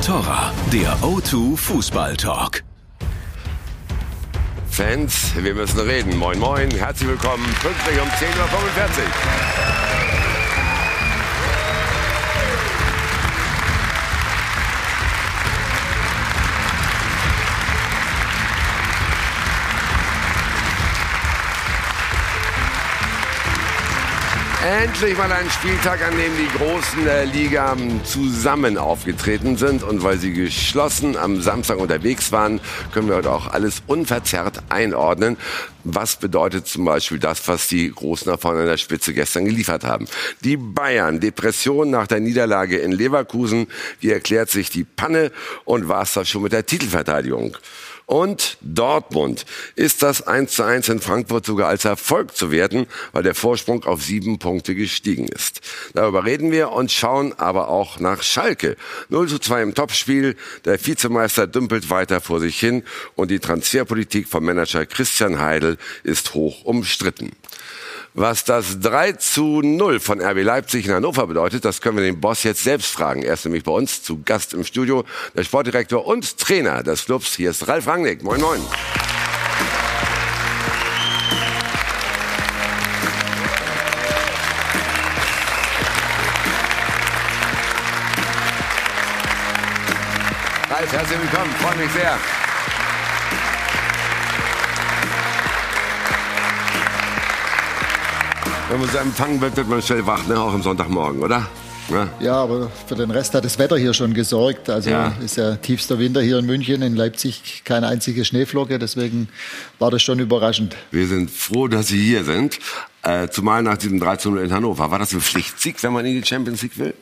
und Torra, der O2 Fußball Talk. Fans, wir müssen reden. Moin, moin, herzlich willkommen. Pünktlich um 10.45 Uhr. Endlich mal ein Spieltag, an dem die Großen der Liga zusammen aufgetreten sind. Und weil sie geschlossen am Samstag unterwegs waren, können wir heute auch alles unverzerrt einordnen. Was bedeutet zum Beispiel das, was die Großen da vorne an der Spitze gestern geliefert haben? Die Bayern, Depression nach der Niederlage in Leverkusen. Wie erklärt sich die Panne? Und war es das schon mit der Titelverteidigung? Und Dortmund ist das 1 zu 1 in Frankfurt sogar als Erfolg zu werten, weil der Vorsprung auf sieben Punkte gestiegen ist. Darüber reden wir und schauen aber auch nach Schalke. 0 zu 2 im Topspiel. Der Vizemeister dümpelt weiter vor sich hin und die Transferpolitik vom Manager Christian Heidel ist hoch umstritten. Was das 3 zu 0 von RB Leipzig in Hannover bedeutet, das können wir den Boss jetzt selbst fragen. Er ist nämlich bei uns zu Gast im Studio, der Sportdirektor und Trainer des Clubs. Hier ist Ralf Rangnick. Moin, moin. Ralf, herzlich willkommen. Freue mich sehr. Wenn man so empfangen wird, wird man schnell wach, ne? auch am Sonntagmorgen, oder? Ja. ja, aber für den Rest hat das Wetter hier schon gesorgt. Also ja. ist ja tiefster Winter hier in München, in Leipzig keine einzige Schneeflocke. Deswegen war das schon überraschend. Wir sind froh, dass Sie hier sind. Äh, zumal nach diesem 13 in Hannover. War das ein Pflichtsieg, wenn man in die Champions League will?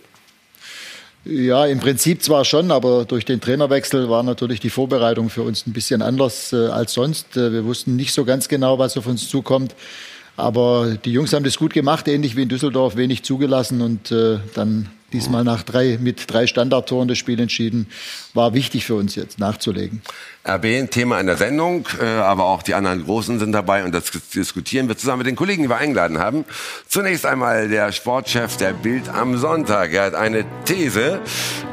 Ja, im Prinzip zwar schon, aber durch den Trainerwechsel war natürlich die Vorbereitung für uns ein bisschen anders äh, als sonst. Äh, wir wussten nicht so ganz genau, was auf uns zukommt. Aber die Jungs haben das gut gemacht, ähnlich wie in Düsseldorf, wenig zugelassen und äh, dann diesmal nach drei, mit drei Standardtoren das Spiel entschieden. War wichtig für uns jetzt nachzulegen. RB ein Thema in der Sendung, äh, aber auch die anderen Großen sind dabei und das diskutieren wir zusammen mit den Kollegen, die wir eingeladen haben. Zunächst einmal der Sportchef der Bild am Sonntag. Er hat eine These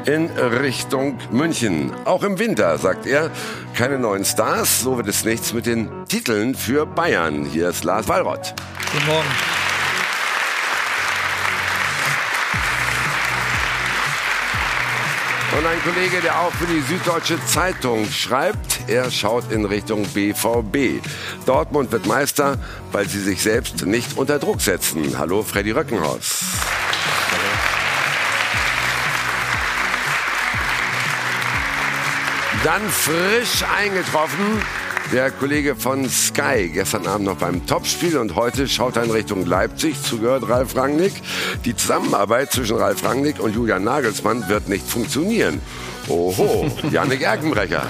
in Richtung München. Auch im Winter, sagt er, keine neuen Stars, so wird es nichts mit den Titeln für Bayern. Hier ist Lars Wallrott. Guten Morgen. Und ein Kollege, der auch für die Süddeutsche Zeitung schreibt, er schaut in Richtung BVB. Dortmund wird Meister, weil sie sich selbst nicht unter Druck setzen. Hallo, Freddy Röckenhaus. Dann frisch eingetroffen der Kollege von Sky, gestern Abend noch beim Topspiel und heute schaut er in Richtung Leipzig, zugehört Ralf Rangnick. Die Zusammenarbeit zwischen Ralf Rangnick und Julian Nagelsmann wird nicht funktionieren. Oho, Janik Erkenbrecher.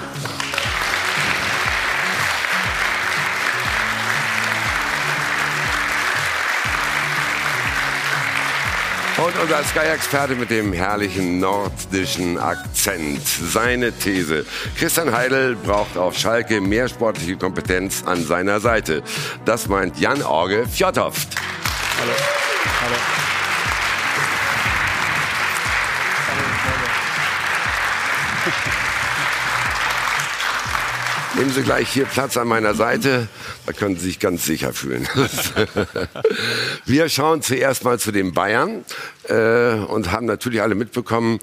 Und unser Sky-Experte mit dem herrlichen nordischen Akzent. Seine These. Christian Heidel braucht auf Schalke mehr sportliche Kompetenz an seiner Seite. Das meint Jan-Orge Fjottoft. Hallo. Hallo. Nehmen Sie gleich hier Platz an meiner Seite. Da können Sie sich ganz sicher fühlen. Wir schauen zuerst mal zu den Bayern äh, und haben natürlich alle mitbekommen,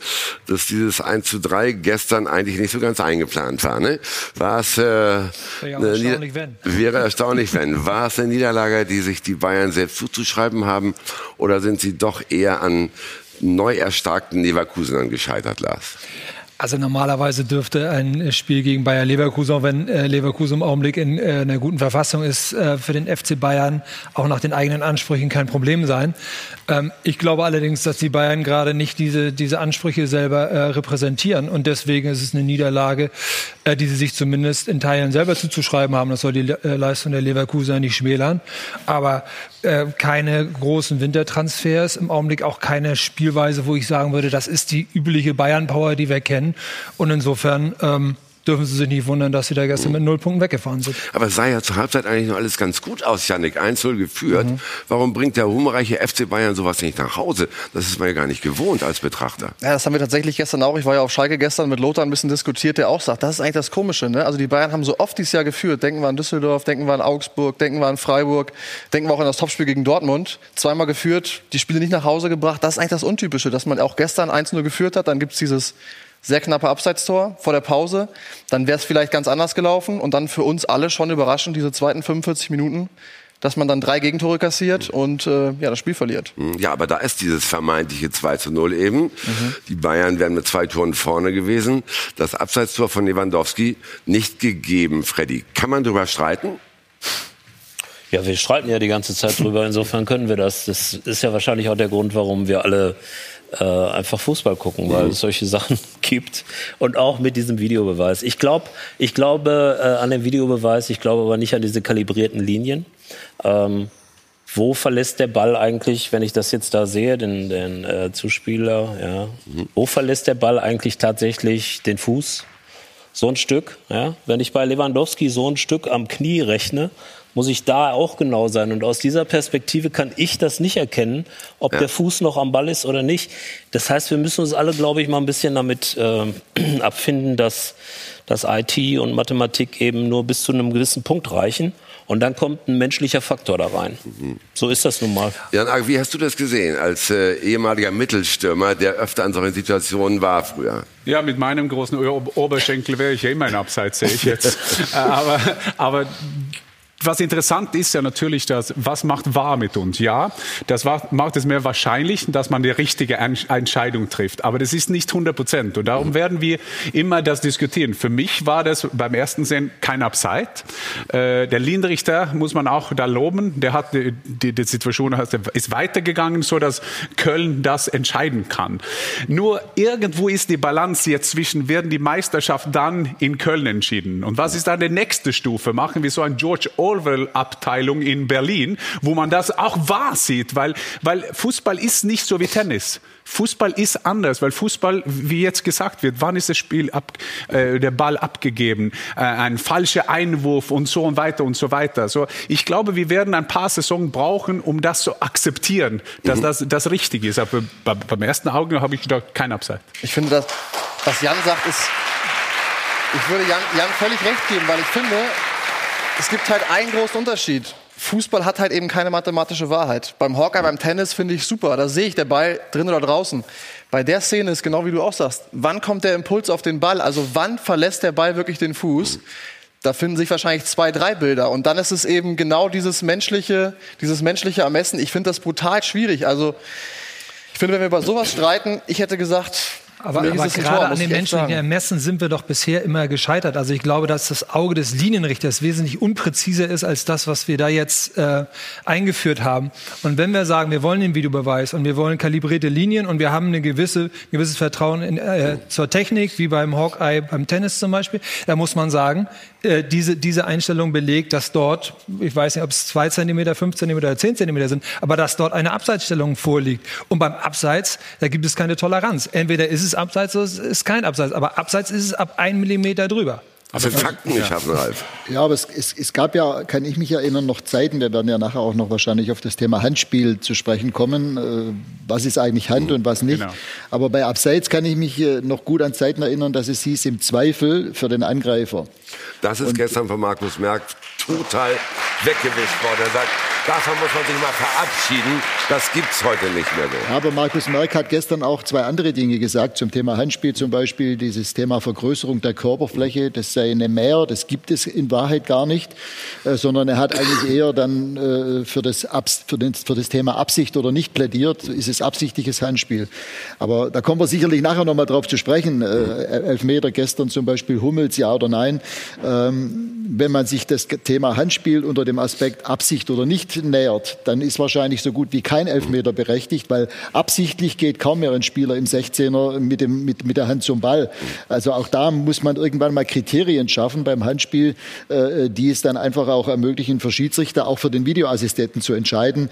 dass dieses 1 zu 3 gestern eigentlich nicht so ganz eingeplant war. Ne? War es, äh, wäre erstaunlich, wenn. Wäre erstaunlich, wenn. War es eine Niederlage, die sich die Bayern selbst zuzuschreiben haben oder sind sie doch eher an neu erstarkten Leverkusenern gescheitert, Lars? Also normalerweise dürfte ein Spiel gegen Bayer Leverkusen, wenn äh, Leverkusen im Augenblick in äh, einer guten Verfassung ist, äh, für den FC Bayern auch nach den eigenen Ansprüchen kein Problem sein. Ähm, ich glaube allerdings, dass die Bayern gerade nicht diese, diese Ansprüche selber äh, repräsentieren und deswegen ist es eine Niederlage, äh, die sie sich zumindest in Teilen selber zuzuschreiben haben. Das soll die äh, Leistung der Leverkusener nicht schmälern. Aber keine großen Wintertransfers, im Augenblick auch keine Spielweise, wo ich sagen würde, das ist die übliche Bayern-Power, die wir kennen. Und insofern ähm, dürfen sie sich nicht wundern, dass sie da gestern mit null Punkten weggefahren sind. Aber es sah ja zur Halbzeit eigentlich noch alles ganz gut aus, Janik. 1-0 geführt. Mhm. Warum bringt der ruhmreiche FC Bayern sowas nicht nach Hause? Das ist man ja gar nicht gewohnt als Betrachter. Ja, das haben wir tatsächlich gestern auch. Ich war ja auf Schalke gestern mit Lothar ein bisschen diskutiert, der auch sagt, das ist eigentlich das Komische. Ne? Also die Bayern haben so oft dieses Jahr geführt. Denken wir an Düsseldorf, denken wir an Augsburg, denken wir an Freiburg, denken wir auch an das Topspiel gegen Dortmund. Zweimal geführt, die Spiele nicht nach Hause gebracht. Das ist eigentlich das Untypische, dass man auch gestern 1-0 geführt hat. Dann gibt es dieses sehr knappe Abseitstor vor der Pause. Dann wäre es vielleicht ganz anders gelaufen. Und dann für uns alle schon überraschend, diese zweiten 45 Minuten, dass man dann drei Gegentore kassiert und äh, ja, das Spiel verliert. Hm, ja, aber da ist dieses vermeintliche 2 zu 0 eben. Mhm. Die Bayern wären mit zwei Toren vorne gewesen. Das Abseitstor von Lewandowski nicht gegeben, Freddy. Kann man darüber streiten? Ja, wir streiten ja die ganze Zeit drüber. Insofern können wir das. Das ist ja wahrscheinlich auch der Grund, warum wir alle äh, einfach Fußball gucken, weil mhm. es solche Sachen gibt. Und auch mit diesem Videobeweis. Ich, glaub, ich glaube äh, an den Videobeweis, ich glaube aber nicht an diese kalibrierten Linien. Ähm, wo verlässt der Ball eigentlich, wenn ich das jetzt da sehe, den, den äh, Zuspieler, ja, mhm. wo verlässt der Ball eigentlich tatsächlich den Fuß? So ein Stück, ja. Wenn ich bei Lewandowski so ein Stück am Knie rechne, muss ich da auch genau sein. Und aus dieser Perspektive kann ich das nicht erkennen, ob ja. der Fuß noch am Ball ist oder nicht. Das heißt, wir müssen uns alle, glaube ich, mal ein bisschen damit äh, abfinden, dass, dass IT und Mathematik eben nur bis zu einem gewissen Punkt reichen. Und dann kommt ein menschlicher Faktor da rein. Mhm. So ist das nun mal. Jan, wie hast du das gesehen als äh, ehemaliger Mittelstürmer, der öfter an solchen Situationen war früher? Ja, mit meinem großen Oberschenkel wäre ich ja immer in Abseits, sehe ich jetzt. Äh, aber, aber was interessant ist ja natürlich, dass, was macht wahr mit uns? Ja, das macht es mehr wahrscheinlich, dass man die richtige Entscheidung trifft. Aber das ist nicht 100 Prozent. Und darum werden wir immer das diskutieren. Für mich war das beim ersten Sehen kein Upside. Äh, der Lindrichter muss man auch da loben. Der hat die, die, die Situation, ist weitergegangen, so dass Köln das entscheiden kann. Nur irgendwo ist die Balance jetzt zwischen, werden die Meisterschaft dann in Köln entschieden? Und was ist dann die nächste Stufe? Machen wir so ein George Orwell-Abteilung in Berlin, wo man das auch wahr sieht, weil, weil Fußball ist nicht so wie Tennis. Fußball ist anders, weil Fußball, wie jetzt gesagt wird, wann ist das Spiel ab, äh, der Ball abgegeben, äh, ein falscher Einwurf und so und weiter und so weiter. So, ich glaube, wir werden ein paar Saisonen brauchen, um das zu akzeptieren, dass mhm. das das richtig ist. Aber beim ersten Augen habe ich gedacht, kein Upside. Ich finde, dass, was Jan sagt, ist, ich würde Jan, Jan völlig recht geben, weil ich finde, es gibt halt einen großen Unterschied. Fußball hat halt eben keine mathematische Wahrheit. Beim Hawkeye, beim Tennis finde ich super. Da sehe ich der Ball drin oder draußen. Bei der Szene ist genau wie du auch sagst. Wann kommt der Impuls auf den Ball? Also wann verlässt der Ball wirklich den Fuß? Da finden sich wahrscheinlich zwei, drei Bilder. Und dann ist es eben genau dieses menschliche, dieses menschliche Ermessen. Ich finde das brutal schwierig. Also, ich finde, wenn wir über sowas streiten, ich hätte gesagt, aber, aber gerade Tor, an den menschlichen Ermessen sind wir doch bisher immer gescheitert. Also ich glaube, dass das Auge des Linienrichters wesentlich unpräziser ist als das, was wir da jetzt äh, eingeführt haben. Und wenn wir sagen, wir wollen den Videobeweis und wir wollen kalibrierte Linien und wir haben ein gewisse, gewisses Vertrauen in, äh, zur Technik, wie beim Hawkeye beim Tennis zum Beispiel, da muss man sagen, äh, diese, diese Einstellung belegt, dass dort, ich weiß nicht, ob es zwei Zentimeter, fünf Zentimeter oder zehn Zentimeter sind, aber dass dort eine Abseitsstellung vorliegt. Und beim Abseits, da gibt es keine Toleranz. Entweder ist es Abseits oder es ist kein Abseits. Aber Abseits ist es ab einem Millimeter drüber. Also Fakten nicht haben, Ralf. Ja, aber es, es, es, gab ja, kann ich mich erinnern, noch Zeiten, wir werden ja nachher auch noch wahrscheinlich auf das Thema Handspiel zu sprechen kommen. Äh, was ist eigentlich Hand und was nicht? Genau. Aber bei Abseits kann ich mich äh, noch gut an Zeiten erinnern, dass es hieß, im Zweifel für den Angreifer. Das ist und, gestern von Markus Merck total weggewischt worden. Er sagt, davon muss man sich mal verabschieden. Das gibt's heute nicht mehr so. Aber Markus Merck hat gestern auch zwei andere Dinge gesagt zum Thema Handspiel, zum Beispiel dieses Thema Vergrößerung der Körperfläche. Das sei eine Mehr, das gibt es in Wahrheit gar nicht, äh, sondern er hat eigentlich eher dann äh, für, das, für, den, für das Thema Absicht oder nicht plädiert. Ist es absichtliches Handspiel? Aber da kommen wir sicherlich nachher noch mal drauf zu sprechen. Äh, Elfmeter gestern zum Beispiel Hummels, ja oder nein. Ähm, wenn man sich das Thema Handspiel unter dem Aspekt Absicht oder nicht nähert, dann ist wahrscheinlich so gut wie kein Elfmeter berechtigt, weil absichtlich geht kaum mehr ein Spieler im 16er mit, dem, mit, mit der Hand zum Ball. Also auch da muss man irgendwann mal Kriterien schaffen beim Handspiel, äh, die es dann einfach auch ermöglichen, für Schiedsrichter, auch für den Videoassistenten zu entscheiden,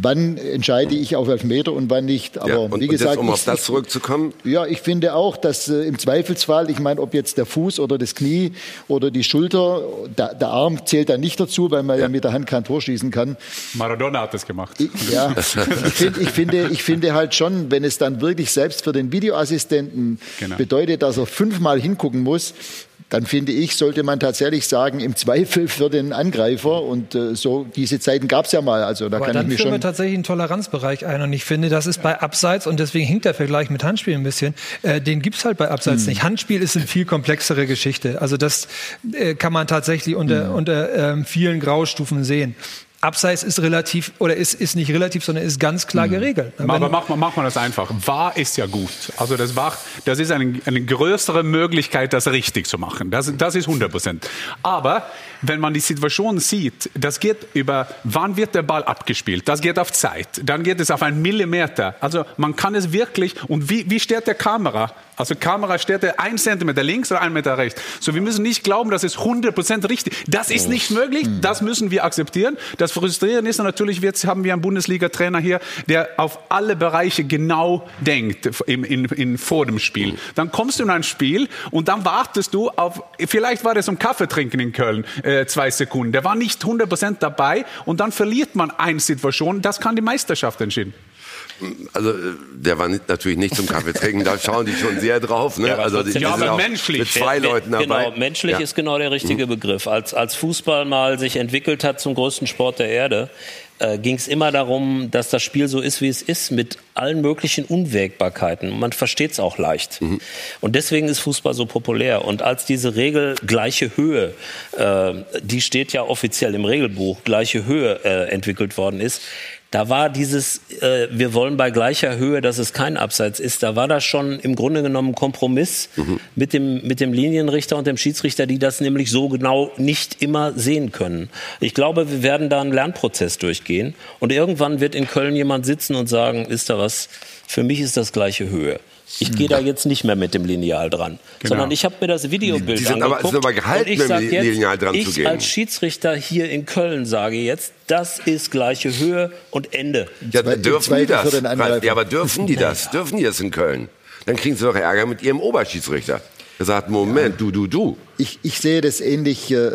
wann entscheide ich auf Elfmeter und wann nicht. Aber ja, und, wie gesagt, jetzt, um auf das zurückzukommen. Ja, ich finde auch, dass äh, im Zweifelsfall, ich meine, ob jetzt der Fuß oder das Knie oder die Schulter, der, der Arm zählt da nicht dazu, weil man ja. ja. mit der Hand kein Tor schießen kann. Maradona hat das gemacht. Ich, ja, ich, find, ich, finde, ich finde halt schon, wenn es dann wirklich selbst für den Videoassistenten genau. bedeutet, dass er fünfmal hingucken muss, dann finde ich, sollte man tatsächlich sagen, im Zweifel für den Angreifer. Und äh, so diese Zeiten gab es ja mal. Also da Aber kann dann ich mir schon wir tatsächlich einen Toleranzbereich ein. Und ich finde, das ist bei Abseits, und deswegen hinkt der Vergleich mit Handspiel ein bisschen, äh, den gibt's halt bei Abseits Hm. nicht. Handspiel ist eine viel komplexere Geschichte. Also das äh, kann man tatsächlich unter, Hm. unter ähm, vielen Graustufen sehen. Abseits ist relativ, oder ist, ist nicht relativ, sondern ist ganz klar Hm. geregelt. Aber macht man, macht man das einfach. Wahr ist ja gut. Also das war, das ist eine, eine größere Möglichkeit, das richtig zu machen. Das, das ist 100 Prozent. Aber wenn man die Situation sieht, das geht über, wann wird der Ball abgespielt? Das geht auf Zeit. Dann geht es auf einen Millimeter. Also man kann es wirklich, und wie, wie steht der Kamera? Also Kamera steht ein Zentimeter links oder ein Meter rechts. So, wir müssen nicht glauben, das ist 100 Prozent richtig. Das ist nicht möglich. Das müssen wir akzeptieren. Das Frustrierende ist natürlich, jetzt haben wir einen Bundesliga-Trainer hier, der auf alle Bereiche genau denkt im, in, in, vor dem Spiel. Dann kommst du in ein Spiel und dann wartest du auf, vielleicht war das um Kaffee trinken in Köln, äh, zwei Sekunden. Der war nicht 100 Prozent dabei und dann verliert man eine Situation. Das kann die Meisterschaft entschieden. Also äh, der war nicht, natürlich nicht zum Kaffee trinken, da schauen die schon sehr drauf. Ne? aber also die, die Ja, aber menschlich. Mit zwei wer- Leuten dabei. Genau, menschlich Ja. Mhm. ist genau der richtige Begriff. Als, als Fußball mal sich entwickelt hat zum größten Sport der Erde, äh, ging es immer darum, dass das Spiel so ist, wie es ist, mit allen möglichen Unwägbarkeiten. Man versteht es auch leicht. Mhm. Und deswegen ist Fußball so populär. Und als diese Regel gleiche Höhe, äh, die steht ja offiziell im Regelbuch, gleiche Höhe äh, entwickelt worden ist, da war dieses, äh, wir wollen bei gleicher Höhe, dass es kein Abseits ist, da war das schon im Grunde genommen ein Kompromiss mit, dem, mit dem Linienrichter und dem Schiedsrichter, die das nämlich so genau nicht immer sehen können. Ich glaube, wir werden da einen Lernprozess durchgehen und irgendwann wird in Köln jemand sitzen und sagen, ist da was, für mich ist das gleiche Höhe. Ich gehe da jetzt nicht mehr mit dem Lineal dran, sondern ich habe mir das Videobild Die sind aber- angeguckt sind aber gehalten, und ich mit dem jetzt, Lineal dran ich zu gehen. als Schiedsrichter hier in Köln sage jetzt, das ist gleiche Höhe und Ende. Ja, Zwei- im dürfen die das? Ja, aber dürfen die das? Dürfen die das in Köln? Dann kriegen sie doch Ärger mit ihrem Oberschiedsrichter. Er sagt, Moment, du, du, du. Ich, ich sehe das ähnlich, äh,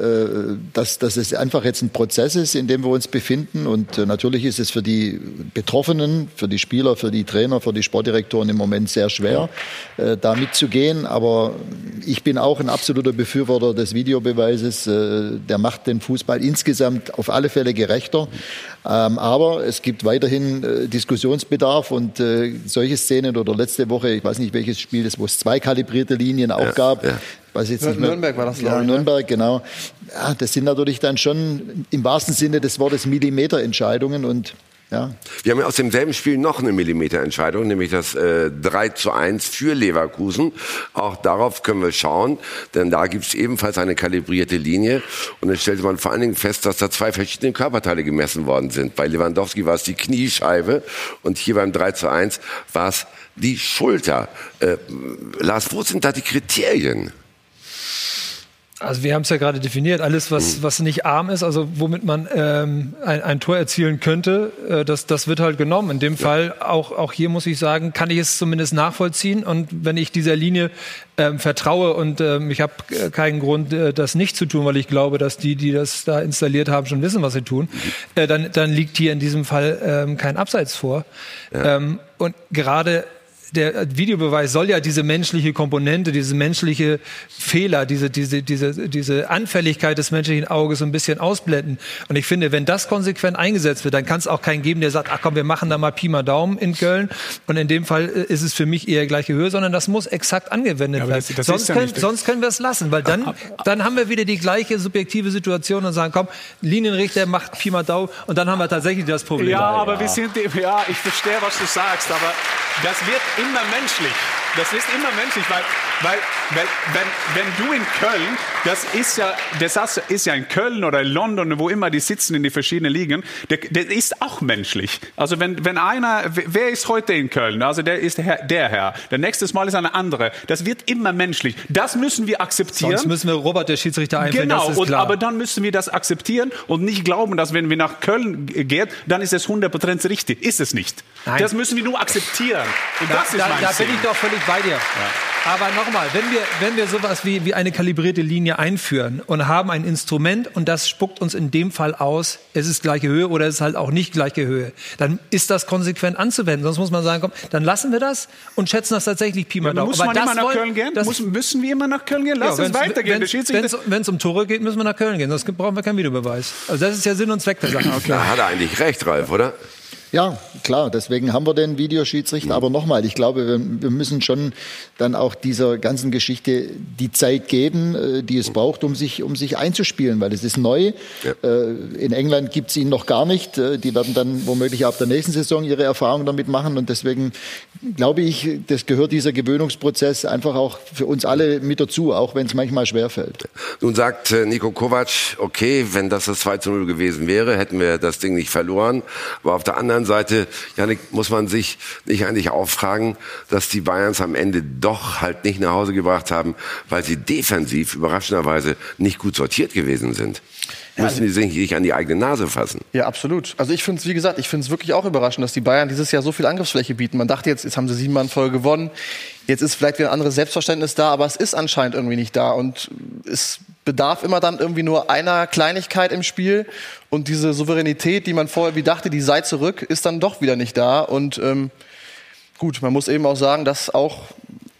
dass, dass es einfach jetzt ein Prozess ist, in dem wir uns befinden. Und äh, natürlich ist es für die Betroffenen, für die Spieler, für die Trainer, für die Sportdirektoren im Moment sehr schwer, äh, da mitzugehen. Aber ich bin auch ein absoluter Befürworter des Videobeweises. Äh, der macht den Fußball insgesamt auf alle Fälle gerechter. Ähm, aber es gibt weiterhin äh, Diskussionsbedarf und äh, solche Szenen oder letzte Woche, ich weiß nicht welches Spiel das, wo es zwei kalibrierte Linien auch gab. ja. Weiß jetzt nicht mehr. Nürnberg war das, glaub Ja, ich, ne? Nürnberg, genau. Ja, das sind natürlich dann schon im wahrsten Sinne des Wortes Millimeterentscheidungen und ja, Wir haben ja aus demselben Spiel noch eine Millimeterentscheidung, nämlich das äh, 3 zu 1 für Leverkusen. Auch darauf können wir schauen, denn da gibt es ebenfalls eine kalibrierte Linie. Und dann stellte man vor allen Dingen fest, dass da zwei verschiedene Körperteile gemessen worden sind. Bei Lewandowski war es die Kniescheibe und hier beim 3 zu 1 war es die Schulter. Äh, Lars, wo sind da die Kriterien? Also wir haben es ja gerade definiert, alles was, was nicht arm ist, also womit man ähm, ein, ein Tor erzielen könnte, äh, das, das wird halt genommen. In dem Fall, auch, auch hier muss ich sagen, kann ich es zumindest nachvollziehen. Und wenn ich dieser Linie ähm, vertraue und ähm, ich habe äh, keinen Grund, äh, das nicht zu tun, weil ich glaube, dass die, die das da installiert haben, schon wissen, was sie tun, äh, dann, dann liegt hier in diesem Fall ähm, kein Abseits vor. Ähm, und gerade der Videobeweis soll ja diese menschliche Komponente, diese menschliche Fehler, diese, diese, diese, diese Anfälligkeit des menschlichen Auges so ein bisschen ausblenden. Und ich finde, wenn das konsequent eingesetzt wird, dann kann es auch keinen geben, der sagt, ach komm, wir machen da mal Pi mal Daumen in Köln. Und in dem Fall äh, ist es für mich eher gleiche Höhe, sondern das muss exakt angewendet Ja, werden. das- das sonst, ja können, sonst können wir es lassen, weil dann, dann haben wir wieder die gleiche subjektive Situation und sagen, komm, Linienrichter macht Pi mal Daumen und dann haben wir tatsächlich das Problem. Ja, aber wir sind, ja, ich verstehe, was du sagst, aber das wird immer menschlich. Das ist immer menschlich, weil, weil, weil wenn, wenn du in Köln das ist ja, das ist ja in Köln oder in London, wo immer die sitzen in die verschiedenen Ligen, der, der ist auch menschlich. Also wenn, wenn einer, wer ist heute in Köln? Also der ist der Herr, der Herr. Der nächste Mal ist eine andere. Das wird immer menschlich. Das müssen wir akzeptieren. Sonst müssen wir Robert, der Schiedsrichter, einführen. Genau, und, aber dann müssen wir das akzeptieren und nicht glauben, dass wenn wir nach Köln geht, dann ist es 100% richtig. Ist es nicht. Nein. Das müssen wir nur akzeptieren. Und Da, das ist da, mein da bin Sinn. ich doch völlig bei dir. Aber nochmal, wenn wir, wenn wir sowas wie, wie eine kalibrierte Linie einführen und haben ein Instrument und das spuckt uns in dem Fall aus, es ist gleiche Höhe oder es ist halt auch nicht gleiche Höhe, dann ist das konsequent anzuwenden. Sonst muss man sagen, komm, dann lassen wir das und schätzen das tatsächlich Pi mal Daumen. Muss Aber man das immer nach wollen- Köln gehen? das- Muss, müssen wir immer nach Köln gehen? Lass Ja, uns weitergehen. Wenn es um Tore geht, müssen wir nach Köln gehen. Sonst brauchen wir keinen Videobeweis. Also das ist ja Sinn und Zweck der Sache. Da hat er eigentlich recht, Ralf, oder? Ja, klar, deswegen haben wir den Videoschiedsrichter. Aber nochmal, ich glaube, wir, wir müssen schon dann auch dieser ganzen Geschichte die Zeit geben, äh, die es braucht, um sich, um sich einzuspielen, weil es ist neu. Äh, In England gibt es ihn noch gar nicht. Äh, Die werden dann womöglich ab der nächsten Saison ihre Erfahrungen damit machen. Und deswegen glaube ich, das gehört dieser Gewöhnungsprozess einfach auch für uns alle mit dazu, auch wenn es manchmal schwerfällt. Nun sagt Nico Kovac, okay, wenn das das 2 zu 0 gewesen wäre, hätten wir das Ding nicht verloren. Aber auf der anderen Seite, Janik, muss man sich nicht eigentlich auch fragen, dass die Bayerns am Ende doch halt nicht nach Hause gebracht haben, weil sie defensiv überraschenderweise nicht gut sortiert gewesen sind. Müssen die sich nicht an die eigene Nase fassen? Ja, absolut. Also ich finde es, wie gesagt, ich finde es wirklich auch überraschend, dass die Bayern dieses Jahr so viel Angriffsfläche bieten. Man dachte jetzt, jetzt haben sie sieben Mann voll gewonnen. Jetzt ist vielleicht wieder ein anderes Selbstverständnis da, aber es ist anscheinend irgendwie nicht da. Und es bedarf immer dann irgendwie nur einer Kleinigkeit im Spiel. Und diese Souveränität, die man vorher wie dachte, die sei zurück, ist dann doch wieder nicht da. Und ähm, gut, man muss eben auch sagen, dass auch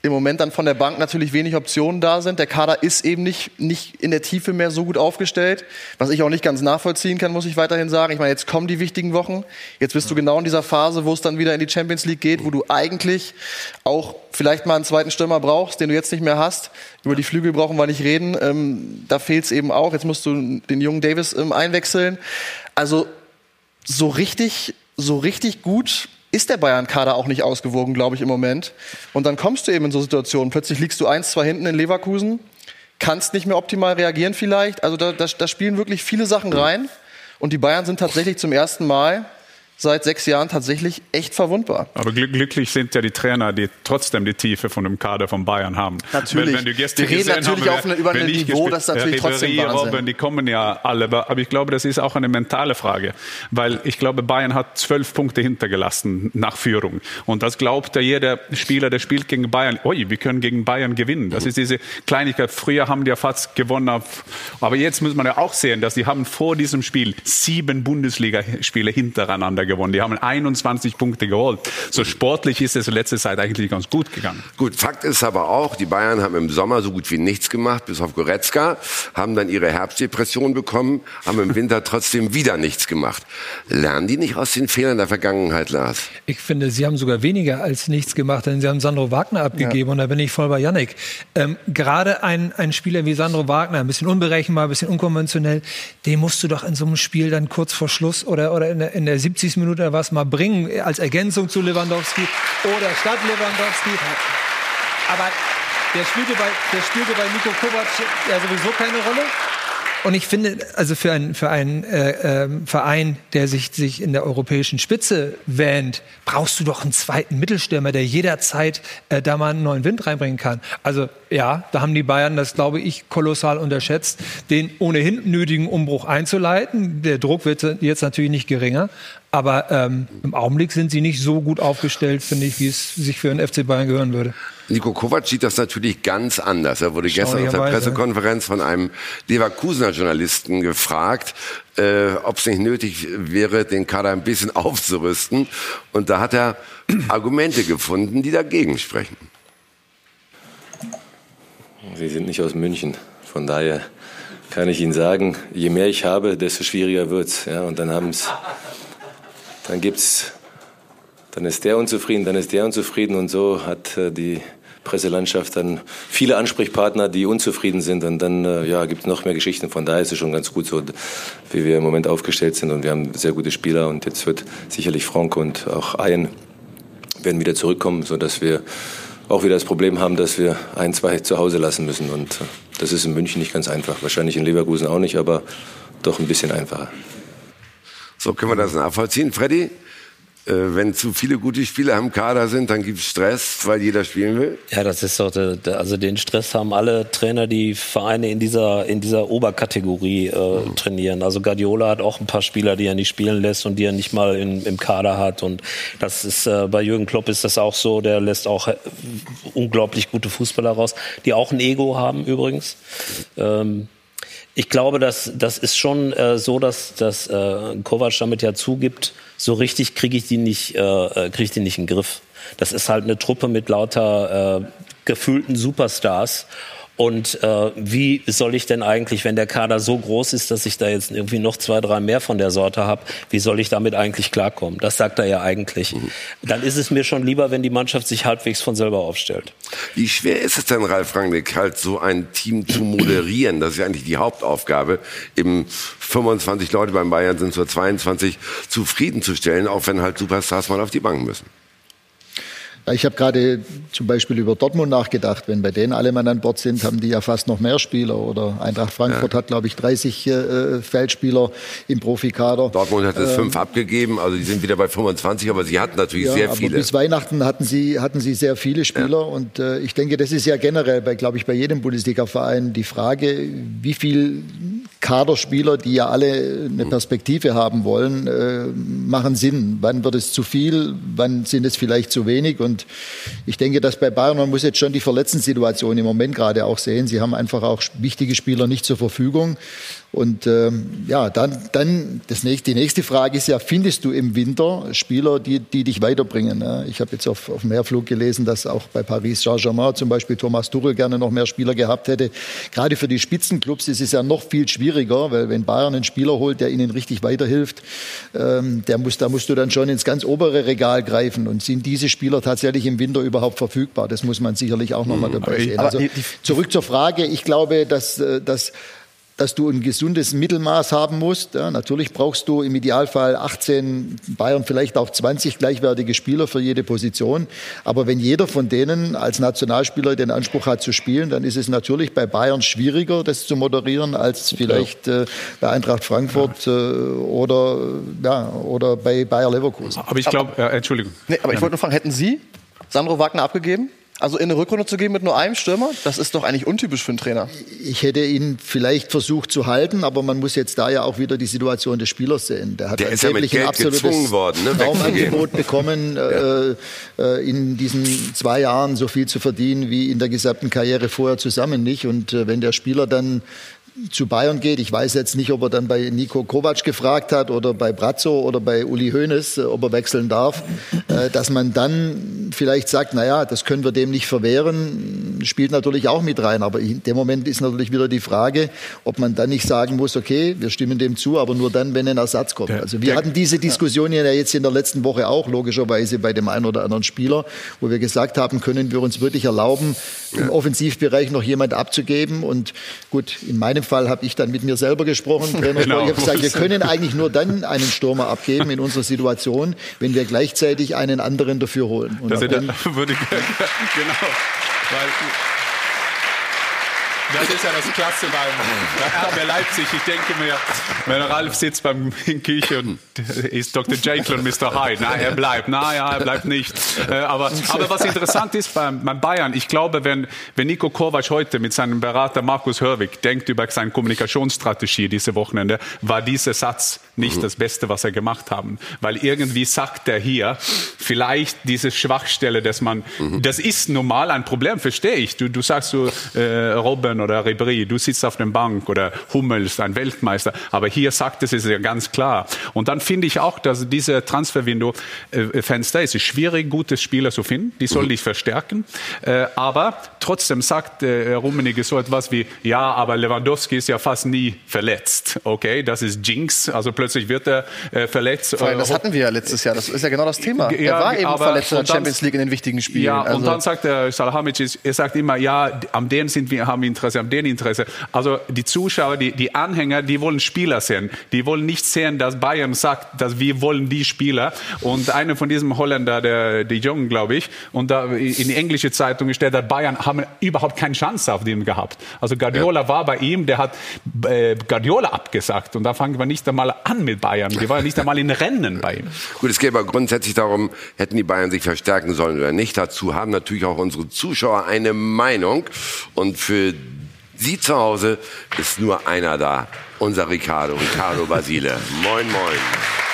im Moment dann von der Bank natürlich wenig Optionen da sind. Der Kader ist eben nicht, nicht in der Tiefe mehr so gut aufgestellt, was ich auch nicht ganz nachvollziehen kann, muss ich weiterhin sagen. Ich meine, jetzt kommen die wichtigen Wochen. Jetzt bist du genau in dieser Phase, wo es dann wieder in die Champions League geht, wo du eigentlich auch vielleicht mal einen zweiten Stürmer brauchst, den du jetzt nicht mehr hast. Über die Flügel brauchen wir nicht reden. Ähm, da fehlt es eben auch. Jetzt musst du den jungen Davis ähm, einwechseln. Also so richtig, so richtig gut ist der Bayern-Kader auch nicht ausgewogen, glaube ich, im Moment. Und dann kommst du eben in so Situationen. Plötzlich liegst du eins, zwei hinten in Leverkusen, kannst nicht mehr optimal reagieren vielleicht. Also da, da, da spielen wirklich viele Sachen rein. Und die Bayern sind tatsächlich zum ersten Mal seit sechs Jahren tatsächlich echt verwundbar. Aber glück- glücklich sind ja die Trainer, die trotzdem die Tiefe von dem Kader von Bayern haben. Natürlich. Wenn, wenn du gestern Wir reden natürlich haben, auf eine- über ein Niveau, das natürlich äh, trotzdem Wahnsinn. Robben, die kommen ja alle. Aber ich glaube, das ist auch eine mentale Frage. Weil ich glaube, Bayern hat zwölf Punkte hintergelassen nach Führung. Und das glaubt ja jeder Spieler, der spielt gegen Bayern. Ui, wir können gegen Bayern gewinnen. Das ist diese Kleinigkeit. Früher haben die ja fast gewonnen. auf- Aber jetzt muss man ja auch sehen, dass die haben vor diesem Spiel sieben Bundesligaspiele hintereinander gewonnen. Die haben 21 Punkte geholt. So sportlich ist es in letzter Zeit eigentlich ganz gut gegangen. Gut, Fakt ist aber auch, die Bayern haben im Sommer so gut wie nichts gemacht, bis auf Goretzka, haben dann ihre Herbstdepression bekommen, haben im Winter trotzdem wieder nichts gemacht. Lernen die nicht aus den Fehlern der Vergangenheit, Lars? Ich finde, Sie haben sogar weniger als nichts gemacht, denn Sie haben Sandro Wagner abgegeben und da bin ich voll bei Yannick. Ähm, gerade ein, ein Spieler wie Sandro Wagner, ein bisschen unberechenbar, ein bisschen unkonventionell, den musst du doch in so einem Spiel dann kurz vor Schluss oder, oder in, der, in der 70. Minute oder was mal bringen, als Ergänzung zu Lewandowski oder statt Lewandowski. Aber der spielte bei, der spielte bei Nico Kovac ja sowieso keine Rolle. Und ich finde, also für einen, für einen äh, ähm, Verein, der sich, sich in der europäischen Spitze wähnt, brauchst du doch einen zweiten Mittelstürmer, der jederzeit äh, da mal einen neuen Wind reinbringen kann. Also ja, da haben die Bayern das, glaube ich, kolossal unterschätzt, den ohnehin nötigen Umbruch einzuleiten. Der Druck wird jetzt natürlich nicht geringer. Aber ähm, im Augenblick sind sie nicht so gut aufgestellt, finde ich, wie es sich für den FC Bayern gehören würde. Nico Kovac sieht das natürlich ganz anders. Er wurde gestern auf der. Pressekonferenz von einem Leverkusener Journalisten gefragt, äh, ob es nicht nötig wäre, den Kader ein bisschen aufzurüsten. Und da hat er Argumente gefunden, die dagegen sprechen. Sie sind nicht aus München. Von daher kann ich Ihnen sagen, je mehr ich habe, desto schwieriger wird's. Ja, und dann haben's, dann gibt's, dann ist der unzufrieden, dann ist der unzufrieden und so hat äh, die Presselandschaft dann viele Ansprechpartner, die unzufrieden sind und dann äh, ja, gibt es noch mehr Geschichten. Von daher ist es schon ganz gut so, wie wir im Moment aufgestellt sind und wir haben sehr gute Spieler und jetzt wird sicherlich Frank und auch Ayen werden wieder zurückkommen, sodass wir auch wieder das Problem haben, dass wir ein, zwei zu Hause lassen müssen und äh, das ist in München nicht ganz einfach. Wahrscheinlich in Leverkusen auch nicht, aber doch ein bisschen einfacher. So können wir das nachvollziehen. Freddy, wenn zu viele gute Spieler am Kader sind, dann gibt es Stress, weil jeder spielen will. Ja, das ist doch, der, also den Stress haben alle Trainer, die Vereine in dieser, in dieser Oberkategorie äh, mhm. trainieren. Also Guardiola hat auch ein paar Spieler, die er nicht spielen lässt und die er nicht mal in, im Kader hat. Und das ist, äh, bei Jürgen Klopp ist das auch so, der lässt auch äh, unglaublich gute Fußballer raus, die auch ein Ego haben übrigens. Ähm, ich glaube, dass das ist schon äh, so, dass, dass äh, Kovac damit ja zugibt, so richtig kriege ich die nicht, äh, äh kriege ich die nicht in den Griff. Das ist halt eine Truppe mit lauter äh, gefühlten Superstars. Und äh, wie soll ich denn eigentlich, wenn der Kader so groß ist, dass ich da jetzt irgendwie noch zwei, drei mehr von der Sorte habe, wie soll ich damit eigentlich klarkommen? Das sagt er ja eigentlich. Mhm. Dann ist es mir schon lieber, wenn die Mannschaft sich halbwegs von selber aufstellt. Wie schwer ist es denn, Ralf Rangnick, halt so ein Team zu moderieren? Das ist ja eigentlich die Hauptaufgabe, eben 25 Leute beim Bayern sind zur 22 zufriedenzustellen, auch wenn halt Superstars mal auf die Bank müssen. Ich habe gerade zum Beispiel über Dortmund nachgedacht. Wenn bei denen alle Mann an Bord sind, haben die ja fast noch mehr Spieler. Oder Eintracht Frankfurt ja. hat, glaube ich, 30 äh, Feldspieler im Profikader. Dortmund hat es ähm, fünf abgegeben, also die sind wieder bei 25, aber sie hatten natürlich ja, sehr viele. Bis Weihnachten hatten sie, hatten sie sehr viele Spieler. Ja. Und äh, ich denke, das ist ja generell, bei, glaube ich, bei jedem Bundesliga-Verein die Frage, wie viel Kaderspieler, die ja alle eine Perspektive haben wollen, äh, machen Sinn. Wann wird es zu viel? Wann sind es vielleicht zu wenig? Und ich denke, dass bei Bayern, man muss jetzt schon die Verletzten-Situation im Moment gerade auch sehen. Sie haben einfach auch wichtige Spieler nicht zur Verfügung. Und ähm, ja, dann, dann das nächste, die nächste Frage ist ja, findest du im Winter Spieler, die, die dich weiterbringen? Ja, ich habe jetzt auf, auf dem Herflug gelesen, dass auch bei Paris Saint-Germain zum Beispiel Thomas Tuchel gerne noch mehr Spieler gehabt hätte. Gerade für die Spitzenclubs ist es ja noch viel schwieriger, weil wenn Bayern einen Spieler holt, der ihnen richtig weiterhilft, ähm, der muss, da musst du dann schon ins ganz obere Regal greifen. Und sind diese Spieler tatsächlich im Winter überhaupt verfügbar? Das muss man sicherlich auch nochmal mhm. dabei sehen. Also, zurück zur Frage. Ich glaube, dass, äh, dass dass du ein gesundes Mittelmaß haben musst. Ja, natürlich brauchst du im Idealfall 18, Bayern vielleicht auch 20 gleichwertige Spieler für jede Position. Aber wenn jeder von denen als Nationalspieler den Anspruch hat zu spielen, dann ist es natürlich bei Bayern schwieriger, das zu moderieren, als vielleicht äh, bei Eintracht Frankfurt äh, oder, ja, oder bei Bayer Leverkusen. Aber ich glaube, äh, Entschuldigung. Nee, aber ich wollte nur fragen, hätten Sie Sandro Wagner abgegeben? Also in eine Rückrunde zu gehen mit nur einem Stürmer, das ist doch eigentlich untypisch für einen Trainer. Ich hätte ihn vielleicht versucht zu halten, aber man muss jetzt da ja auch wieder die Situation des Spielers sehen. Der hat Der angeblich ja ein absolutes worden, ne, Raumangebot bekommen, ja. äh, äh, in diesen zwei Jahren so viel zu verdienen wie in der gesamten Karriere vorher zusammen nicht. Und äh, wenn der Spieler dann zu Bayern geht. Ich weiß jetzt nicht, ob er dann bei Nico Kovac gefragt hat oder bei Brazzo oder bei Uli Hoeneß, äh, ob er wechseln darf, äh, dass man dann vielleicht sagt, na ja, das können wir dem nicht verwehren, spielt natürlich auch mit rein. Aber in dem Moment ist natürlich wieder die Frage, ob man dann nicht sagen muss, okay, wir stimmen dem zu, aber nur dann, wenn ein Ersatz kommt. Also wir hatten diese Diskussion ja jetzt in der letzten Woche auch, logischerweise bei dem einen oder anderen Spieler, wo wir gesagt haben, können wir uns wirklich erlauben, im Offensivbereich noch jemand abzugeben. Und gut, in meinem Fall habe ich dann mit mir selber gesprochen. Trainer genau. Ich habe gesagt, wir können eigentlich nur dann einen Stürmer abgeben in unserer Situation, wenn wir gleichzeitig einen anderen dafür holen. Und das würde ich, genau. Weil, das ist ja das Klasse beim RB Leipzig. Ich denke mir, wenn Ralf sitzt beim in Küche und ist Dr. Jekyll und Mr. Hyde. Na, er bleibt. Na ja, er bleibt nicht. Äh, aber, aber was interessant ist beim, beim Bayern, ich glaube, wenn, wenn Nico Kovac heute mit seinem Berater Markus Hörwig denkt über seine Kommunikationsstrategie diese Wochenende, war dieser Satz nicht das Beste, was er gemacht haben. Weil irgendwie sagt er hier, vielleicht diese Schwachstelle, dass man, mhm. das ist normal ein Problem, verstehe ich. Du, du sagst so, äh, Robben oder Ribéry, du sitzt auf der Bank oder Hummels, ein Weltmeister. Aber hier sagt es es ja ganz klar. Und dann finde ich auch, dass diese Transferwindow-Fenster, es ist schwierig, gute Spieler zu finden. Die soll mhm. dich verstärken. Äh, aber trotzdem sagt äh, Rummenigge so etwas wie, ja, aber Lewandowski ist ja fast nie verletzt. Okay, das ist Jinx. Also plötzlich wird er äh, verletzt. Allem, das hatten wir ja letztes Jahr. Das ist ja genau das Thema. Ja, er war eben verletzt in der Champions League in den wichtigen Spielen. Ja, also. und dann sagt der Salahamidzic, er sagt immer, ja, am dem sind wir, haben wir Interesse, haben den Interesse. Also die Zuschauer, die, die Anhänger, die wollen Spieler sehen. Die wollen nicht sehen, dass Bayern sagt, dass wir wollen die Spieler. Und einer von diesem Holländer, der, die Jungen, glaube ich, und da in die englische Zeitung steht, dass Bayern haben überhaupt keine Chance auf den gehabt. Also Guardiola ja. war bei ihm, der hat äh, Guardiola abgesagt. Und da fangen wir nicht einmal an mit Bayern. Die waren nicht einmal in Rennen bei ihm. Gut, es geht aber grundsätzlich darum, hätten die Bayern sich verstärken sollen oder nicht. Dazu haben natürlich auch unsere Zuschauer eine Meinung. Und für Sie zu Hause ist nur einer da. Unser Ricardo, Ricardo Basile. Moin, moin.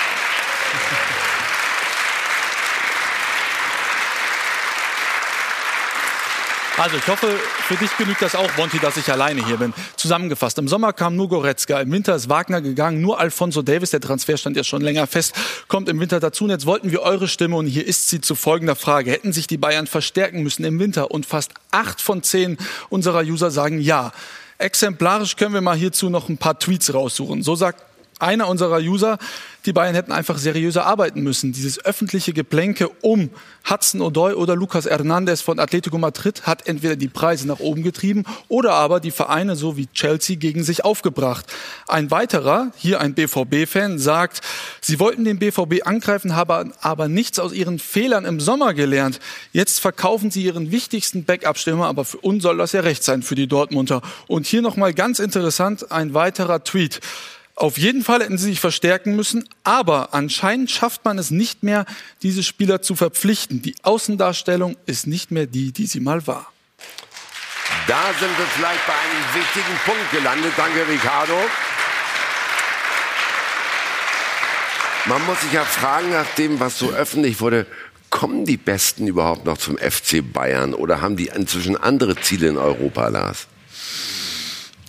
Also ich hoffe, für dich genügt das auch, Monty, dass ich alleine hier bin. Zusammengefasst, im Sommer kam nur Goretzka, im Winter ist Wagner gegangen, nur Alfonso Davis, der Transfer stand ja schon länger fest, kommt im Winter dazu. Und jetzt wollten wir eure Stimme und hier ist sie zu folgender Frage. Hätten sich die Bayern verstärken müssen im Winter? Und fast acht von zehn unserer User sagen ja. Exemplarisch können wir mal hierzu noch ein paar Tweets raussuchen. So sagt einer unserer User, die Bayern hätten einfach seriöser arbeiten müssen. Dieses öffentliche Geplänke um Hudson Odoi oder Lucas Hernandez von Atletico Madrid hat entweder die Preise nach oben getrieben oder aber die Vereine so wie Chelsea gegen sich aufgebracht. Ein weiterer, hier ein BVB-Fan, sagt, sie wollten den BVB angreifen, haben aber nichts aus ihren Fehlern im Sommer gelernt. Jetzt verkaufen sie ihren wichtigsten Backup-Stürmer, aber für uns soll das ja recht sein für die Dortmunder. Und hier nochmal ganz interessant, ein weiterer Tweet. Auf jeden Fall hätten sie sich verstärken müssen, aber anscheinend schafft man es nicht mehr, diese Spieler zu verpflichten. Die Außendarstellung ist nicht mehr die, die sie mal war. Da sind wir vielleicht bei einem wichtigen Punkt gelandet. Danke, Ricardo. Man muss sich ja fragen, nach dem, was so öffentlich wurde, kommen die Besten überhaupt noch zum FC Bayern oder haben die inzwischen andere Ziele in Europa, Lars?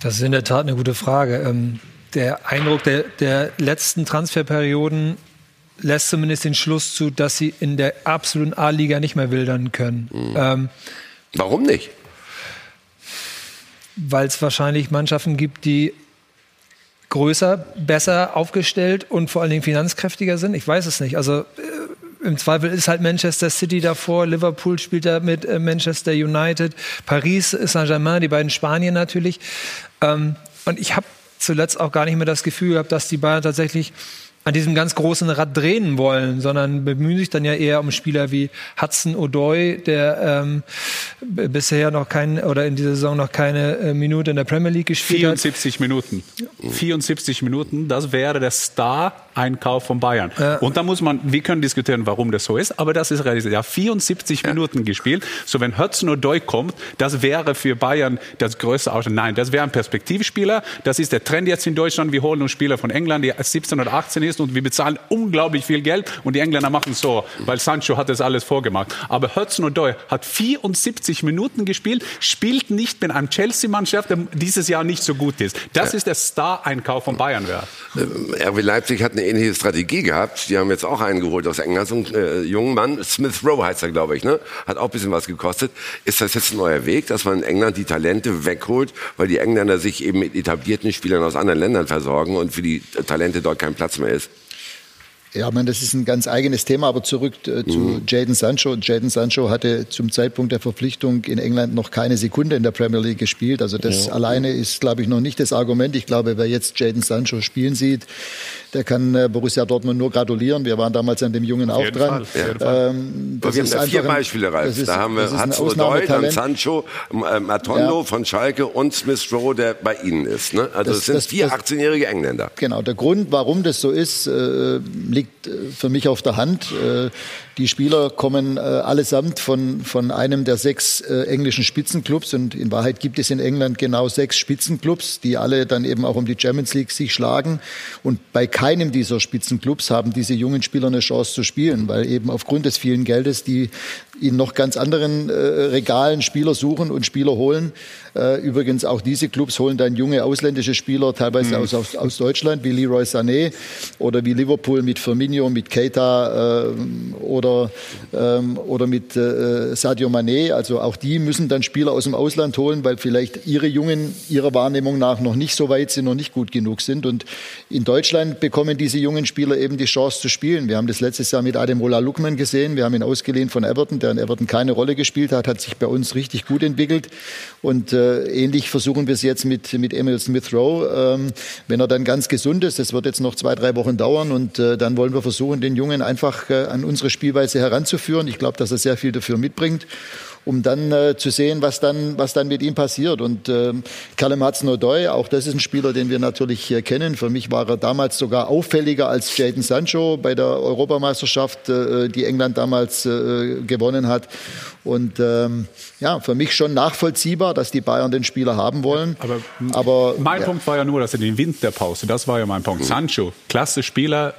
Das ist in der Tat eine gute Frage. Ähm der Eindruck der, der letzten Transferperioden lässt zumindest den Schluss zu, dass sie in der absoluten A-Liga nicht mehr wildern können. Mhm. Ähm, Warum nicht? Weil es wahrscheinlich Mannschaften gibt, die größer, besser aufgestellt und vor allen Dingen finanzkräftiger sind. Ich weiß es nicht. Also äh, im Zweifel ist halt Manchester City davor, Liverpool spielt da mit äh, Manchester United, Paris Saint-Germain, die beiden Spanien natürlich. Ähm, und ich habe zuletzt auch gar nicht mehr das Gefühl gehabt, dass die Bayern tatsächlich an diesem ganz großen Rad drehen wollen, sondern bemühen sich dann ja eher um Spieler wie Hudson O'Doy, der ähm, bisher noch kein oder in dieser Saison noch keine äh, Minute in der Premier League gespielt 74 hat. Minuten. 74 Minuten, das wäre der Star-Einkauf von Bayern. Ja. Und da muss man, wir können diskutieren, warum das so ist, aber das ist realisiert. Ja, 74 ja. Minuten gespielt. So, wenn Hudson O'Doy kommt, das wäre für Bayern das größte Ausland. Nein, das wäre ein Perspektivspieler. Das ist der Trend jetzt in Deutschland. Wir holen uns Spieler von England, die 17 oder 18 ist und wir bezahlen unglaublich viel Geld und die Engländer machen so, weil Sancho hat das alles vorgemacht. Aber Hudson Odoi hat 74 Minuten gespielt, spielt nicht mit einem Chelsea-Mannschaft, der dieses Jahr nicht so gut ist. Das ist der Star-Einkauf von Bayern wert. Äh, RB Leipzig hat eine ähnliche Strategie gehabt. Die haben jetzt auch einen geholt aus England, so einen äh, jungen Mann, Smith Rowe heißt er, glaube ich, ne? Hat auch ein bisschen was gekostet. Ist das jetzt ein neuer Weg, dass man in England die Talente wegholt, weil die Engländer sich eben mit etablierten Spielern aus anderen Ländern versorgen und für die Talente dort kein Platz mehr ist? Ja, man, das ist ein ganz eigenes Thema, aber zurück äh, zu mhm. Jaden Sancho. Jaden Sancho hatte zum Zeitpunkt der Verpflichtung in England noch keine Sekunde in der Premier League gespielt. Also das ja. alleine ist, glaube ich, noch nicht das Argument. Ich glaube, wer jetzt Jaden Sancho spielen sieht, der kann äh, Borussia Dortmund nur gratulieren. Wir waren damals an dem Jungen auch dran. Ähm, das wir haben da vier Beispiele, Ralf. Ist, da haben wir Hans Odoi, dann Sancho, Matondo ja. von Schalke und Smith Rowe, der bei Ihnen ist. Ne? Also es sind das, vier 18-jährige Engländer. Genau, der Grund, warum das so ist, äh, liegt liegt äh, für mich auf der Hand. Äh, die Spieler kommen äh, allesamt von, von einem der sechs englischen Spitzenclubs und in Wahrheit gibt es in England genau sechs Spitzenclubs, die alle dann eben auch um die Champions League sich schlagen. Und bei keinem dieser Spitzenclubs haben diese jungen Spieler eine Chance zu spielen, weil eben aufgrund des vielen Geldes die in noch ganz anderen äh, Regalen Spieler suchen und Spieler holen. Äh, übrigens auch diese Clubs holen dann junge ausländische Spieler, teilweise mhm. aus, aus, aus, Deutschland, wie Leroy Sané oder wie Liverpool mit Firmino, mit Keita äh, oder ähm, oder mit äh, Sadio Mané. Also auch die müssen dann Spieler aus dem Ausland holen, weil vielleicht ihre Jungen ihrer Wahrnehmung nach noch nicht so weit sind, noch nicht gut genug sind. Und in Deutschland bekommen diese jungen Spieler eben die Chance zu spielen. Wir haben das letztes Jahr mit Ademola Lukman gesehen. Wir haben ihn ausgeliehen von Everton, der in Everton keine Rolle gespielt hat, hat sich bei uns richtig gut entwickelt. Und äh, ähnlich versuchen wir es jetzt mit, mit Emil Smith Rowe. Ähm, wenn er dann ganz gesund ist, das wird jetzt noch zwei, drei Wochen dauern. Und äh, dann wollen wir versuchen, den Jungen einfach äh, an unsere Spielweise heranzuführen. Ich glaube, dass er sehr viel dafür mitbringt um dann äh, zu sehen, was dann, was dann mit ihm passiert. Und äh, Callum Hudson-Odoi, auch das ist ein Spieler, den wir natürlich äh, kennen. Für mich war er damals sogar auffälliger als Jaden Sancho bei der Europameisterschaft, äh, die England damals äh, gewonnen hat. Und ähm, ja, für mich schon nachvollziehbar, dass die Bayern den Spieler haben wollen. Aber, Aber mein ja. Punkt war ja nur, dass in den Winterpause, das war ja mein Punkt. Sancho, klasse Spieler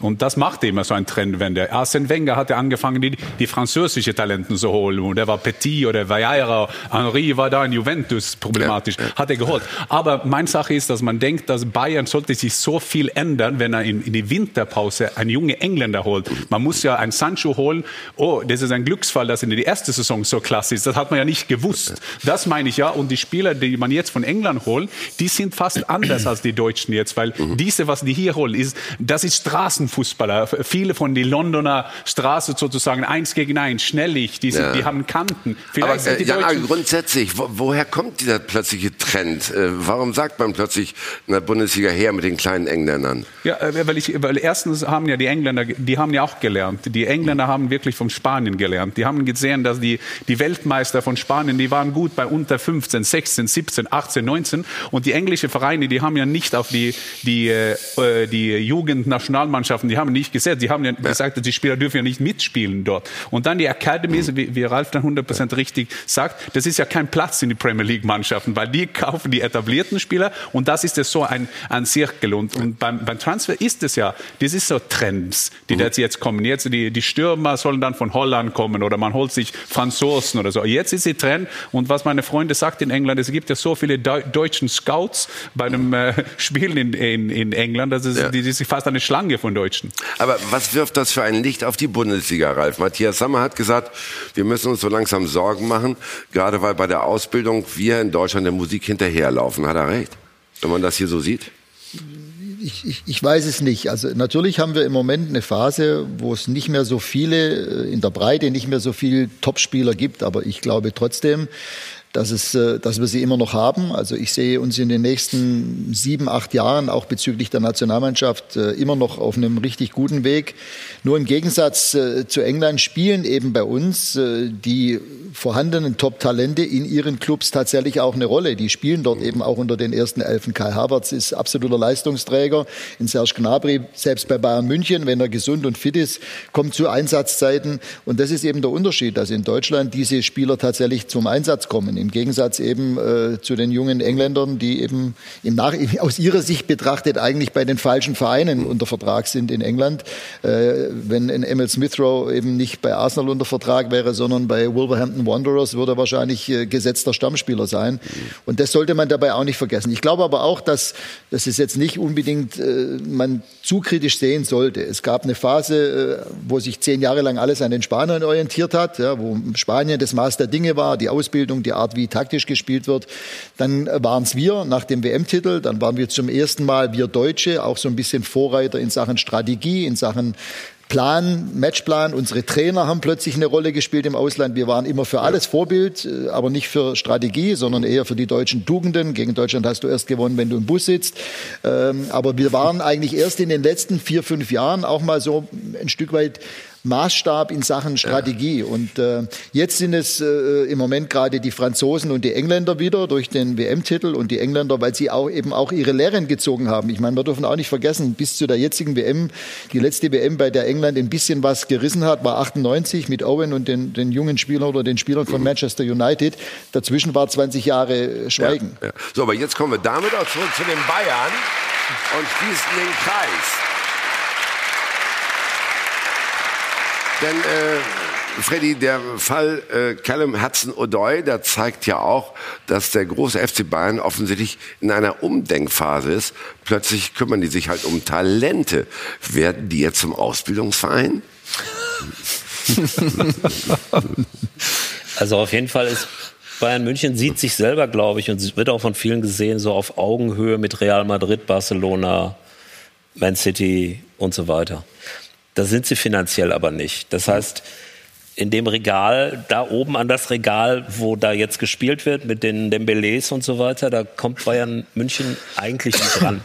und das macht immer so ein Trendwende. Arsene Wenger hatte angefangen, die, die französische Talenten zu holen. Und der war Petit oder Vieira, Henri war da in Juventus problematisch, hat er geholt. Aber meine Sache ist, dass man denkt, dass Bayern sollte sich so viel ändern, wenn er in, in die Winterpause einen jungen Engländer holt. Man muss ja einen Sancho holen. Oh, das ist ein Glücksfall, dass in die erste Saison so klasse ist. Das hat man ja nicht gewusst. Das meine ich ja. Und die Spieler, die man jetzt von England holt, die sind fast anders als die Deutschen jetzt, weil diese, was die hier holen, ist, das ist Straßenfußballer. Viele von den Londoner Straße sozusagen eins gegen eins, schnellig, die, sind, Ja. die haben Kanten. Aber sind äh, die ja, Deutschen- grundsätzlich, wo, woher kommt dieser plötzliche Trend? Äh, warum sagt man plötzlich in der Bundesliga her mit den kleinen Engländern? Ja, äh, weil, ich, weil erstens haben ja die Engländer, die haben ja auch gelernt. Die Engländer haben wirklich von Spanien gelernt. Die haben gesehen, dass die, die Weltmeister von Spanien, die waren gut bei unter 15, 16, 17, 18, 19. Und die englischen Vereine, die haben ja nicht auf die, die, äh, die Jugendnationalmannschaften, die haben nicht gesetzt. Die haben ja, gesagt, die Spieler dürfen ja nicht mitspielen dort. Und dann die Academies, wie, wie Ralf dann 100% richtig sagt, das ist ja kein Platz in die Premier League Mannschaften, weil die kaufen die etablierten Spieler und das ist ja so ein, ein Zirkel. Und, und beim, beim Transfer ist es ja, das ist so Trends, die jetzt, jetzt kommen. Jetzt die, die Stürmer sollen dann von Holland kommen oder man holt sich Franzosen oder so. Jetzt ist die Trend und was meine Freunde sagt in England, es gibt ja so viele Deu deutschen Scouts bei einem äh, Spiel in, in, in England, das ist, Ja. die, die ist fast eine Schlange von Deutschen. Aber was wirft das für ein Licht auf die Bundesliga, Ralf? Matthias Sammer hat gesagt, wir müssen uns so langsam Sorgen machen, gerade weil bei der Ausbildung wir in Deutschland der Musik hinterherlaufen. Hat er recht? Wenn man das hier so sieht? Ich, ich, ich weiß es nicht. Also natürlich haben wir im Moment eine Phase, wo es nicht mehr so viele äh, in der Breite, nicht mehr so viele Topspieler gibt. Aber ich glaube trotzdem, dass, es, äh, dass wir sie immer noch haben. Also ich sehe uns in den nächsten sieben, acht Jahren auch bezüglich der Nationalmannschaft äh, immer noch auf einem richtig guten Weg. Nur im Gegensatz äh, zu England spielen eben bei uns die vorhandenen Top-Talente in ihren Clubs tatsächlich auch eine Rolle. Die spielen dort eben auch unter den ersten Elfen. Kai Havertz ist absoluter Leistungsträger. In Serge Gnabry, selbst bei Bayern München, wenn er gesund und fit ist, kommt zu Einsatzzeiten. Und das ist eben der Unterschied, dass in Deutschland diese Spieler tatsächlich zum Einsatz kommen. Im Gegensatz eben äh, zu den jungen Engländern, die eben aus ihrer Sicht betrachtet eigentlich bei den falschen Vereinen unter Vertrag sind in England. Äh, wenn ein Emil Smith Rowe eben nicht bei Arsenal unter Vertrag wäre, sondern bei Wolverhampton Wanderers, würde er wahrscheinlich äh, gesetzter Stammspieler sein. Und das sollte man dabei auch nicht vergessen. Ich glaube aber auch, dass das ist jetzt nicht unbedingt äh, man zu kritisch sehen sollte. Es gab eine Phase, äh, wo sich zehn Jahre lang alles an den Spaniern orientiert hat, ja, wo Spanien das Maß der Dinge war, die Ausbildung, die Art, wie taktisch gespielt wird. Dann waren es wir nach dem WM-Titel, dann waren wir zum ersten Mal wir Deutsche auch so ein bisschen Vorreiter in Sachen Strategie, in Sachen Plan, Matchplan. Unsere Trainer haben plötzlich eine Rolle gespielt im Ausland. Wir waren immer für alles Vorbild, äh, aber nicht für Strategie, sondern eher für die deutschen Tugenden. Gegen Deutschland hast du erst gewonnen, wenn du im Bus sitzt. Ähm, Aber wir waren eigentlich erst in den letzten vier, fünf Jahren auch mal so ein Stück weit Maßstab in Sachen Strategie. Und äh, jetzt sind es äh, im Moment gerade die Franzosen und die Engländer wieder durch den WM-Titel und die Engländer, weil sie auch eben auch ihre Lehren gezogen haben. Ich meine, wir dürfen auch nicht vergessen, bis zu der jetzigen WM, die letzte WM, bei der England ein bisschen was gerissen hat, war 98 mit Owen und den, den jungen Spielern oder den Spielern von Manchester United. Dazwischen war 20 Jahre äh, Schweigen. Ja. So, aber jetzt kommen wir damit auch zurück zu den Bayern und schließen den Kreis. Denn, äh, Freddy, der Fall äh, Callum Hudson-Odoi, der zeigt ja auch, dass der große FC Bayern offensichtlich in einer Umdenkphase ist. Plötzlich kümmern die sich halt um Talente. Werden die jetzt zum Ausbildungsverein? Also auf jeden Fall ist Bayern München sieht sich selber, glaube ich, und wird auch von vielen gesehen, so auf Augenhöhe mit Real Madrid, Barcelona, Man City und so weiter. Da sind sie finanziell aber nicht. Das heißt, in dem Regal, da oben an das Regal, wo da jetzt gespielt wird mit den Dembélés und so weiter, da kommt Bayern München eigentlich nicht ran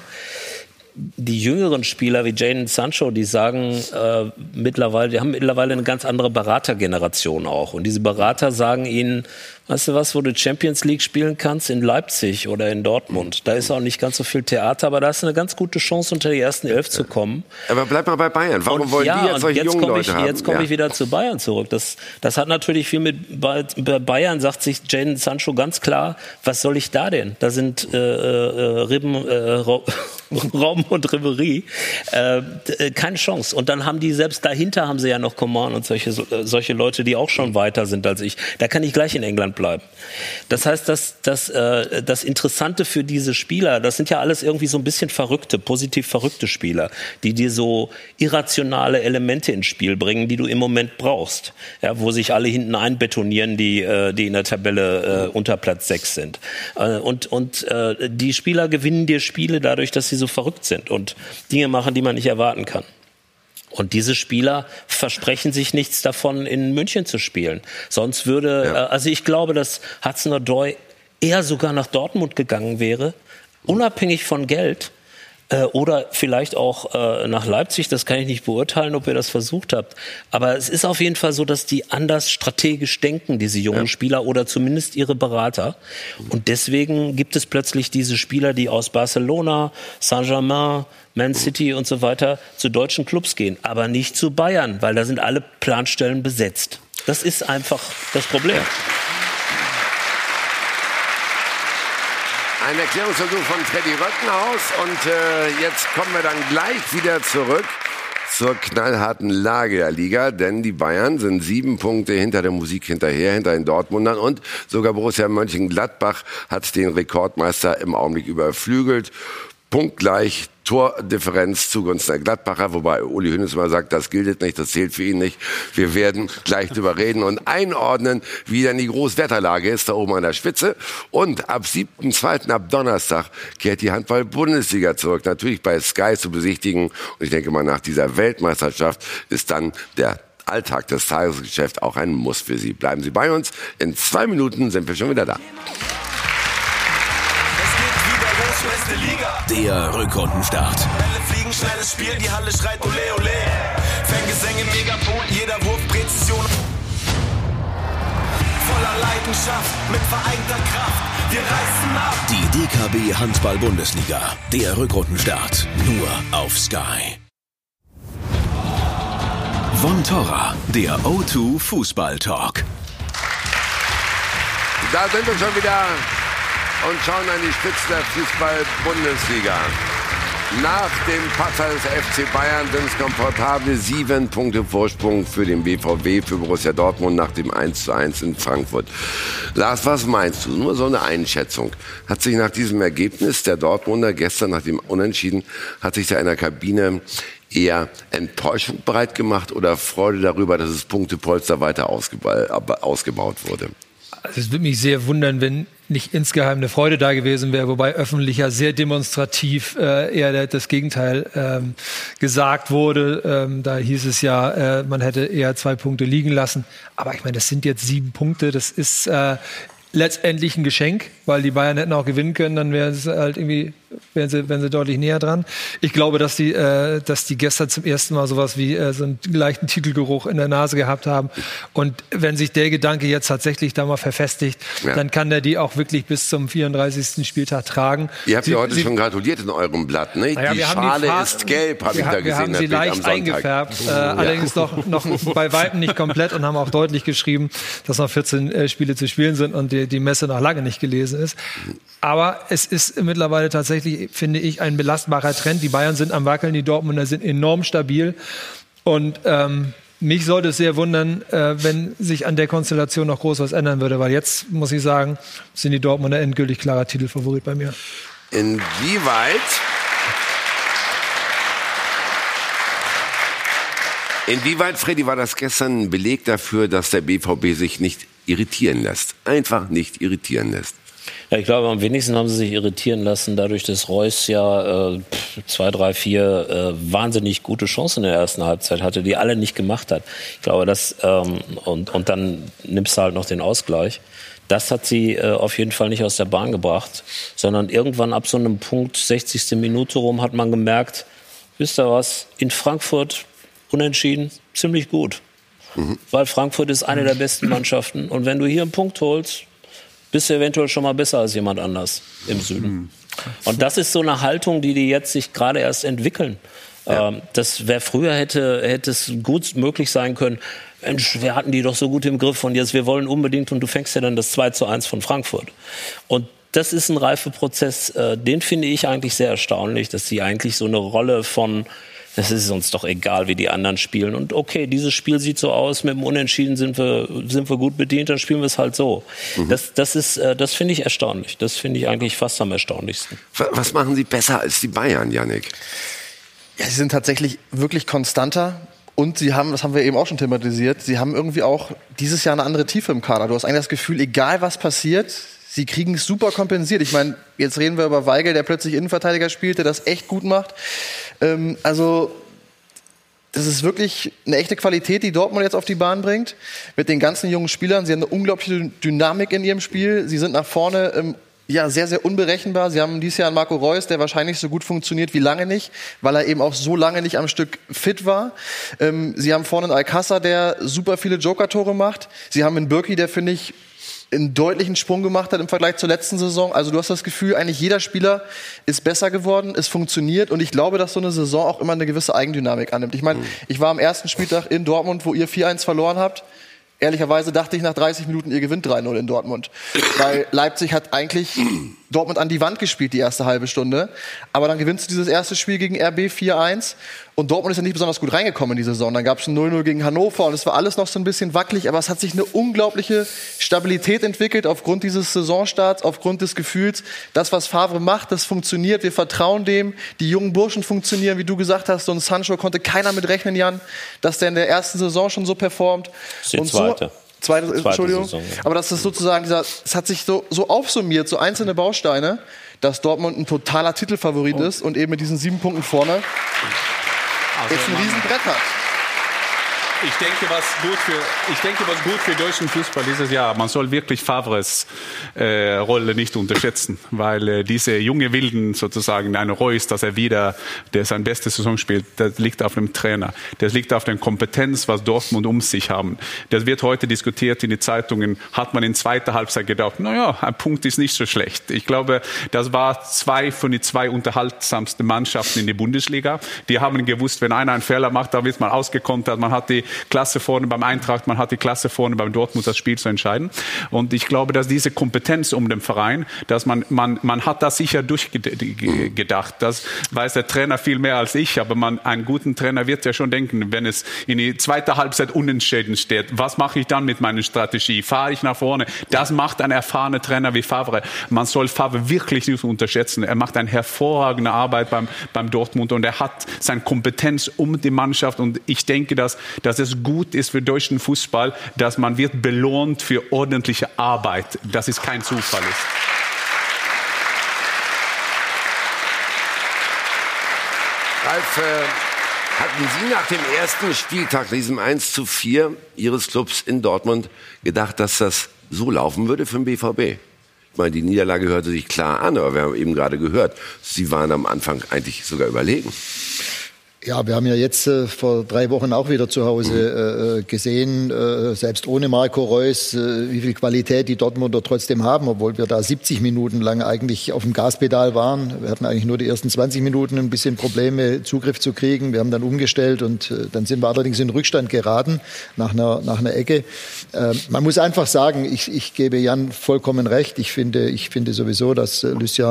die jüngeren Spieler wie Jane Sancho, die sagen äh, mittlerweile, die haben mittlerweile eine ganz andere Beratergeneration auch. Und diese Berater sagen ihnen, weißt du was, wo du Champions League spielen kannst? In Leipzig oder in Dortmund. Da ist auch nicht ganz so viel Theater, aber da hast du eine ganz gute Chance, unter die ersten elf zu kommen. Aber bleib mal bei Bayern. Warum und wollen ja, die jetzt solche jetzt jungen komme Leute ich, haben? Jetzt komme Ja. ich wieder zu Bayern zurück. Das, das hat natürlich viel mit bei Bayern, sagt sich Jane Sancho ganz klar, was soll ich da denn? Da sind äh, äh, Ribben, äh, Ra- Raum und Ribery. Äh, äh, keine Chance. Und dann haben die, selbst dahinter haben sie ja noch Coman und solche, äh, solche Leute, die auch schon weiter sind als ich. Da kann ich gleich in England bleiben. Das heißt, dass, dass, äh, das Interessante für diese Spieler, das sind ja alles irgendwie so ein bisschen verrückte, positiv verrückte Spieler, die dir so irrationale Elemente ins Spiel bringen, die du im Moment brauchst. Ja, wo sich alle hinten einbetonieren, die, äh, die in der Tabelle äh, unter Platz 6 sind. Äh, und und äh, die Spieler gewinnen dir Spiele dadurch, dass sie so verrückt sind und Dinge machen, die man nicht erwarten kann. Und diese Spieler versprechen sich nichts davon, in München zu spielen. Sonst würde, Ja. äh, also ich glaube, dass Hudson Odoi eher sogar nach Dortmund gegangen wäre, unabhängig von Geld. Äh, oder vielleicht auch äh, nach Leipzig, das kann ich nicht beurteilen, ob ihr das versucht habt. Aber es ist auf jeden Fall so, dass die anders strategisch denken, diese jungen Spieler, oder zumindest ihre Berater. Und deswegen gibt es plötzlich diese Spieler, die aus Barcelona, Saint-Germain, Man City und so weiter zu deutschen Clubs gehen, aber nicht zu Bayern, weil da sind alle Planstellen besetzt. Das ist einfach das Problem. Ein Erklärungsversuch von Freddy Röckenhaus und äh, jetzt kommen wir dann gleich wieder zurück zur knallharten Lage der Liga, denn die Bayern sind sieben Punkte hinter der Musik hinterher, hinter den Dortmundern. Und sogar Borussia Mönchengladbach hat den Rekordmeister im Augenblick überflügelt. Punktgleich Tordifferenz zugunsten der Gladbacher, wobei Uli Hoeneß immer sagt, das gilt nicht, das zählt für ihn nicht. Wir werden gleich drüber reden und einordnen, wie denn die Großwetterlage ist da oben an der Spitze. Und ab 7.2. ab Donnerstag kehrt die Handball-Bundesliga zurück, natürlich bei Sky zu besichtigen. Und ich denke mal, nach dieser Weltmeisterschaft ist dann der Alltag des Tagesgeschäfts auch ein Muss für Sie. Bleiben Sie bei uns. In zwei Minuten sind wir schon wieder da. Beste Liga. Der Rückrundenstart. Bälle fliegen, schnelles Spiel, die Halle schreit ole ole. Fangesänge, Megafon, jeder Wurf, Präzision. Voller Leidenschaft, mit vereinter Kraft, wir reißen ab. Die DKB Handball Bundesliga. Der Rückrundenstart. Nur auf Sky. Von Torra, der O2 Fußball Talk. Da sind wir schon wieder und schauen an die Spitze der Fußball-Bundesliga. Nach dem Patzer des FC Bayern sind es komfortable sieben Punkte Vorsprung für den BVB, für Borussia Dortmund nach dem 1 zu 1 in Frankfurt. Lars, was meinst du? Nur so eine Einschätzung. Hat sich nach diesem Ergebnis der Dortmunder gestern nach dem Unentschieden, hat sich da in der Kabine eher Enttäuschung bereit gemacht oder Freude darüber, dass das Punktepolster weiter ausgeba ausgebaut wurde? Also es würde mich sehr wundern, wenn nicht insgeheim eine Freude da gewesen wäre, wobei öffentlich ja sehr demonstrativ äh, eher das Gegenteil ähm, gesagt wurde. Ähm, da hieß es ja, äh, man hätte eher zwei Punkte liegen lassen. Aber ich meine, das sind jetzt sieben Punkte. Das ist äh, letztendlich ein Geschenk, weil die Bayern hätten auch gewinnen können, dann wären sie halt irgendwie, wären sie, wären sie deutlich näher dran. Ich glaube, dass die, äh, dass die gestern zum ersten Mal sowas wie äh, so einen leichten Titelgeruch in der Nase gehabt haben. Und wenn sich der Gedanke jetzt tatsächlich da mal verfestigt, Ja. dann kann der die auch wirklich bis zum 34. Spieltag tragen. Ihr habt Sie- ja heute sie- schon gratuliert in eurem Blatt, ne? naja, die wir haben Schale Fa- ist gelb, habe wir ich da Wir gesehen. haben das sie leicht eingefärbt, äh, Ja. allerdings noch, noch bei Weitem nicht komplett und haben auch deutlich geschrieben, dass noch 14 äh, Spiele zu spielen sind und die, die Messe noch lange nicht gelesen ist. Aber es ist mittlerweile tatsächlich, finde ich, ein belastbarer Trend. Die Bayern sind am Wackeln, die Dortmunder sind enorm stabil und ähm, mich sollte es sehr wundern, äh, wenn sich an der Konstellation noch groß was ändern würde, weil jetzt, muss ich sagen, sind die Dortmunder endgültig klarer Titelfavorit bei mir. Inwieweit Inwieweit, Freddy, war das gestern ein Beleg dafür, dass der BVB sich nicht irritieren lässt? Einfach nicht irritieren lässt. Ja, ich glaube, am wenigsten haben sie sich irritieren lassen, dadurch, dass Reus ja äh, zwei, drei, vier äh, wahnsinnig gute Chancen in der ersten Halbzeit hatte, die alle nicht gemacht hat. Ich glaube, das ähm, und, und dann nimmst du halt noch den Ausgleich. Das hat sie äh, auf jeden Fall nicht aus der Bahn gebracht, sondern irgendwann ab so einem Punkt, 60. Minute rum, hat man gemerkt, wisst ihr was, in Frankfurt unentschieden, ziemlich gut. Weil Frankfurt ist eine der besten Mannschaften. Und wenn du hier einen Punkt holst, bist du eventuell schon mal besser als jemand anders im Süden. Und das ist so eine Haltung, die die jetzt sich gerade erst entwickeln. Ähm, das wäre früher hätte, hätte es gut möglich sein können. Mensch, wir hatten die doch so gut im Griff und jetzt wir wollen unbedingt und du fängst ja dann das 2 zu 1 von Frankfurt. Und das ist ein Reifeprozess, äh, den finde ich eigentlich sehr erstaunlich, dass sie eigentlich so eine Rolle von das ist uns doch egal, wie die anderen spielen. Und okay, dieses Spiel sieht so aus, mit dem Unentschieden sind wir, sind wir gut bedient, dann spielen wir es halt so. Das, das, ist, äh, das finde ich erstaunlich. Das finde ich eigentlich fast am erstaunlichsten. Wa- Was machen sie besser als die Bayern, Yannick? Ja, sie sind tatsächlich wirklich konstanter. Und sie haben, das haben wir eben auch schon thematisiert, sie haben irgendwie auch dieses Jahr eine andere Tiefe im Kader. Du hast eigentlich das Gefühl, egal was passiert, sie kriegen es super kompensiert. Ich meine, jetzt reden wir über Weigel, der plötzlich Innenverteidiger spielt, der das echt gut macht. Ähm, also das ist wirklich eine echte Qualität, die Dortmund jetzt auf die Bahn bringt. Mit den ganzen jungen Spielern. Sie haben eine unglaubliche Dy- Dynamik in ihrem Spiel. Sie sind nach vorne ähm, ja, sehr, sehr unberechenbar. Sie haben dieses Jahr einen Marco Reus, der wahrscheinlich so gut funktioniert wie lange nicht, weil er eben auch so lange nicht am Stück fit war. Ähm, Sie haben vorne einen Alcázar, der super viele Joker-Tore macht. Sie haben einen Birki, der, finde ich, einen deutlichen Sprung gemacht hat im Vergleich zur letzten Saison. Also du hast das Gefühl, eigentlich jeder Spieler ist besser geworden, es funktioniert und ich glaube, dass so eine Saison auch immer eine gewisse Eigendynamik annimmt. Ich meine, ich war am ersten Spieltag in Dortmund, wo ihr 4-1 verloren habt. Ehrlicherweise dachte ich nach 30 Minuten, ihr gewinnt 3-0 in Dortmund. Weil Leipzig hat eigentlich Dortmund an die Wand gespielt, die erste halbe Stunde. Aber dann gewinnst du dieses erste Spiel gegen RB 4-1. Und Dortmund ist ja nicht besonders gut reingekommen in die Saison. Dann gab es ein 0-0 gegen Hannover und es war alles noch so ein bisschen wackelig. Aber es hat sich eine unglaubliche Stabilität entwickelt aufgrund dieses Saisonstarts, aufgrund des Gefühls, das, was Favre macht, das funktioniert. Wir vertrauen dem. Die jungen Burschen funktionieren, wie du gesagt hast. So ein Sancho konnte keiner mit rechnen, Jan, dass der in der ersten Saison schon so performt. ist die Und zweite. So, Zweite, Zweite Entschuldigung. Saison, ja. Aber das ist sozusagen dieser, es hat sich so, so aufsummiert, so einzelne Bausteine, dass Dortmund ein totaler Titelfavorit ist und eben mit diesen sieben Punkten vorne jetzt ein Riesenbrett hat. Ich denke, was gut für, ich denke, was gut für deutschen Fußball dieses Jahr. Man soll wirklich Favres äh, Rolle nicht unterschätzen, weil äh, diese junge Wilden sozusagen, eine Reus, dass er wieder, der sein bestes Saison spielt, das liegt auf dem Trainer. Das liegt auf der Kompetenz, was Dortmund um sich haben. Das wird heute diskutiert in den Zeitungen. Hat man in zweiter Halbzeit gedacht, na ja, ein Punkt ist nicht so schlecht. Ich glaube, das war zwei von den zwei unterhaltsamsten Mannschaften in der Bundesliga. Die haben gewusst, wenn einer einen Fehler macht, da wird man ausgekontert. Man hat die Klasse vorne beim Eintracht, man hat die Klasse vorne beim Dortmund, das Spiel zu entscheiden. Und ich glaube, dass diese Kompetenz um den Verein, dass man, man, man hat das sicher durchgedacht. Das weiß der Trainer viel mehr als ich, aber man, einen guten Trainer wird ja schon denken, wenn es in die zweite Halbzeit unentschieden steht, was mache ich dann mit meiner Strategie? Fahre ich nach vorne? Das macht ein erfahrener Trainer wie Favre. Man soll Favre wirklich nicht unterschätzen. Er macht eine hervorragende Arbeit beim, beim Dortmund und er hat seine Kompetenz um die Mannschaft und ich denke, dass, dass es gut ist für deutschen Fußball, dass man wird belohnt für ordentliche Arbeit, dass es kein Zufall ist. Ralf, äh, hatten Sie nach dem ersten Spieltag, diesem 1 zu 4 Ihres Clubs in Dortmund, gedacht, dass das so laufen würde für den BVB? Ich meine, die Niederlage hörte sich klar an, aber wir haben eben gerade gehört, Sie waren am Anfang eigentlich sogar überlegen. Ja, wir haben ja jetzt äh, vor drei Wochen auch wieder zu Hause äh, gesehen, äh, selbst ohne Marco Reus, äh, wie viel Qualität die Dortmunder trotzdem haben, obwohl wir da 70 Minuten lang eigentlich auf dem Gaspedal waren. Wir hatten eigentlich nur die ersten 20 Minuten ein bisschen Probleme, Zugriff zu kriegen. Wir haben dann umgestellt und äh, dann sind wir allerdings in Rückstand geraten nach einer, nach einer Ecke. Äh, man muss einfach sagen, ich, ich gebe Jan vollkommen recht. Ich finde, ich finde sowieso, dass äh, Lucien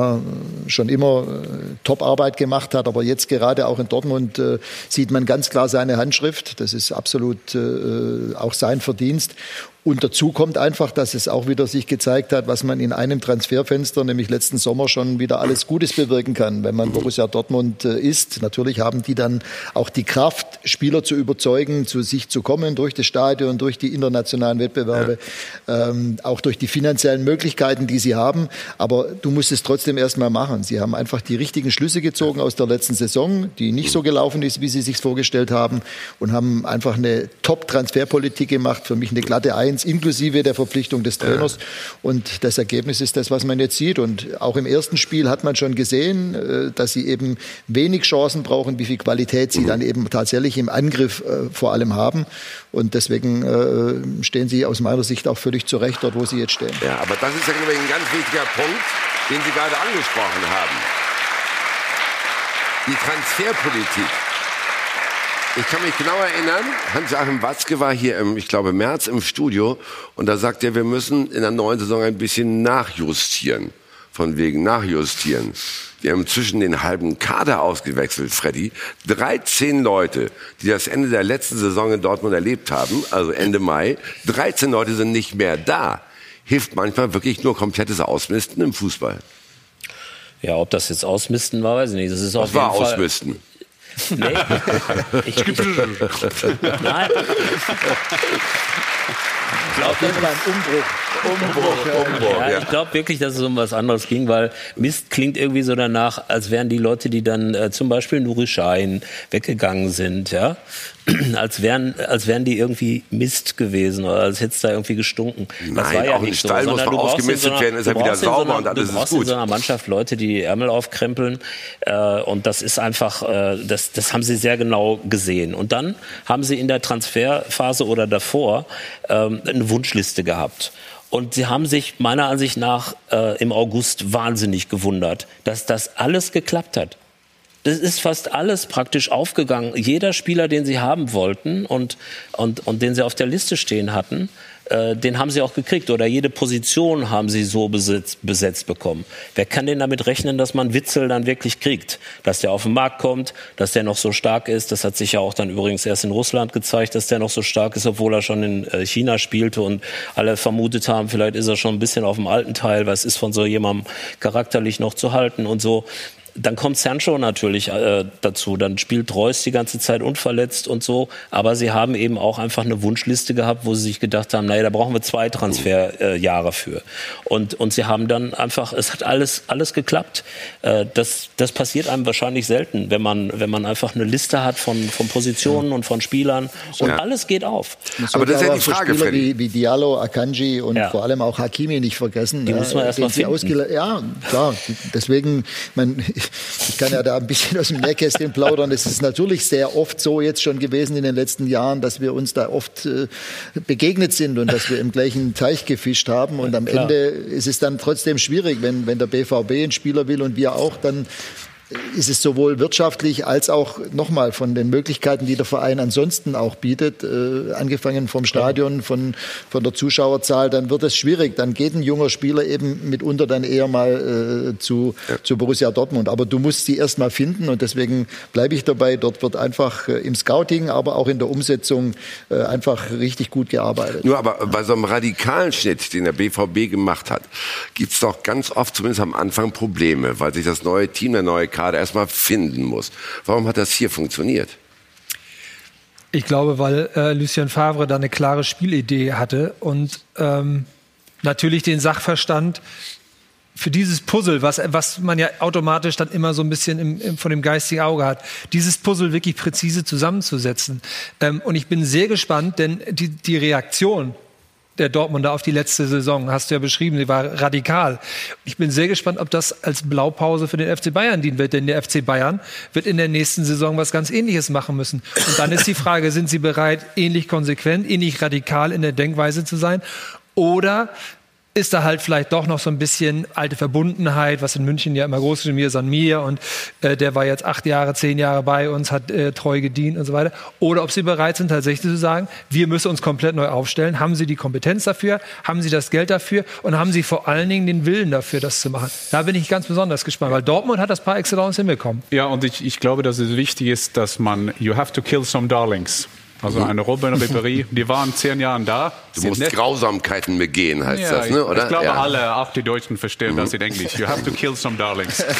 äh, schon immer äh, Top-Arbeit gemacht hat, aber jetzt gerade auch in Dortmund äh, sieht man ganz klar seine Handschrift. Das ist absolut äh, auch sein Verdienst. Und dazu kommt einfach, dass es auch wieder sich gezeigt hat, was man in einem Transferfenster, nämlich letzten Sommer schon wieder alles Gutes bewirken kann, wenn man Borussia Dortmund äh, ist. Natürlich haben die dann auch die Kraft, Spieler zu überzeugen, zu sich zu kommen durch das Stadion, durch die internationalen Wettbewerbe, ja. ähm, auch durch die finanziellen Möglichkeiten, die sie haben. Aber du musst es trotzdem erstmal machen. Sie haben einfach die richtigen Schlüsse gezogen aus der letzten Saison, die nicht so gelaufen ist, wie sie sich vorgestellt haben, und haben einfach eine Top-Transferpolitik gemacht. Für mich eine glatte Eins Vereins inklusive der Verpflichtung des Trainers. Und das Ergebnis ist das, was man jetzt sieht. Und auch im ersten Spiel hat man schon gesehen, äh, dass sie eben wenig Chancen brauchen, wie viel Qualität sie mhm. dann eben tatsächlich im Angriff äh, vor allem haben. Und deswegen äh, stehen sie aus meiner Sicht auch völlig zurecht dort, wo sie jetzt stehen. Ja, aber das ist ja glaube ich, ein ganz wichtiger Punkt, den Sie gerade angesprochen haben. Die Transferpolitik. Ich kann mich genau erinnern, Hans-Joachim Watzke war hier im, ich glaube, März im Studio und da sagt er, wir müssen in der neuen Saison ein bisschen nachjustieren. Von wegen nachjustieren. Wir haben zwischen den halben Kader ausgewechselt, Freddy. 13 Leute, die das Ende der letzten Saison in Dortmund erlebt haben, also Ende Mai. 13 Leute sind nicht mehr da. Hilft manchmal wirklich nur komplettes Ausmisten im Fußball. Ja, ob das jetzt Ausmisten war, weiß ich nicht. Das ist Was auf jeden war Fall Ausmisten? Nee. Ich, ich, nein. Ich glaube, das war ein Umbruch. Umbruch, Umbruch. Ja, ich glaube wirklich, dass es um was anderes ging, weil Mist klingt irgendwie so danach, als wären die Leute, die dann äh, zum Beispiel Nuri Schein weggegangen sind, ja, als wären, als wären die irgendwie Mist gewesen oder als hätte es da irgendwie gestunken. Das Nein, war ja auch nicht ein Stall so, muss noch ausgemistet werden, ist er wieder sauber und alles ist gut. Du brauchst in so einer Mannschaft Leute, die Ärmel aufkrempeln äh, und das ist einfach, äh, das, das haben sie sehr genau gesehen. Und dann haben sie in der Transferphase oder davor ähm, eine Wunschliste gehabt. Und sie haben sich meiner Ansicht nach äh, im August wahnsinnig gewundert, dass das alles geklappt hat das ist fast alles praktisch aufgegangen. Jeder Spieler, den sie haben wollten und, und, und den sie auf der Liste stehen hatten, äh, den haben sie auch gekriegt. Oder jede Position haben sie so besetzt, besetzt bekommen. Wer kann denn damit rechnen, dass man Witzel dann wirklich kriegt? Dass der auf den Markt kommt, dass der noch so stark ist. Das hat sich ja auch dann übrigens erst in Russland gezeigt, dass der noch so stark ist, obwohl er schon in äh, China spielte und alle vermutet haben, vielleicht ist er schon ein bisschen auf dem alten Teil, was ist von so jemandem charakterlich noch zu halten und so. Dann kommt Sancho natürlich äh, dazu. Dann spielt Reus die ganze Zeit unverletzt und so. Aber sie haben eben auch einfach eine Wunschliste gehabt, wo sie sich gedacht haben, naja, da brauchen wir zwei Transferjahre äh, für. Und, und sie haben dann einfach, es hat alles, alles geklappt. Äh, das, das passiert einem wahrscheinlich selten, wenn man, wenn man einfach eine Liste hat von, von Positionen und von Spielern und ja. alles geht auf. Aber das ist ja die Frage, Spieler wie, wie Diallo, Akanji und ja. vor allem auch Hakimi nicht vergessen. Die muss man erst mal finden. Ja, klar. Deswegen, man, ich kann ja da ein bisschen aus dem Nähkästchen plaudern. Es ist natürlich sehr oft so jetzt schon gewesen in den letzten Jahren, dass wir uns da oft äh, begegnet sind und dass wir im gleichen Teich gefischt haben. Und am Klar. Ende ist es dann trotzdem schwierig, wenn, wenn der BVB einen Spieler will und wir auch, dann ist es sowohl wirtschaftlich als auch nochmal von den Möglichkeiten, die der Verein ansonsten auch bietet, äh, angefangen vom Stadion, von, von der Zuschauerzahl, dann wird es schwierig. Dann geht ein junger Spieler eben mitunter dann eher mal äh, zu, ja. zu Borussia Dortmund. Aber du musst sie erst mal finden und deswegen bleibe ich dabei. Dort wird einfach äh, im Scouting, aber auch in der Umsetzung äh, einfach richtig gut gearbeitet. Nur aber bei so einem radikalen Schnitt, den der BVB gemacht hat, gibt es doch ganz oft, zumindest am Anfang, Probleme, weil sich das neue Team, der neue Kader erstmal finden muss. Warum hat das hier funktioniert? Ich glaube, weil äh, Lucien Favre da eine klare Spielidee hatte und ähm, natürlich den Sachverstand für dieses Puzzle, was, was man ja automatisch dann immer so ein bisschen im, im, von dem geistigen Auge hat, dieses Puzzle wirklich präzise zusammenzusetzen. Ähm, und ich bin sehr gespannt, denn die, die Reaktion der Dortmunder auf die letzte Saison. Hast du ja beschrieben, sie war radikal. Ich bin sehr gespannt, ob das als Blaupause für den FC Bayern dienen wird, denn der FC Bayern wird in der nächsten Saison was ganz Ähnliches machen müssen. Und dann ist die Frage, sind sie bereit, ähnlich konsequent, ähnlich radikal in der Denkweise zu sein? Oder ist da halt vielleicht doch noch so ein bisschen alte Verbundenheit, was in München ja immer groß ist, mir San Mir und äh, der war jetzt acht Jahre, zehn Jahre bei uns, hat äh, treu gedient und so weiter. Oder ob sie bereit sind, tatsächlich zu sagen, wir müssen uns komplett neu aufstellen. Haben sie die Kompetenz dafür? Haben sie das Geld dafür? Und haben sie vor allen Dingen den Willen dafür, das zu machen? Da bin ich ganz besonders gespannt, weil Dortmund hat das par excellence hinbekommen. Ja, und ich, ich glaube, dass es wichtig ist, dass man, you have to kill some darlings. Also eine Robin Ribéry, die waren zehn Jahren da. Du musst nett. Grausamkeiten begehen, heißt Ja, das, ne? ich- oder? Ich glaube, ja. alle, auch die Deutschen verstehen das in Englisch. You have to kill some darlings. äh, weil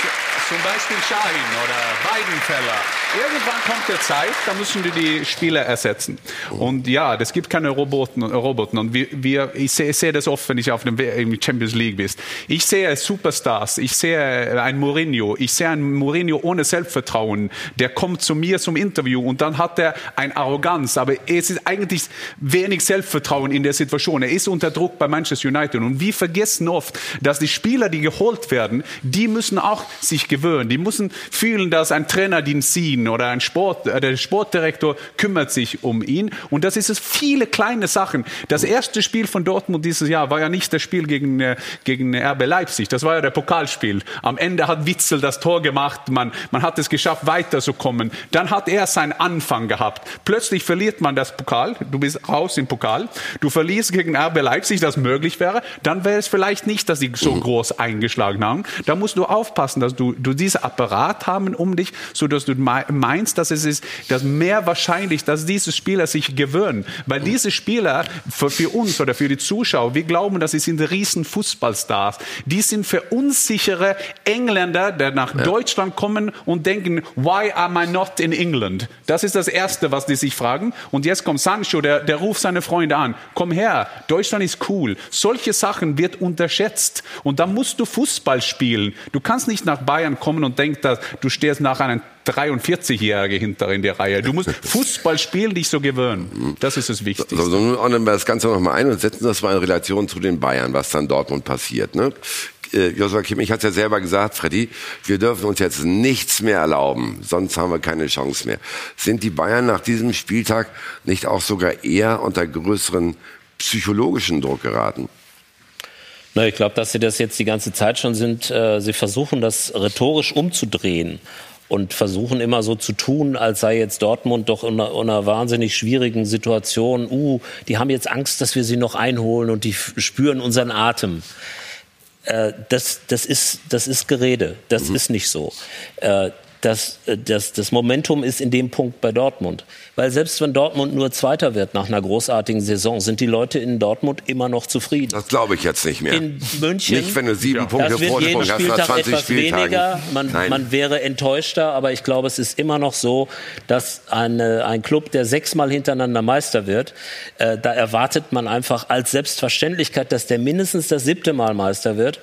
zu- zum Beispiel Shahin oder Weidenfeller. Irgendwann kommt der Zeit, da müssen die die Spieler ersetzen. Und ja, es gibt keine Roboter. Roboter. Und wir, wir, ich sehe sehe das oft, wenn ich auf dem Champions League bin. Ich sehe Superstars, ich sehe einen Mourinho, ich sehe einen Mourinho ohne Selbstvertrauen. Der kommt zu mir zum Interview und dann hat er eine Arroganz, aber es ist eigentlich wenig Selbstvertrauen in der Situation. Er ist unter Druck bei Manchester United und wir vergessen oft, dass die Spieler, die geholt werden, die müssen auch sich gewöhnen. Die müssen fühlen, dass ein Trainer den sehen oder ein Sport, äh, der Sportdirektor kümmert sich um ihn. Und das ist es viele kleine Sachen. Das erste Spiel von Dortmund dieses Jahr war ja nicht das Spiel gegen, äh, gegen RB Leipzig. Das war ja der Pokalspiel. Am Ende hat Witzel das Tor gemacht. Man, man hat es geschafft, weiterzukommen. Dann hat er seinen Anfang gehabt. Plötzlich verliert man das Pokal. Du bist raus im Pokal. Du verlierst gegen RB Leipzig, das möglich wäre. Dann wäre es vielleicht nicht, dass sie so groß eingeschlagen haben. Da musst du aufpassen, dass du, du diesen Apparat haben um dich, so dass du meinst, dass es ist, dass mehr wahrscheinlich, dass diese Spieler sich gewöhnen. Weil diese Spieler für, für uns oder für die Zuschauer, wir glauben, dass sie sind riesen Fußballstars. Die sind verunsichere Engländer, die nach Deutschland kommen und denken, why am I not in England? Das ist das Erste, was die sich fragen. Und jetzt kommt Sancho, der, der ruft seine Freunde an. Komm her, Deutschland ist cool. Solche Sachen wird unterschätzt. Und da musst du Fußball spielen. Du kannst nicht nach Bayern kommen und denken, dass du stehst nach einem 43-Jährige hinter in der Reihe. Du musst Fußball spielen, dich so gewöhnen. Das ist das Wichtigste. So, so, nun ordnen wir das Ganze nochmal ein und setzen das mal in Relation zu den Bayern, was dann Dortmund passiert. Ne? Äh, Joshua Kimmich hat es ja selber gesagt, Freddy, wir dürfen uns jetzt nichts mehr erlauben, sonst haben wir keine Chance mehr. Sind die Bayern nach diesem Spieltag nicht auch sogar eher unter größeren psychologischen Druck geraten? Na, ich glaube, dass sie das jetzt die ganze Zeit schon sind. Äh, sie versuchen das rhetorisch umzudrehen und versuchen immer so zu tun, als sei jetzt Dortmund doch in einer, in einer wahnsinnig schwierigen Situation. Uh, die haben jetzt Angst, dass wir sie noch einholen und die spüren unseren Atem. Äh, das, das, ist, das ist Gerede. Das ist nicht so. Äh, das, äh, das, das Momentum ist in dem Punkt bei Dortmund. Weil selbst wenn Dortmund nur Zweiter wird nach einer großartigen Saison, sind die Leute in Dortmund immer noch zufrieden. Das glaube ich jetzt nicht mehr. In München. Nicht, wenn du sieben Punkte wird jeden Vorsprung hast nach Spieltag 20 etwas Spieltagen. weniger. Man, Nein. man wäre enttäuschter, aber ich glaube, es ist immer noch so, dass eine, ein Club, der sechsmal hintereinander Meister wird, äh, da erwartet man einfach als Selbstverständlichkeit, dass der mindestens das siebte Mal Meister wird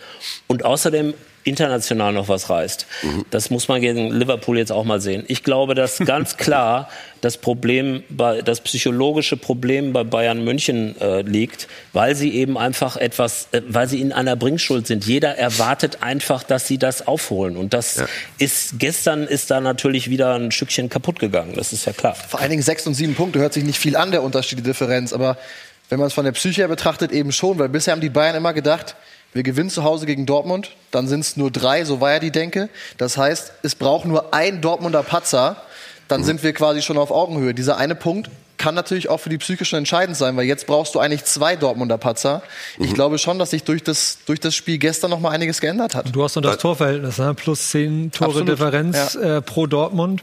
und außerdem international noch was reißt. Das muss man gegen Liverpool jetzt auch mal sehen. Ich glaube, dass ganz klar das Problem, bei, das psychologische Problem bei Bayern München äh, liegt, weil sie eben einfach etwas, äh, weil sie in einer Bringschuld sind. Jeder erwartet einfach, dass sie das aufholen. Und das ist, gestern ist da natürlich wieder ein Stückchen kaputt gegangen. Das ist ja klar. Vor allen Dingen sechs und sieben Punkte hört sich nicht viel an, der Unterschied, die Differenz. Aber wenn man es von der Psyche her betrachtet, eben schon. Weil bisher haben die Bayern immer gedacht, wir gewinnen zu Hause gegen Dortmund, dann sind es nur drei, so war ja die Denke. Das heißt, es braucht nur ein Dortmunder Patzer, dann sind wir quasi schon auf Augenhöhe. Dieser eine Punkt kann natürlich auch für die Psyche schon entscheidend sein, weil jetzt brauchst du eigentlich zwei Dortmunder Patzer. Ich glaube schon, dass sich durch das, durch das Spiel gestern noch mal einiges geändert hat. Du hast noch das Torverhältnis, ne? plus zehn Tore Absolut, Differenz äh, pro Dortmund.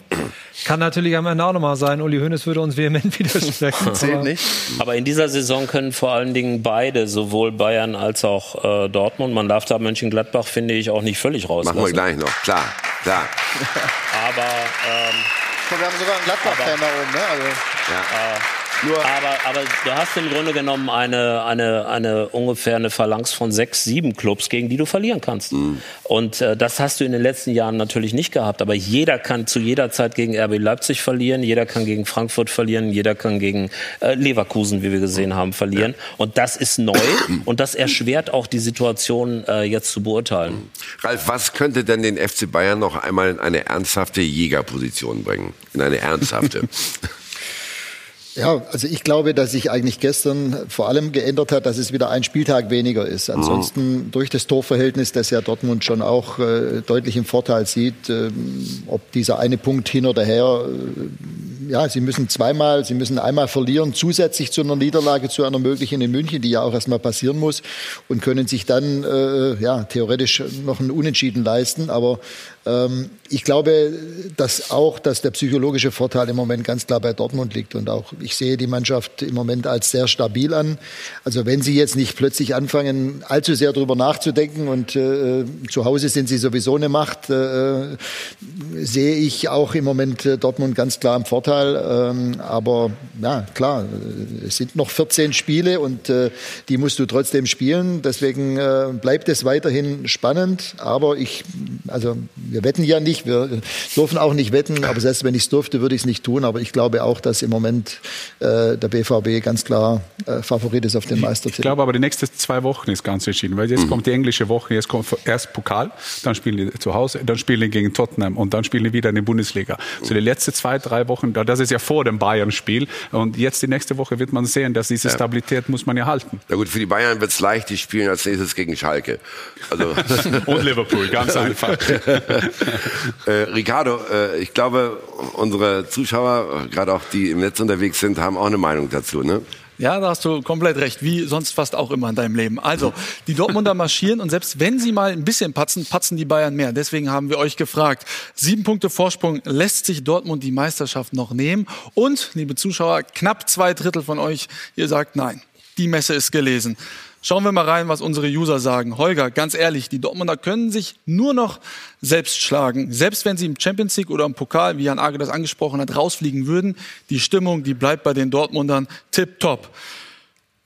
Kann natürlich am Ende auch nochmal sein. Uli Hoeneß würde uns vehement widersprechen. Zählt aber- nicht. Aber in dieser Saison können vor allen Dingen beide, sowohl Bayern als auch äh, Dortmund, man darf da Mönchengladbach, finde ich, auch nicht völlig rauslassen. Machen wir gleich noch, klar, klar. Aber ähm, glaube, wir haben sogar einen Gladbach-Fan da oben, ne? Also, Aber, aber du hast im Grunde genommen eine, eine, eine ungefähr eine Phalanx von sechs, sieben Clubs, gegen die du verlieren kannst. Und äh, das hast du in den letzten Jahren natürlich nicht gehabt. Aber jeder kann zu jeder Zeit gegen RB Leipzig verlieren, jeder kann gegen Frankfurt verlieren, jeder kann gegen äh, Leverkusen, wie wir gesehen haben, verlieren. Und das ist neu und das erschwert auch die Situation äh, jetzt zu beurteilen. Ralf, was könnte denn den FC Bayern noch einmal in eine ernsthafte Jägerposition bringen? In eine ernsthafte. Ja, also ich glaube, dass sich eigentlich gestern vor allem geändert hat, dass es wieder ein Spieltag weniger ist. Ansonsten durch das Torverhältnis, das ja Dortmund schon auch äh, deutlich im Vorteil sieht, ähm, ob dieser eine Punkt hin oder her, äh, ja, sie müssen zweimal, sie müssen einmal verlieren, zusätzlich zu einer Niederlage, zu einer möglichen in München, die ja auch erstmal passieren muss und können sich dann äh, ja, theoretisch noch einen Unentschieden leisten. Aber ich glaube, dass auch, dass der psychologische Vorteil im Moment ganz klar bei Dortmund liegt. Und auch ich sehe die Mannschaft im Moment als sehr stabil an. Also wenn sie jetzt nicht plötzlich anfangen, allzu sehr darüber nachzudenken und äh, zu Hause sind sie sowieso eine Macht, äh, sehe ich auch im Moment äh, Dortmund ganz klar im Vorteil. Ähm, aber ja, klar, es sind noch 14 Spiele und äh, die musst du trotzdem spielen. Deswegen äh, bleibt es weiterhin spannend. Aber ich, also wir wetten ja nicht, wir dürfen auch nicht wetten, aber selbst wenn ich es durfte, würde ich es nicht tun. Aber ich glaube auch, dass im Moment äh, der BVB ganz klar äh, Favorit ist auf den Meistertitel. Ich glaube aber, die nächsten zwei Wochen ist ganz entschieden, weil jetzt mhm. kommt die englische Woche, jetzt kommt erst Pokal, dann spielen die zu Hause, dann spielen die gegen Tottenham und dann spielen die wieder in die Bundesliga. So die letzten zwei, drei Wochen, das ist ja vor dem Bayern-Spiel und jetzt die nächste Woche wird man sehen, dass diese Stabilität muss man ja halten. Na gut, für die Bayern wird es leicht, die spielen als nächstes gegen Schalke. Also und Liverpool, ganz einfach. Äh, Ricardo, äh, ich glaube, unsere Zuschauer, gerade auch die im Netz unterwegs sind, haben auch eine Meinung dazu, ne? Ja, da hast du komplett recht, wie sonst fast auch immer in deinem Leben. Also, die Dortmunder marschieren und selbst wenn sie mal ein bisschen patzen, patzen die Bayern mehr. Deswegen haben wir euch gefragt. Sieben Punkte Vorsprung lässt sich Dortmund die Meisterschaft noch nehmen. Und, liebe Zuschauer, knapp zwei Drittel von euch, ihr sagt nein. Die Messe ist gelesen. Schauen wir mal rein, was unsere User sagen. Holger, ganz ehrlich, die Dortmunder können sich nur noch selbst schlagen. Selbst wenn sie im Champions League oder im Pokal, wie Jan Arge das angesprochen hat, rausfliegen würden, die Stimmung, die bleibt bei den Dortmundern tipptopp.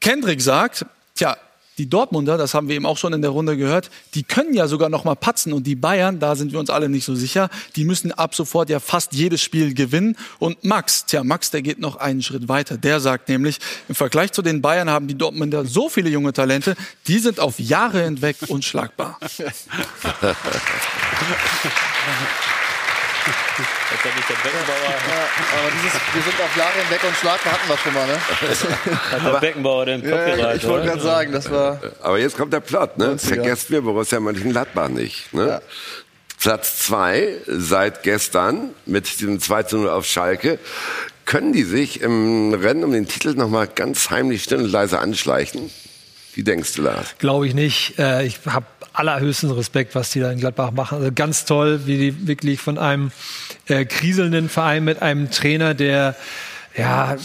Kendrick sagt, tja, die Dortmunder, das haben wir eben auch schon in der Runde gehört, die können ja sogar noch mal patzen und die Bayern, da sind wir uns alle nicht so sicher, die müssen ab sofort ja fast jedes Spiel gewinnen und Max, tja, Max, der geht noch einen Schritt weiter. Der sagt nämlich, im Vergleich zu den Bayern haben die Dortmunder so viele junge Talente, die sind auf Jahre hinweg unschlagbar. Als nicht der Beckenbauer. Ja, aber dieses, wir sind auf Jahre hinweg und Schlag hatten wir schon mal, ne? Hat der Beckenbauer den Copyright. Ja, ich wollte gerade sagen, das war. Aber jetzt kommt der Plot, ne? Vergesst mir Borussia Mönchengladbach nicht, ne? Ja. Platz zwei seit gestern mit diesem 2 zu 0 auf Schalke. Können die sich im Rennen um den Titel nochmal ganz heimlich still und leise anschleichen? Wie denkst du, Lars? Glaube ich nicht. Äh, ich habe allerhöchsten Respekt, was die da in Gladbach machen. Also ganz toll, wie die wirklich von einem äh, kriselnden Verein mit einem Trainer, der ja,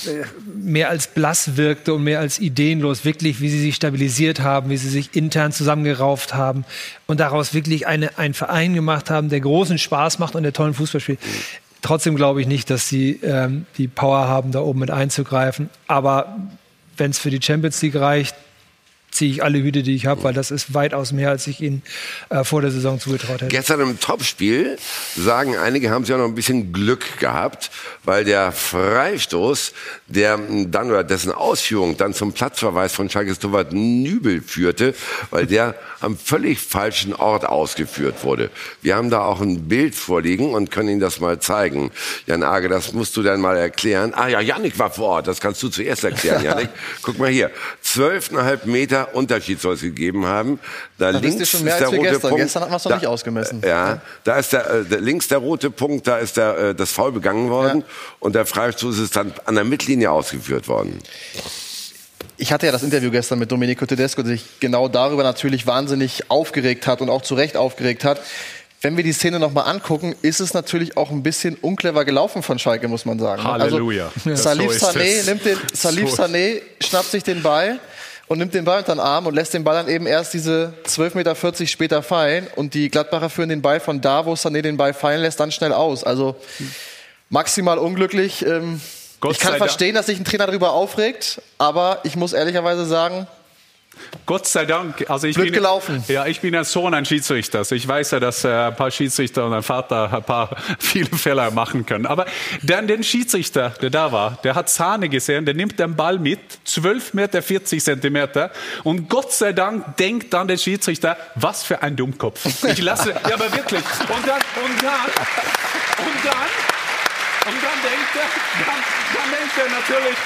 mehr als blass wirkte und mehr als ideenlos, wirklich, wie sie sich stabilisiert haben, wie sie sich intern zusammengerauft haben und daraus wirklich eine, einen Verein gemacht haben, der großen Spaß macht und der tollen Fußball spielt. Trotzdem glaube ich nicht, dass sie ähm, die Power haben, da oben mit einzugreifen. Aber wenn es für die Champions League reicht, ziehe ich alle Hüte, die ich habe, weil das ist weitaus mehr, als ich ihnen äh, vor der Saison zugetraut hätte. Gestern im Topspiel sagen einige, haben sie auch noch ein bisschen Glück gehabt, weil der Freistoß, der dann oder dessen Ausführung dann zum Platzverweis von Schalkes Torwart Nübel führte, weil der am völlig falschen Ort ausgeführt wurde. Wir haben da auch ein Bild vorliegen und können Ihnen das mal zeigen. Jan Age, das musst du dann mal erklären. Ah ja, Janik war vor Ort, das kannst du zuerst erklären, Janik. Guck mal hier, zwölfeinhalb Meter Unterschied soll es gegeben haben. Da das links ist, ist der rote gestern. Punkt. Gestern hat man es noch nicht ausgemessen. Ja, da ist der, äh, der, links der rote Punkt, da ist der, äh, das Foul begangen worden ja. und der Freistoß ist dann an der Mittellinie ausgeführt worden. Ich hatte ja das Interview gestern mit Domenico Tedesco, der sich genau darüber natürlich wahnsinnig aufgeregt hat und auch zu Recht aufgeregt hat. Wenn wir die Szene nochmal angucken, ist es natürlich auch ein bisschen unclever gelaufen von Schalke, muss man sagen. Halleluja. Also, Salif so Sané nimmt den, Salif so. Sané schnappt sich den Ball und nimmt den Ball unter den Arm und lässt den Ball dann eben erst diese 12,40 Meter später fallen. Und die Gladbacher führen den Ball von da, wo Sané den Ball fallen lässt, dann schnell aus. Also maximal unglücklich. Ähm, ich kann verstehen, dass sich ein Trainer darüber aufregt, aber ich muss ehrlicherweise sagen, Gott sei Dank. Also ich Blöd bin, gelaufen. Ja, ich bin ein Sohn ein Schiedsrichter. Also ich weiß ja, dass äh, ein paar Schiedsrichter und ein Vater ein paar viele Fehler machen können. Aber dann den Schiedsrichter, der da war, der hat Sahne gesehen, der nimmt den Ball mit, 12 Meter, 40 Zentimeter. Und Gott sei Dank denkt dann der Schiedsrichter, was für ein Dummkopf. Ich lasse, ja, aber wirklich. Und dann, und dann, und dann, und dann denkt er, dann, dann denkt er natürlich,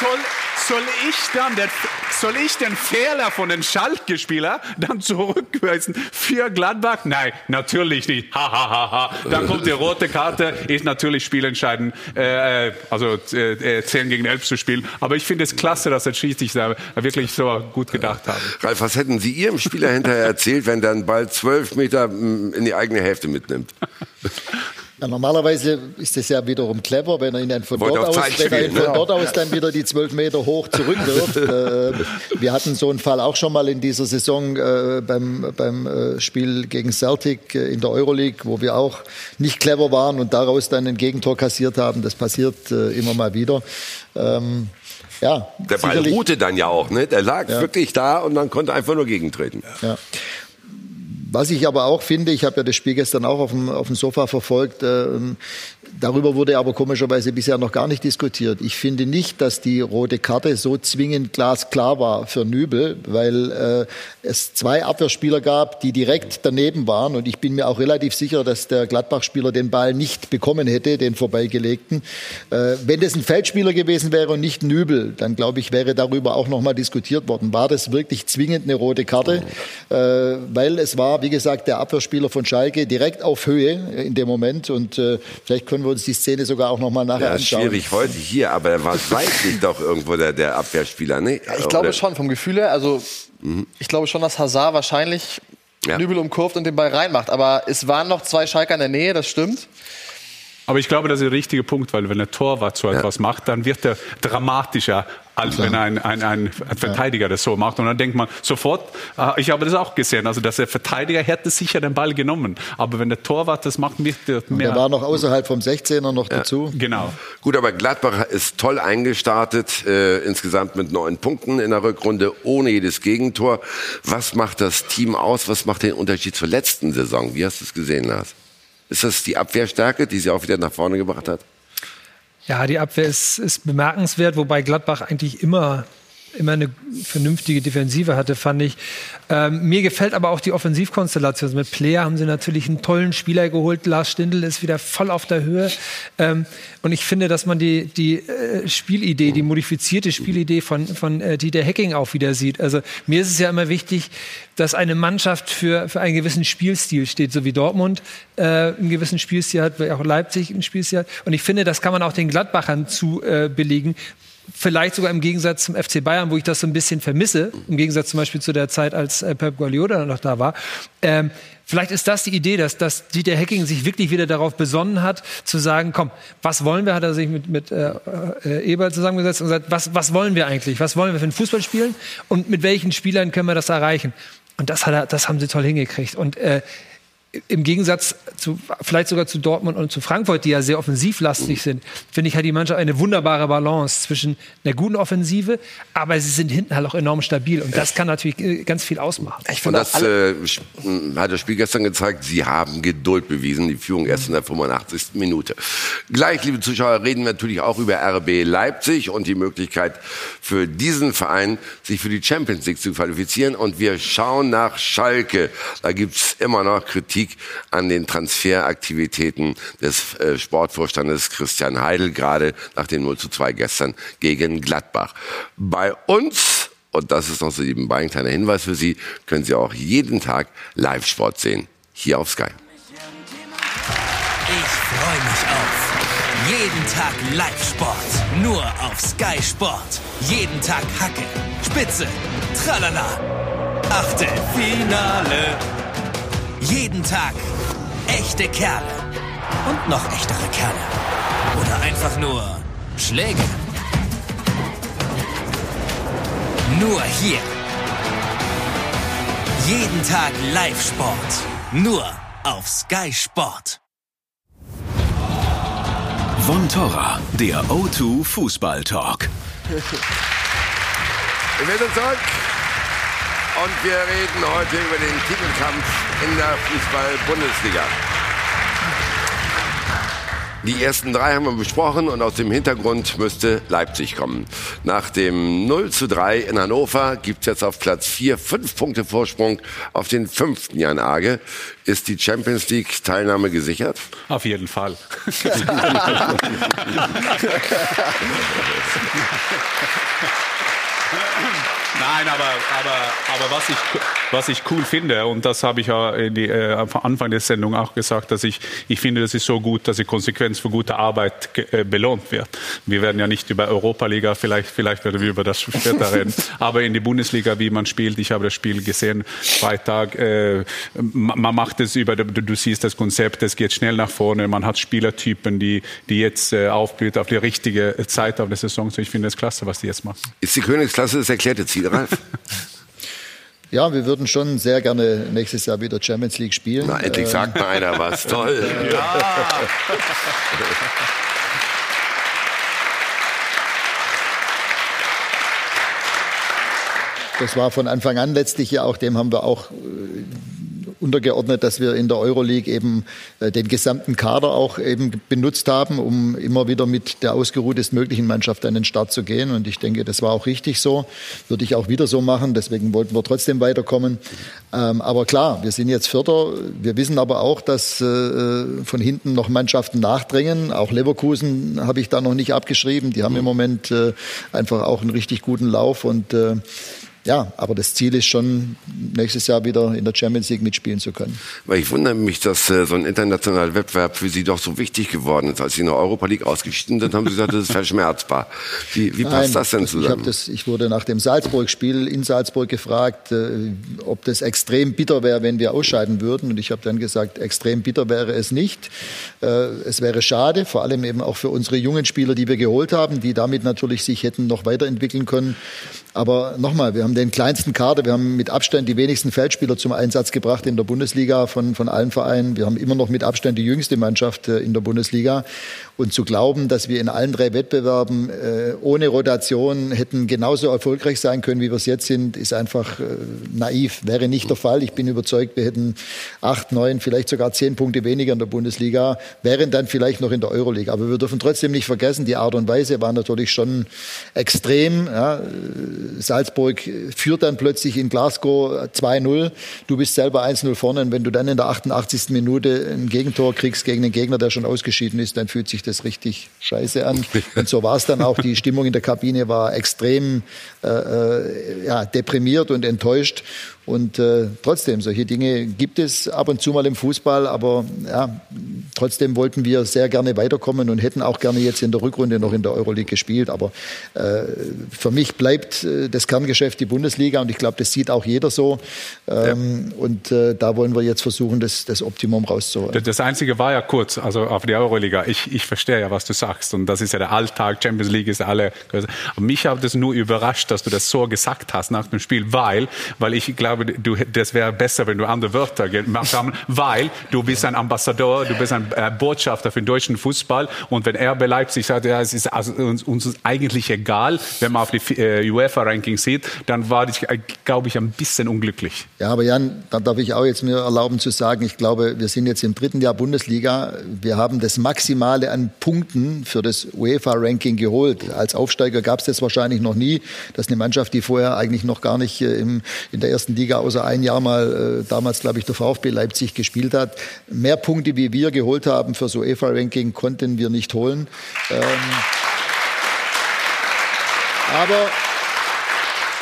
soll soll ich dann, der, soll ich den Fehler von den Schalke-Spieler dann zurückweisen für Gladbach? Nein, natürlich nicht. Ha, ha, ha, ha. Dann kommt die rote Karte, ist natürlich spielentscheidend, äh, also äh, 10 gegen 11 zu spielen. Aber ich finde es klasse, dass der Schiedsrichter wirklich so gut gedacht haben. Ralf, was hätten Sie Ihrem Spieler hinterher erzählt, wenn dann bald zwölf Meter mm, in die eigene Hälfte mitnimmt? Ja, normalerweise ist es ja wiederum clever, wenn er ihn dann von, dort aus, wenn er ihn von ne? dort aus dann wieder die zwölf Meter hoch zurückwirft. äh, wir hatten so einen Fall auch schon mal in dieser Saison äh, beim, beim äh, Spiel gegen Celtic äh, in der Euroleague, wo wir auch nicht clever waren und daraus dann ein Gegentor kassiert haben. Das passiert äh, immer mal wieder. Ähm, ja, Der Ball ruhte dann ja auch, ne? Der lag Ja. wirklich da und man konnte einfach nur gegentreten. Ja. Was ich aber auch finde, ich habe ja das Spiel gestern auch auf dem, auf dem Sofa verfolgt, ähm, darüber wurde aber komischerweise bisher noch gar nicht diskutiert. Ich finde nicht, dass die rote Karte so zwingend glasklar war für Nübel, weil äh, es zwei Abwehrspieler gab, die direkt daneben waren und ich bin mir auch relativ sicher, dass der Gladbach-Spieler den Ball nicht bekommen hätte, den vorbeigelegten. Äh, wenn das ein Feldspieler gewesen wäre und nicht Nübel, dann glaube ich, wäre darüber auch noch mal diskutiert worden. War das wirklich zwingend eine rote Karte? Äh, weil es war, wie gesagt, der Abwehrspieler von Schalke direkt auf Höhe in dem Moment und äh, vielleicht können wir uns die Szene sogar auch noch mal nachher Ja, ist anschauen. schwierig heute hier, aber er war seitlich doch irgendwo der, der Abwehrspieler, ne? Ich glaube Oder- schon, vom Gefühl her. Also, ich glaube schon, dass Hazard wahrscheinlich Ja. Nübel umkurvt und den Ball reinmacht. Aber es waren noch zwei Schalker in der Nähe, das stimmt. Aber ich glaube, das ist der richtige Punkt, weil wenn der Torwart so etwas macht, dann wird er dramatischer, als wenn ein, ein, ein Verteidiger das so macht. Und dann denkt man sofort, äh, ich habe das auch gesehen, also dass der Verteidiger hätte sicher den Ball genommen. Aber wenn der Torwart das macht, wird er mehr. Der war noch außerhalb vom 16er noch dazu. Genau. Gut, aber Gladbach ist toll eingestartet, äh, insgesamt mit neun Punkten in der Rückrunde, ohne jedes Gegentor. Was macht das Team aus? Was macht den Unterschied zur letzten Saison? Wie hast du es gesehen, Lars? Ist das die Abwehrstärke, die sie auch wieder nach vorne gebracht hat? Ja, die Abwehr ist, ist bemerkenswert, wobei Gladbach eigentlich immer, immer eine vernünftige Defensive hatte, fand ich. Ähm, mir gefällt aber auch die Offensivkonstellation. Also Mit Player haben sie natürlich einen tollen Spieler geholt. Lars Stindl ist wieder voll auf der Höhe. Ähm, und ich finde, dass man die, die äh, Spielidee, die modifizierte Spielidee von, von äh, Dieter Hecking auch wieder sieht. Also mir ist es ja immer wichtig, dass eine Mannschaft für, für einen gewissen Spielstil steht, so wie Dortmund äh, einen gewissen Spielstil hat, wie auch Leipzig einen Spielstil hat. Und ich finde, das kann man auch den Gladbachern zu äh, belegen. Vielleicht sogar im Gegensatz zum FC Bayern, wo ich das so ein bisschen vermisse, im Gegensatz zum Beispiel zu der Zeit, als äh, Pep Guardiola noch da war. Ähm, vielleicht ist das die Idee, dass, dass Dieter Hecking sich wirklich wieder darauf besonnen hat, zu sagen, komm, was wollen wir, hat er sich mit, mit äh, äh, Eberl zusammengesetzt und gesagt, was, was wollen wir eigentlich? Was wollen wir für einen Fußball spielen? Und mit welchen Spielern können wir das erreichen? Und das, hat er, das haben sie toll hingekriegt. Und äh, im Gegensatz zu, vielleicht sogar zu Dortmund und zu Frankfurt, die ja sehr offensivlastig sind, finde ich, hat die Mannschaft eine wunderbare Balance zwischen einer guten Offensive, aber sie sind hinten halt auch enorm stabil. Und das kann natürlich äh, ganz viel ausmachen. Ich Und finde, das äh, sch- m, hat das Spiel gestern gezeigt. Sie haben Geduld bewiesen. Die Führung erst in der 85. Minute. Gleich, liebe Zuschauer, reden wir natürlich auch über RB Leipzig und die Möglichkeit für diesen Verein, sich für die Champions League zu qualifizieren. Und wir schauen nach Schalke. Da gibt's immer noch Kritik an den Transferaktivitäten des äh, Sportvorstandes Christian Heidel, gerade nach dem 0 zu 2 gestern gegen Gladbach. Bei uns und das ist noch so nebenbei ein kleiner Hinweis für Sie, können Sie auch jeden Tag Live-Sport sehen. Hier auf Sky. Ich freue mich auf jeden Tag Live-Sport. Nur auf Sky Sport. Jeden Tag Hacke, Spitze, Tralala. Achtelfinale. Jeden Tag echte Kerle. Und noch echtere Kerle. Oder einfach nur Schläge. Nur hier. Jeden Tag Live-Sport. Nur auf Sky Sport. Von Torra, der O2 Fußball Talk. Wir sind zurück und wir reden heute über den Titelkampf in der Fußball-Bundesliga. Die ersten drei haben wir besprochen und aus dem Hintergrund müsste Leipzig kommen. Nach dem 0 zu 3 in Hannover gibt's jetzt auf Platz 4 fünf Punkte Vorsprung auf den fünften Jan Age. Ist die Champions League Teilnahme gesichert? Auf jeden Fall. Nein, aber, aber, aber was, ich, was ich cool finde, und das habe ich ja in die, äh, am Anfang der Sendung auch gesagt, dass ich, ich finde, das ist so gut, dass die Konsequenz für gute Arbeit äh, belohnt wird. Wir werden ja nicht über Europa-Liga, vielleicht, vielleicht werden wir über das später reden, aber in die Bundesliga, wie man spielt, ich habe das Spiel gesehen, Freitag, äh, man macht es über, du, du, siehst das Konzept, es geht schnell nach vorne, man hat Spielertypen, die, die jetzt äh, aufblüht auf die richtige Zeit auf der Saison. So, ich finde es klasse, was die jetzt machen. Ist die Königsklasse das erklärte Ziel? Ralf? Ja, wir würden schon sehr gerne nächstes Jahr wieder Champions League spielen. Na, endlich sagt mal einer was. Toll. Ja. Das war von Anfang an letztlich ja auch, dem haben wir auch untergeordnet, dass wir in der Euroleague eben äh, den gesamten Kader auch eben benutzt haben, um immer wieder mit der ausgeruhtesten Mannschaft an den Start zu gehen. Und ich denke, das war auch richtig so. Würde ich auch wieder so machen. Deswegen wollten wir trotzdem weiterkommen. Ähm, aber klar, wir sind jetzt Vierter. Wir wissen aber auch, dass äh, von hinten noch Mannschaften nachdrängen. Auch Leverkusen habe ich da noch nicht abgeschrieben. Die haben im Moment äh, einfach auch einen richtig guten Lauf und ja, aber das Ziel ist schon, nächstes Jahr wieder in der Champions League mitspielen zu können. Weil ich wundere mich, dass äh, so ein internationaler Wettbewerb für Sie doch so wichtig geworden ist. Als Sie in der Europa League ausgeschieden sind, haben Sie gesagt, das ist verschmerzbar. Wie, wie passt Nein, das denn zusammen? Ich, das, ich wurde nach dem Salzburg-Spiel in Salzburg gefragt, äh, ob das extrem bitter wäre, wenn wir ausscheiden würden. Und ich habe dann gesagt, extrem bitter wäre es nicht. Äh, es wäre schade, vor allem eben auch für unsere jungen Spieler, die wir geholt haben, die damit natürlich sich hätten noch weiterentwickeln können. Aber nochmal, wir haben den kleinsten Kader, wir haben mit Abstand die wenigsten Feldspieler zum Einsatz gebracht in der Bundesliga von, von allen Vereinen. Wir haben immer noch mit Abstand die jüngste Mannschaft äh, in der Bundesliga. Und zu glauben, dass wir in allen drei Wettbewerben äh, ohne Rotation hätten genauso erfolgreich sein können, wie wir es jetzt sind, ist einfach äh, naiv. Wäre nicht der Fall. Ich bin überzeugt, wir hätten acht, neun, vielleicht sogar zehn Punkte weniger in der Bundesliga, wären dann vielleicht noch in der Euroleague. Aber wir dürfen trotzdem nicht vergessen, die Art und Weise war natürlich schon extrem. Ja. Salzburg führt dann plötzlich in Glasgow 2-0. Du bist selber 1-0 vorne. Und wenn du dann in der 88. Minute ein Gegentor kriegst gegen einen Gegner, der schon ausgeschieden ist, dann fühlt sich das richtig scheiße an. Und so war es dann auch. Die Stimmung in der Kabine war extrem äh, äh, ja, deprimiert und enttäuscht. Und äh, trotzdem, solche Dinge gibt es ab und zu mal im Fußball, aber ja, trotzdem wollten wir sehr gerne weiterkommen und hätten auch gerne jetzt in der Rückrunde noch in der Euroleague gespielt. Aber äh, für mich bleibt äh, das Kerngeschäft die Bundesliga und ich glaube, das sieht auch jeder so. Ähm, ja. Und äh, da wollen wir jetzt versuchen, das, das Optimum rauszuholen. Das Einzige war ja kurz, also auf die Euroliga. Ich, ich verstehe ja, was du sagst und das ist ja der Alltag. Champions League ist alle. Aber mich hat es nur überrascht, dass du das so gesagt hast nach dem Spiel, weil, weil ich glaube, glaube, du, das wäre besser, wenn du andere Wörter gemacht haben, weil du bist ein Ambassador, du bist ein äh, Botschafter für den deutschen Fußball und wenn RB Leipzig sagt, ja, es ist also uns, uns eigentlich egal, wenn man auf die äh, UEFA-Rankings sieht, dann war ich, äh, glaube ich, ein bisschen unglücklich. Ja, aber Jan, dann darf ich auch jetzt mir erlauben zu sagen, ich glaube, wir sind jetzt im dritten Jahr Bundesliga. Wir haben das Maximale an Punkten für das UEFA-Ranking geholt. Als Aufsteiger gab es das wahrscheinlich noch nie, dass eine Mannschaft, die vorher eigentlich noch gar nicht äh, im, in der ersten Liga Liga außer ein Jahr mal, äh, damals glaube ich der VfB Leipzig gespielt hat. Mehr Punkte, wie wir geholt haben für so UEFA-Ranking, konnten wir nicht holen. Ähm, aber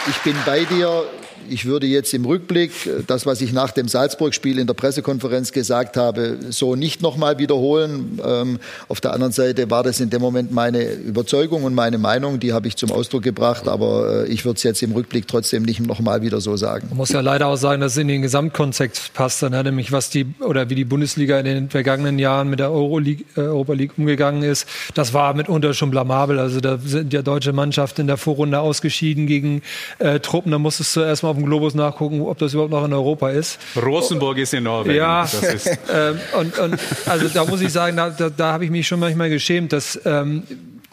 ich bin bei dir ich würde jetzt im Rückblick äh, das, was ich nach dem Salzburg-Spiel in der Pressekonferenz gesagt habe, so nicht nochmal wiederholen. Ähm, auf der anderen Seite war das in dem Moment meine Überzeugung und meine Meinung, die habe ich zum Ausdruck gebracht, aber äh, ich würde es jetzt im Rückblick trotzdem nicht nochmal wieder so sagen. Man muss ja leider auch sagen, dass es in den Gesamtkontext passt, dann, nämlich was die oder wie die Bundesliga in den vergangenen Jahren mit der Euroleague, äh, Europa League umgegangen ist. Das war mitunter schon blamabel. Also da sind ja deutsche Mannschaften in der Vorrunde ausgeschieden gegen äh, Truppen. Da musstest du erstmal auf dem Globus nachgucken, ob das überhaupt noch in Europa ist. Rosenburg ist in Norwegen. Ja, ähm, und, und, also da muss ich sagen, da, da, da habe ich mich schon manchmal geschämt, dass ähm,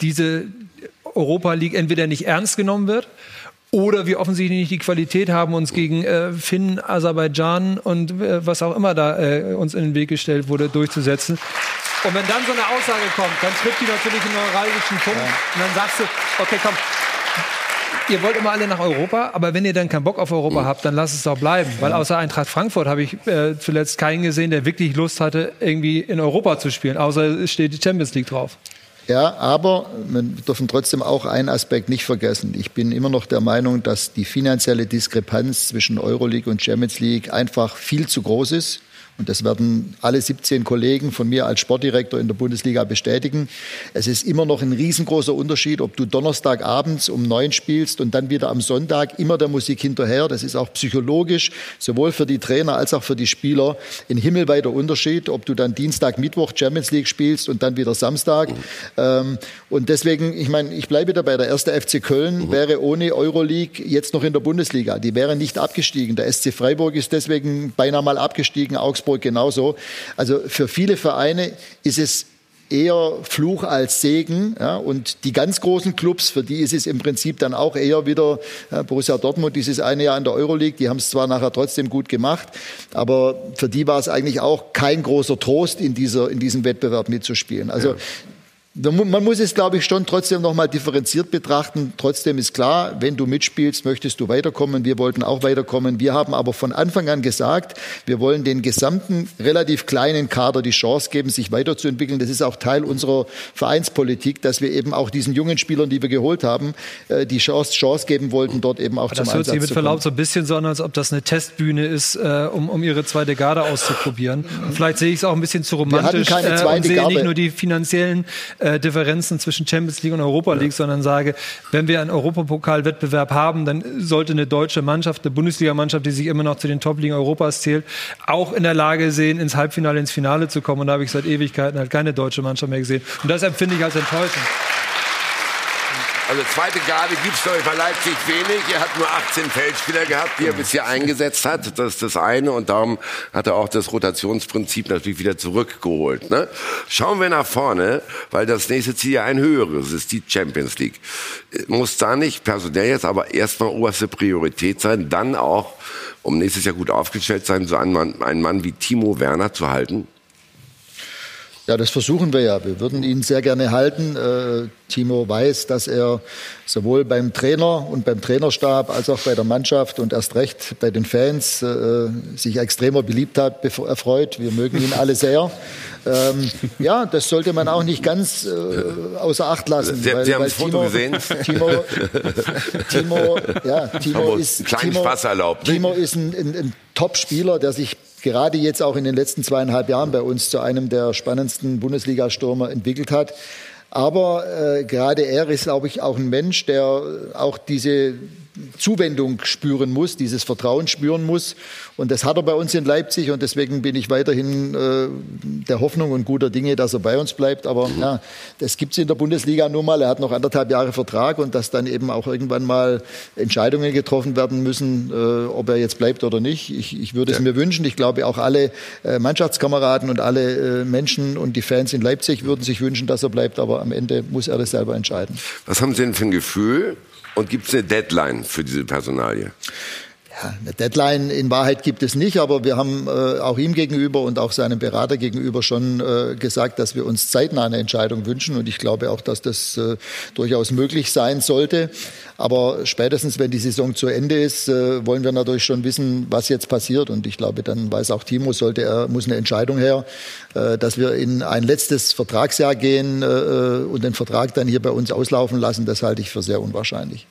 diese Europa League entweder nicht ernst genommen wird oder wir offensichtlich nicht die Qualität haben, uns gegen äh, Finnen, Aserbaidschan und äh, was auch immer da äh, uns in den Weg gestellt wurde, durchzusetzen. Und wenn dann so eine Aussage kommt, dann trifft die natürlich einen neuralgischen Punkt. Ja. Und dann sagst du, okay, komm, ihr wollt immer alle nach Europa, aber wenn ihr dann keinen Bock auf Europa habt, dann lasst es doch bleiben. Weil außer Eintracht Frankfurt habe ich äh, zuletzt keinen gesehen, der wirklich Lust hatte, irgendwie in Europa zu spielen. Außer es steht die Champions League drauf. Ja, aber wir dürfen trotzdem auch einen Aspekt nicht vergessen. Ich bin immer noch der Meinung, dass die finanzielle Diskrepanz zwischen Euroleague und Champions League einfach viel zu groß ist. Und das werden alle 17 Kollegen von mir als Sportdirektor in der Bundesliga bestätigen. Es ist immer noch ein riesengroßer Unterschied, ob du Donnerstagabends um neun spielst und dann wieder am Sonntag immer der Musik hinterher. Das ist auch psychologisch, sowohl für die Trainer als auch für die Spieler, ein himmelweiter Unterschied, ob du dann Dienstag, Mittwoch Champions League spielst und dann wieder Samstag. Mhm. und deswegen, ich meine, ich bleibe dabei, der erste FC Köln mhm. wäre ohne Euroleague jetzt noch in der Bundesliga. Die wären nicht abgestiegen. Der SC Freiburg ist deswegen beinahe mal abgestiegen, Augsburg Wolfsburg genauso. Also für viele Vereine ist es eher Fluch als Segen. Ja, und die ganz großen Clubs, für die ist es im Prinzip dann auch eher wieder ja, Borussia Dortmund dieses eine Jahr in der Euroleague. Die haben es zwar nachher trotzdem gut gemacht, aber für die war es eigentlich auch kein großer Trost, in, dieser, in diesem Wettbewerb mitzuspielen. Also ja. Man muss es, glaube ich, schon trotzdem noch mal differenziert betrachten. Trotzdem ist klar, wenn du mitspielst, möchtest du weiterkommen. Wir wollten auch weiterkommen. Wir haben aber von Anfang an gesagt, wir wollen den gesamten relativ kleinen Kader die Chance geben, sich weiterzuentwickeln. Das ist auch Teil unserer Vereinspolitik, dass wir eben auch diesen jungen Spielern, die wir geholt haben, äh, die Chance, Chance geben wollten, dort eben auch aber zum Einsatz zu kommen. Das hört sich mit Verlaub so ein bisschen so an, als ob das eine Testbühne ist, äh, um, um ihre zweite Garde auszuprobieren. Und vielleicht sehe ich es auch ein bisschen zu romantisch wir hatten keine zweite äh, und sehe Garde. nicht nur die finanziellen äh, Differenzen zwischen Champions League und Europa League, ja. sondern sage, wenn wir einen Europapokalwettbewerb haben, dann sollte eine deutsche Mannschaft, eine Bundesligamannschaft, die sich immer noch zu den Top-Ligen Europas zählt, auch in der Lage sehen, ins Halbfinale, ins Finale zu kommen. Und da habe ich seit Ewigkeiten halt keine deutsche Mannschaft mehr gesehen. Und das empfinde ich als enttäuschend. Also zweite Garde gibt es, glaube bei Leipzig wenig. Er hat nur 18 Feldspieler gehabt, die er bisher eingesetzt hat. Das ist das eine. Und darum hat er auch das Rotationsprinzip natürlich wieder zurückgeholt. Ne? Schauen wir nach vorne, weil das nächste Ziel ja ein höheres ist, die Champions League. Muss da nicht personell jetzt aber erstmal oberste Priorität sein, dann auch, um nächstes Jahr gut aufgestellt sein, so einen Mann, einen Mann wie Timo Werner zu halten? Ja, das versuchen wir ja. Wir würden ihn sehr gerne halten. Äh, Timo weiß, dass er sowohl beim Trainer und beim Trainerstab als auch bei der Mannschaft und erst recht bei den Fans äh, sich extremer Beliebtheit erfreut. Wir mögen ihn alle sehr. Ähm, ja, das sollte man auch nicht ganz äh, außer Acht lassen. Sie, weil, Sie haben das Foto gesehen? Timo, Timo, ja, Timo ist, kleinen Timo, Spaß erlaubt. Timo ist ein, ein, ein Top-Spieler, der sich gerade jetzt auch in den letzten zweieinhalb Jahren bei uns zu einem der spannendsten Bundesliga-Stürmer entwickelt hat. Aber äh, gerade er ist, glaube ich, auch ein Mensch, der auch diese Zuwendung spüren muss, dieses Vertrauen spüren muss. Und das hat er bei uns in Leipzig und deswegen bin ich weiterhin äh, der Hoffnung und guter Dinge, dass er bei uns bleibt. Aber mhm. ja, das gibt es in der Bundesliga nun mal. Er hat noch anderthalb Jahre Vertrag und dass dann eben auch irgendwann mal Entscheidungen getroffen werden müssen, äh, ob er jetzt bleibt oder nicht. Ich, ich würde es ja. mir wünschen. Ich glaube, auch alle äh, Mannschaftskameraden und alle äh, Menschen und die Fans in Leipzig würden sich wünschen, dass er bleibt. Aber am Ende muss er das selber entscheiden. Was haben Sie denn für ein Gefühl? Und gibt es eine Deadline für diese Personalie? Eine Deadline in Wahrheit gibt es nicht, aber wir haben äh, auch ihm gegenüber und auch seinem Berater gegenüber schon äh, gesagt, dass wir uns zeitnah eine Entscheidung wünschen. Und ich glaube auch, dass das äh, durchaus möglich sein sollte. Aber spätestens, wenn die Saison zu Ende ist, äh, wollen wir natürlich schon wissen, was jetzt passiert. Und ich glaube, dann weiß auch Timo, sollte er muss eine Entscheidung her, äh, dass wir in ein letztes Vertragsjahr gehen äh, und den Vertrag dann hier bei uns auslaufen lassen, das halte ich für sehr unwahrscheinlich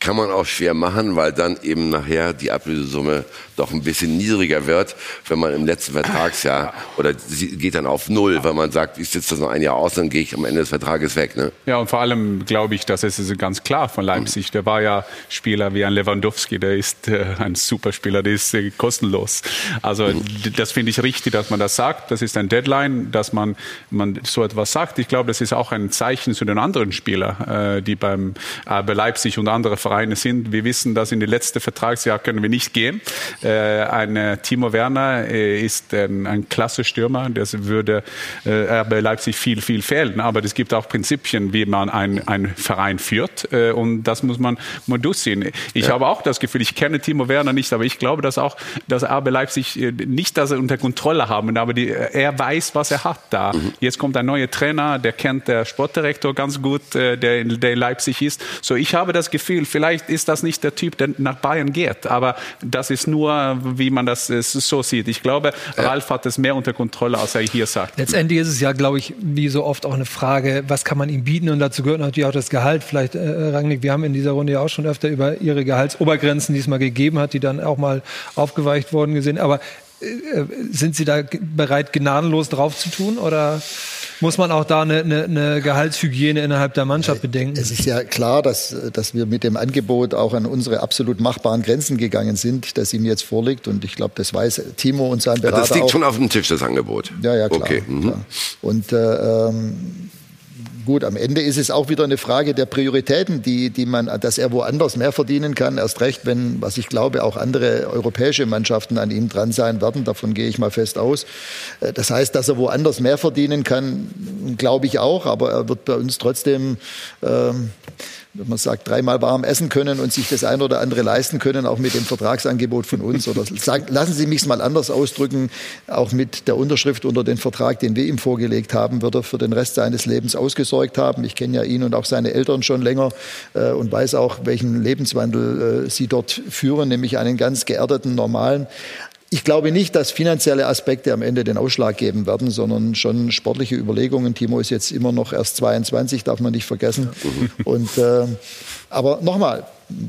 kann man auch schwer machen, weil dann eben nachher die Ablösesumme doch ein bisschen niedriger wird, wenn man im letzten Vertragsjahr oder sie geht dann auf null, weil man sagt, ich sitze das noch ein Jahr aus, dann gehe ich am Ende des Vertrages weg. Ne? Ja, und vor allem glaube ich, dass es ist ganz klar von Leipzig. Der war ja Spieler wie ein Lewandowski, der ist äh, ein Superspieler, der ist äh, kostenlos. Also das finde ich richtig, dass man das sagt. Das ist ein Deadline, dass man, man so etwas sagt. Ich glaube, das ist auch ein Zeichen zu den anderen Spielern, äh, die beim äh, bei Leipzig und andere Vereine sind. Wir wissen, dass in die letzte Vertragsjahr können wir nicht gehen. Äh, ein äh, Timo Werner äh, ist ein, ein klasse Stürmer. Das würde äh, bei Leipzig viel, viel fehlen. Aber es gibt auch Prinzipien, wie man einen Verein führt. Äh, und das muss man mal durchziehen. Ich ja. habe auch das Gefühl, ich kenne Timo Werner nicht, aber ich glaube, dass auch, dass RB Leipzig äh, nicht das unter Kontrolle haben, aber die, er weiß, was er hat da. Mhm. Jetzt kommt ein neuer Trainer, der kennt der Sportdirektor ganz gut, der in, der in Leipzig ist. So, ich habe das Gefühl, vielleicht ist das nicht der Typ, der nach Bayern geht, aber das ist nur, wie man das äh, so sieht. Ich glaube, Ralf hat es mehr unter Kontrolle, als er hier sagt. Letztendlich ist es ja, glaube ich, wie so oft auch eine Frage, was kann man ihm bieten? Und dazu gehört natürlich auch das Gehalt. Vielleicht, äh, Rangnick, wir haben in dieser Runde ja auch schon öfter über Ihre Gehaltsobergrenzen, die es mal gegeben hat, die dann auch mal aufgeweicht wurden gesehen. Aber äh, sind Sie da bereit, gnadenlos drauf zu tun? Oder muss man auch da eine, eine, eine Gehaltshygiene innerhalb der Mannschaft bedenken? Es ist ja klar, dass, dass wir mit dem Angebot auch an unsere absolut machbaren Grenzen gegangen sind, das ihm jetzt vorliegt. Und ich glaube, das weiß Timo und sein Berater Das liegt auch. schon auf dem Tisch, das Angebot. Ja, ja, klar. Okay. Mhm. klar. Und äh, ähm, gut, am Ende ist es auch wieder eine Frage der Prioritäten, die, die man, dass er woanders mehr verdienen kann. Erst recht, wenn, was ich glaube, auch andere europäische Mannschaften an ihm dran sein werden. Davon gehe ich mal fest aus. Äh, Das heißt, dass er woanders mehr verdienen kann, glaube ich auch. Aber er wird bei uns trotzdem ähm, wenn man sagt, dreimal warm essen können und sich das ein oder andere leisten können, auch mit dem Vertragsangebot von uns. Oder sagen, lassen Sie mich es mal anders ausdrücken, auch mit der Unterschrift unter den Vertrag, den wir ihm vorgelegt haben, wird er für den Rest seines Lebens ausgesorgt haben. Ich kenne ja ihn und auch seine Eltern schon länger äh, und weiß auch, welchen Lebenswandel äh, sie dort führen, nämlich einen ganz geerdeten, normalen. Ich glaube nicht, dass finanzielle Aspekte am Ende den Ausschlag geben werden, sondern schon sportliche Überlegungen. Timo ist jetzt immer noch erst 22, darf man nicht vergessen. Und, äh, aber nochmal,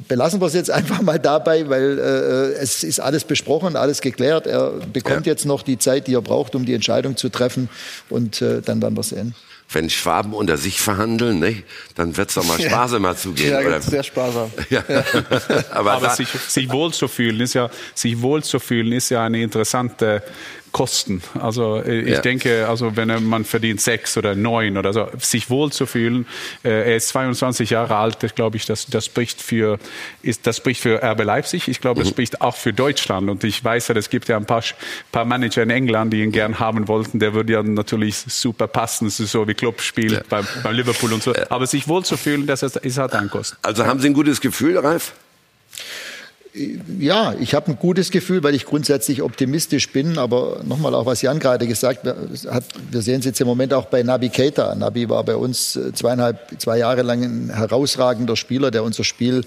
belassen wir es jetzt einfach mal dabei, weil äh, es ist alles besprochen, alles geklärt. Er bekommt jetzt noch die Zeit, die er braucht, um die Entscheidung zu treffen. Und äh, dann werden wir sehen. Wenn Schwaben unter sich verhandeln, ne, dann wird's doch mal Spaß immer zugehen. Ja, oder? sehr sparsam. Ja. Aber, Aber da, sich, sich wohl zu fühlen ist ja, sich wohl zu fühlen ist ja eine interessante Kosten. Also äh, ich Ja. denke, also wenn man verdient sechs oder neun oder so, sich wohl zu fühlen. Äh, er ist 22 Jahre alt. Das glaube ich, das, das spricht für, ist, das spricht für RB Leipzig. Ich glaube, das spricht auch für Deutschland. Und ich weiß ja, es gibt ja ein paar, paar Manager in England, die ihn gern haben wollten. Der würde ja natürlich super passen. Das ist so wie Club spielt beim, beim Liverpool und so. Aber sich wohl zu fühlen, das ist, ist halt ein Kosten. also haben Sie ein gutes Gefühl, Ralf? Ja, ich habe ein gutes Gefühl, weil ich grundsätzlich optimistisch bin. Aber nochmal auch, was Jan gerade gesagt hat, wir sehen es jetzt im Moment auch bei Nabi Keita. Nabi war bei uns äh, zweieinhalb, zwei Jahre lang ein herausragender Spieler, der unser Spiel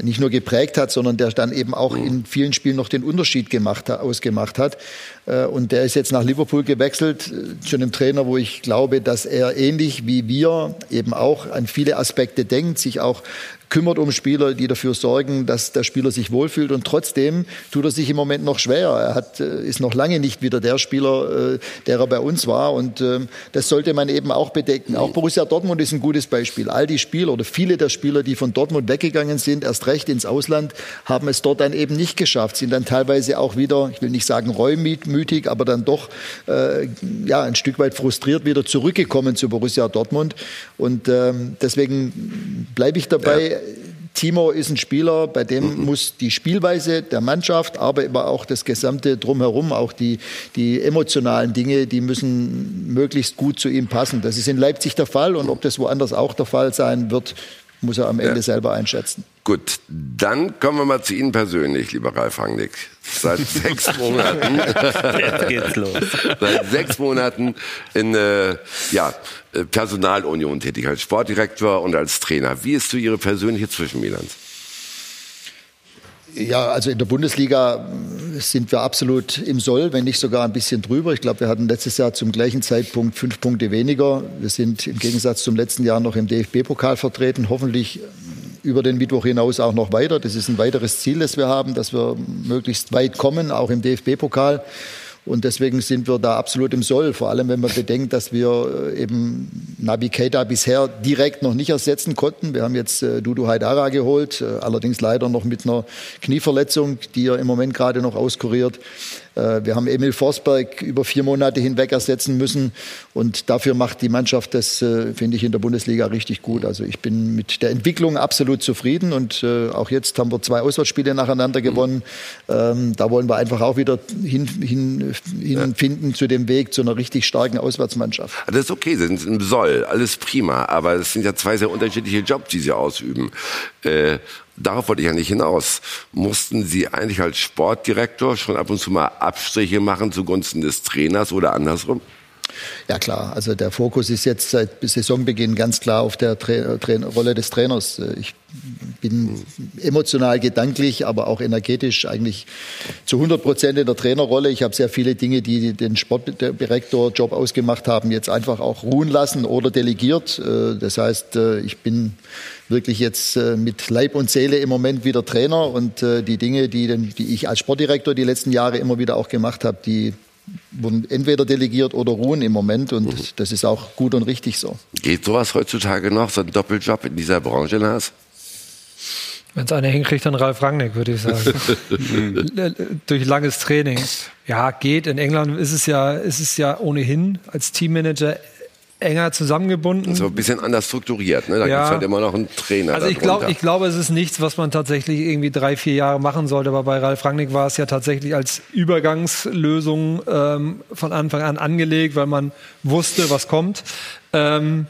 nicht nur geprägt hat, sondern der dann eben auch in vielen Spielen noch den Unterschied gemacht, ausgemacht hat. Äh, Und der ist jetzt nach Liverpool gewechselt äh, zu einem Trainer, wo ich glaube, dass er ähnlich wie wir eben auch an viele Aspekte denkt, sich auch kümmert um Spieler, die dafür sorgen, dass der Spieler sich wohlfühlt. Und trotzdem tut er sich im Moment noch schwer. Er hat, äh, ist noch lange nicht wieder der Spieler, äh, der er bei uns war. Und ähm, das sollte man eben auch bedenken. Auch Borussia Dortmund ist ein gutes Beispiel. All die Spieler oder viele der Spieler, die von Dortmund weggegangen sind, erst recht ins Ausland, haben es dort dann eben nicht geschafft, sind dann teilweise auch wieder, ich will nicht sagen reumütig, aber dann doch äh, ja, ein Stück weit frustriert wieder zurückgekommen zu Borussia Dortmund. Und ähm, deswegen bleibe ich dabei. Timo ist ein Spieler, bei dem muss die Spielweise der Mannschaft, aber eben auch das gesamte Drumherum, auch die, die emotionalen Dinge, die müssen möglichst gut zu ihm passen. Das ist in Leipzig der Fall und ob das woanders auch der Fall sein wird, muss er am Ende selber einschätzen. Gut, dann kommen wir mal zu Ihnen persönlich, lieber Ralf Rangnick. Seit sechs Monaten, Jetzt geht's los. seit sechs Monaten in äh, ja, äh, Personalunion tätig als Sportdirektor und als Trainer. Wie ist so Ihre persönliche Zwischenbilanz? Ja, also in der Bundesliga sind wir absolut im Soll, wenn nicht sogar ein bisschen drüber. Ich glaube, wir hatten letztes Jahr zum gleichen Zeitpunkt fünf Punkte weniger. Wir sind im Gegensatz zum letzten Jahr noch im DFB-Pokal vertreten. Hoffentlich über den Mittwoch hinaus auch noch weiter. Das ist ein weiteres Ziel, das wir haben, dass wir möglichst weit kommen, auch im DFB-Pokal. Und deswegen sind wir da absolut im Soll, vor allem wenn man bedenkt, dass wir äh, eben Keita bisher direkt noch nicht ersetzen konnten. Wir haben jetzt äh, Dudu Haidara geholt, äh, allerdings leider noch mit einer Knieverletzung, die er im Moment gerade noch auskuriert. Äh, Wir haben Emil Forsberg über vier Monate hinweg ersetzen müssen und dafür macht die Mannschaft das, äh, finde ich, in der Bundesliga richtig gut. Also ich bin mit der Entwicklung absolut zufrieden und äh, auch jetzt haben wir zwei Auswärtsspiele nacheinander gewonnen. Ähm, Da wollen wir einfach auch wieder hin, hin, hinfinden zu dem Weg zu einer richtig starken Auswärtsmannschaft. Das ist okay, Sie sind im Soll, alles prima, aber es sind ja zwei sehr unterschiedliche Jobs, die Sie ausüben. Darauf wollte ich ja nicht hinaus. Mussten Sie eigentlich als Sportdirektor schon ab und zu mal Abstriche machen zugunsten des Trainers oder andersrum? Ja klar, also der Fokus ist jetzt seit Saisonbeginn ganz klar auf der Tra Tra Rolle des Trainers. Ich bin emotional, gedanklich, aber auch energetisch eigentlich zu 100 Prozent in der Trainerrolle. Ich habe sehr viele Dinge, die den Sportdirektor-Job ausgemacht haben, jetzt einfach auch ruhen lassen oder delegiert. Äh, das heißt, äh, ich bin wirklich jetzt äh, mit Leib und Seele im Moment wieder Trainer und die Dinge, die, die ich als Sportdirektor die letzten Jahre immer wieder auch gemacht habe, die wurden entweder delegiert oder ruhen im Moment und mhm. das ist auch gut und richtig so. Geht sowas heutzutage noch, so ein Doppeljob in dieser Branche, Lars? Wenn es einer hinkriegt, dann Ralf Rangnick, würde ich sagen. Durch langes Training. Ja, geht. In England ist es ja, ist es ja ohnehin als Teammanager enger zusammengebunden. So ein bisschen anders strukturiert, ne? Da ja. gibt es halt immer noch einen Trainer. Also ich glaube, ich glaube, es ist nichts, was man tatsächlich irgendwie drei, vier Jahre machen sollte. Aber bei Ralf Rangnick war es ja tatsächlich als Übergangslösung ähm, von Anfang an angelegt, weil man wusste, was kommt. Ähm,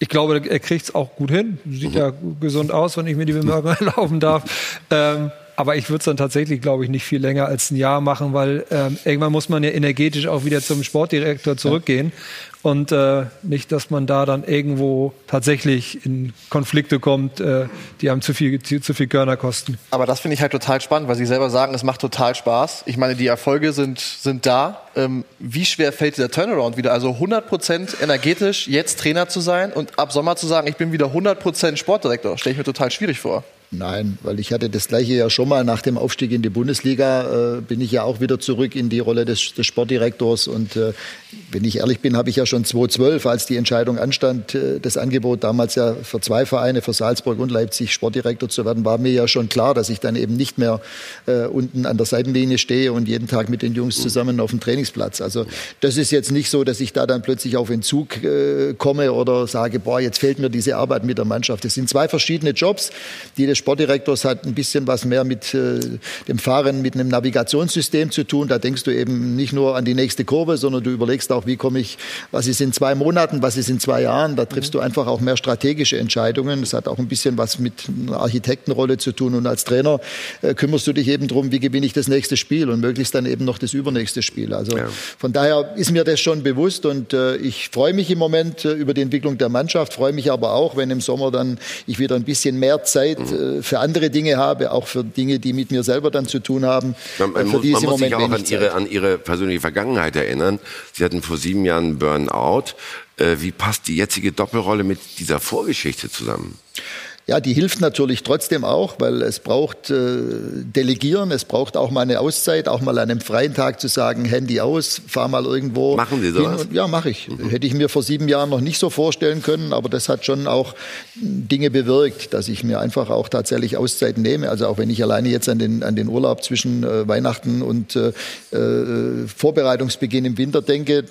ich glaube, er kriegt es auch gut hin. Sieht mhm. ja gesund aus, wenn ich mir die Bemerkung erlauben darf. Ähm, aber ich würde es dann tatsächlich, glaube ich, nicht viel länger als ein Jahr machen, weil ähm, irgendwann muss man ja energetisch auch wieder zum Sportdirektor zurückgehen. Und äh, nicht, dass man da dann irgendwo tatsächlich in Konflikte kommt, äh, die einem zu viel, zu, zu viel Körner kosten. Aber das finde ich halt total spannend, weil Sie selber sagen, es macht total Spaß. Ich meine, die Erfolge sind, sind da. Ähm, wie schwer fällt dieser Turnaround wieder? Also 100% energetisch, jetzt Trainer zu sein und ab Sommer zu sagen, ich bin wieder 100% Sportdirektor, stelle ich mir total schwierig vor. Nein, weil ich hatte das gleiche ja schon mal nach dem Aufstieg in die Bundesliga, äh, bin ich ja auch wieder zurück in die Rolle des, des Sportdirektors. Und äh, wenn ich ehrlich bin, habe ich ja schon 2012, als die Entscheidung anstand, äh, das Angebot damals ja für zwei Vereine, für Salzburg und Leipzig Sportdirektor zu werden, war mir ja schon klar, dass ich dann eben nicht mehr äh, unten an der Seitenlinie stehe und jeden Tag mit den Jungs zusammen auf dem Trainingsplatz. Also das ist jetzt nicht so, dass ich da dann plötzlich auf Entzug äh, komme oder sage, boah, jetzt fehlt mir diese Arbeit mit der Mannschaft. Das sind zwei verschiedene Jobs, die das Sportdirektors hat ein bisschen was mehr mit äh, dem Fahren mit einem Navigationssystem zu tun. Da denkst du eben nicht nur an die nächste Kurve, sondern du überlegst auch, wie komme ich, was ist in zwei Monaten, was ist in zwei Jahren. Da triffst du einfach auch mehr strategische Entscheidungen. Das hat auch ein bisschen was mit einer Architektenrolle zu tun. Und als Trainer äh, kümmerst du dich eben darum, wie gewinne ich das nächste Spiel und möglichst dann eben noch das übernächste Spiel. Also ja. von daher ist mir das schon bewusst und äh, ich freue mich im Moment äh, über die Entwicklung der Mannschaft, freue mich aber auch, wenn im Sommer dann ich wieder ein bisschen mehr Zeit mhm. Äh, für andere Dinge habe, auch für Dinge, die mit mir selber dann zu tun haben. Man, man muss, man muss sich auch an ihre, an ihre persönliche Vergangenheit erinnern. Sie hatten vor sieben Jahren Burnout. Äh, wie passt die jetzige Doppelrolle mit dieser Vorgeschichte zusammen? Ja, die hilft natürlich trotzdem auch, weil es braucht äh, Delegieren, es braucht auch mal eine Auszeit, auch mal an einem freien Tag zu sagen, Handy aus, fahr mal irgendwo. Machen Sie sowas? Und, ja, mache ich. Mhm. Hätte ich mir vor sieben Jahren noch nicht so vorstellen können, aber das hat schon auch Dinge bewirkt, dass ich mir einfach auch tatsächlich Auszeiten nehme. Also auch wenn ich alleine jetzt an den, an den Urlaub zwischen äh, Weihnachten und äh, äh Vorbereitungsbeginn im Winter denke,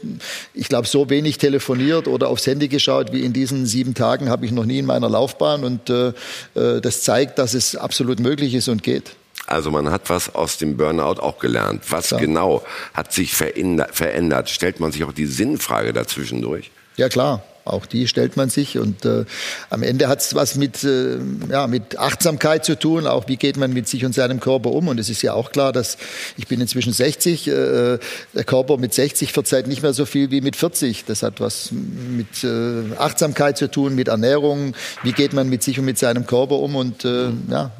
ich glaube, so wenig telefoniert oder aufs Handy geschaut wie in diesen sieben Tagen habe ich noch nie in meiner Laufbahn und äh, das zeigt, dass es absolut möglich ist und geht. Also man hat was aus dem Burnout auch gelernt. Was ja. genau hat sich verändert? Stellt man sich auch die Sinnfrage dazwischen durch? Ja klar. Auch die stellt man sich und äh, am Ende hat es was mit, äh, ja, mit Achtsamkeit zu tun, auch wie geht man mit sich und seinem Körper um. Und es ist ja auch klar, dass ich bin inzwischen 60, äh, der Körper mit 60 verzeiht nicht mehr so viel wie mit 40. Das hat was mit äh, Achtsamkeit zu tun, mit Ernährung, wie geht man mit sich und mit seinem Körper um und äh, ja,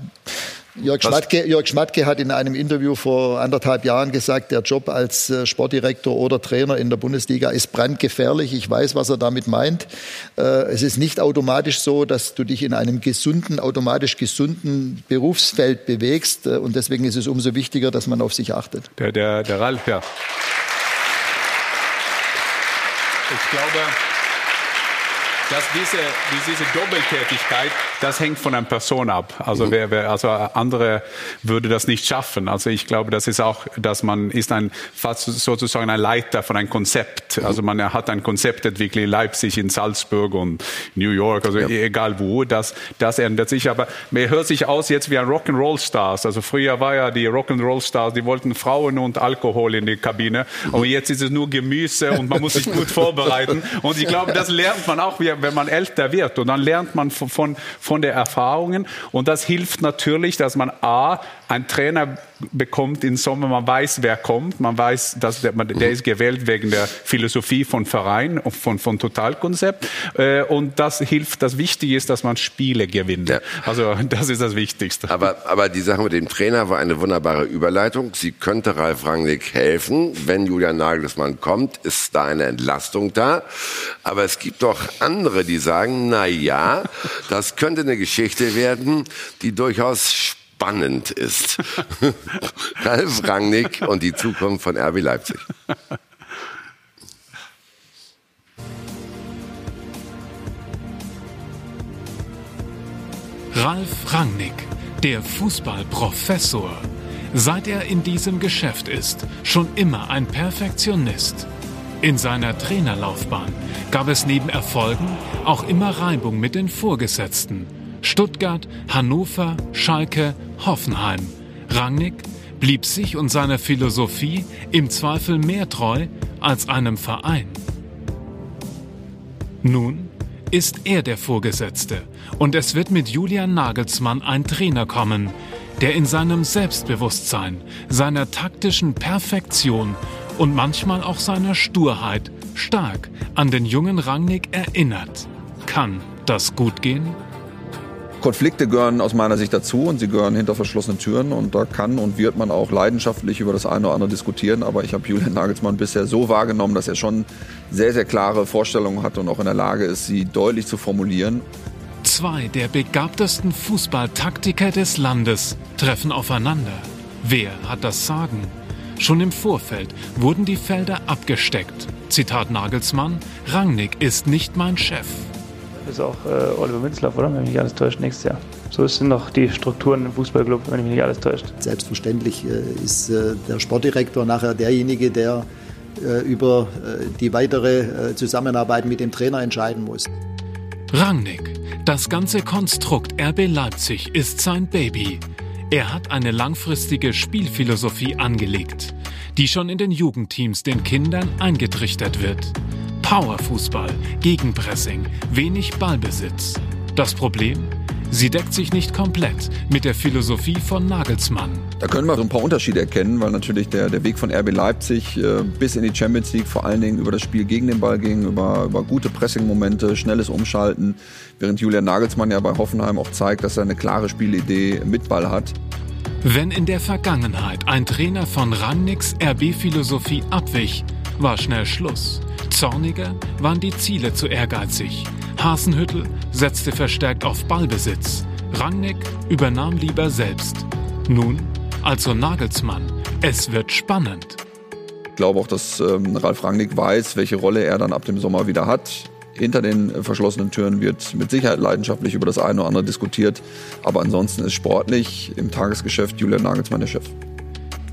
Jörg Schmatke, Jörg Schmatke hat in einem Interview vor anderthalb Jahren gesagt, der Job als äh, Sportdirektor oder Trainer in der Bundesliga ist brandgefährlich. Ich weiß, was er damit meint. Äh, es ist nicht automatisch so, dass du dich in einem gesunden, automatisch gesunden Berufsfeld bewegst. Äh, und deswegen ist es umso wichtiger, dass man auf sich achtet. Der, der, der Ralf, ja. Ich glaube, dass diese, diese Doppeltätigkeit, das hängt von einer Person ab. Also, mhm. wer, wer, also andere würde das nicht schaffen. Also ich glaube, das ist auch, dass man ist ein fast sozusagen ein Leiter von einem Konzept. Mhm. Also man hat ein Konzept entwickelt in Leipzig, in Salzburg und New York, also ja. egal wo. Das, das ändert sich. Aber mir hört sich aus jetzt wie ein Rock'n'Roll Stars. Also früher war ja die Rock'n'Roll Stars, die wollten Frauen und Alkohol in die Kabine. Mhm. Und jetzt ist es nur Gemüse und man muss sich gut vorbereiten. Und ich glaube, das lernt man auch, wie wenn man älter wird. Und dann lernt man von, von, von der Erfahrungen. Und das hilft natürlich, dass man A, ein Trainer bekommt im Sommer, man weiß, wer kommt, man weiß, dass der, der ist gewählt wegen der Philosophie von Verein und von, von Totalkonzept. Äh, und das hilft, das Wichtige ist, dass man Spiele gewinnt. Ja. Also das ist das Wichtigste. Aber, aber die Sache mit dem Trainer war eine wunderbare Überleitung. Sie könnte Ralf Rangnick helfen. Wenn Julian Nagelsmann kommt, ist da eine Entlastung da. Aber es gibt doch andere, die sagen, na ja, das könnte eine Geschichte werden, die durchaus spannend ist. Ralf Rangnick und die Zukunft von RB Leipzig. Ralf Rangnick, der Fußballprofessor. Seit er in diesem Geschäft ist, schon immer ein Perfektionist. In seiner Trainerlaufbahn gab es neben Erfolgen auch immer Reibung mit den Vorgesetzten. Stuttgart, Hannover, Schalke, Hoffenheim. Rangnick blieb sich und seiner Philosophie im Zweifel mehr treu als einem Verein. Nun ist er der Vorgesetzte und es wird mit Julian Nagelsmann ein Trainer kommen, der in seinem Selbstbewusstsein, seiner taktischen Perfektion und manchmal auch seiner Sturheit stark an den jungen Rangnick erinnert. Kann das gut gehen? Konflikte gehören aus meiner Sicht dazu und sie gehören hinter verschlossenen Türen und da kann und wird man auch leidenschaftlich über das eine oder andere diskutieren. Aber ich habe Julian Nagelsmann bisher so wahrgenommen, dass er schon sehr, sehr klare Vorstellungen hat und auch in der Lage ist, sie deutlich zu formulieren. Zwei der begabtesten Fußballtaktiker des Landes treffen aufeinander. Wer hat das Sagen? Schon im Vorfeld wurden die Felder abgesteckt. Zitat Nagelsmann, Rangnick ist nicht mein Chef ist auch äh, Oliver Münzlaff, oder? Wenn mich nicht alles täuscht, nächstes Jahr. So sind noch die Strukturen im Fußballclub, wenn mich nicht alles täuscht. Selbstverständlich äh, ist äh, der Sportdirektor nachher derjenige, der äh, über äh, die weitere äh, Zusammenarbeit mit dem Trainer entscheiden muss. Rangnick, das ganze Konstrukt RB Leipzig ist sein Baby. Er hat eine langfristige Spielphilosophie angelegt, die schon in den Jugendteams den Kindern eingetrichtert wird. Powerfußball, Gegenpressing, wenig Ballbesitz. Das Problem? Sie deckt sich nicht komplett mit der Philosophie von Nagelsmann. Da können wir so ein paar Unterschiede erkennen, weil natürlich der, der Weg von RB Leipzig äh, bis in die Champions League vor allen Dingen über das Spiel gegen den Ball ging, über, über gute Pressing-Momente, schnelles Umschalten, während Julian Nagelsmann ja bei Hoffenheim auch zeigt, dass er eine klare Spielidee mit Ball hat. Wenn in der Vergangenheit ein Trainer von Rangnicks RB-Philosophie abwich, war schnell Schluss. Zorniger waren die Ziele zu ehrgeizig. Hasenhüttel setzte verstärkt auf Ballbesitz. Rangnick übernahm lieber selbst. Nun, also Nagelsmann, es wird spannend. Ich glaube auch, dass ähm, Ralf Rangnick weiß, welche Rolle er dann ab dem Sommer wieder hat. Hinter den verschlossenen Türen wird mit Sicherheit leidenschaftlich über das eine oder andere diskutiert. Aber ansonsten ist sportlich im Tagesgeschäft Julian Nagelsmann der Chef.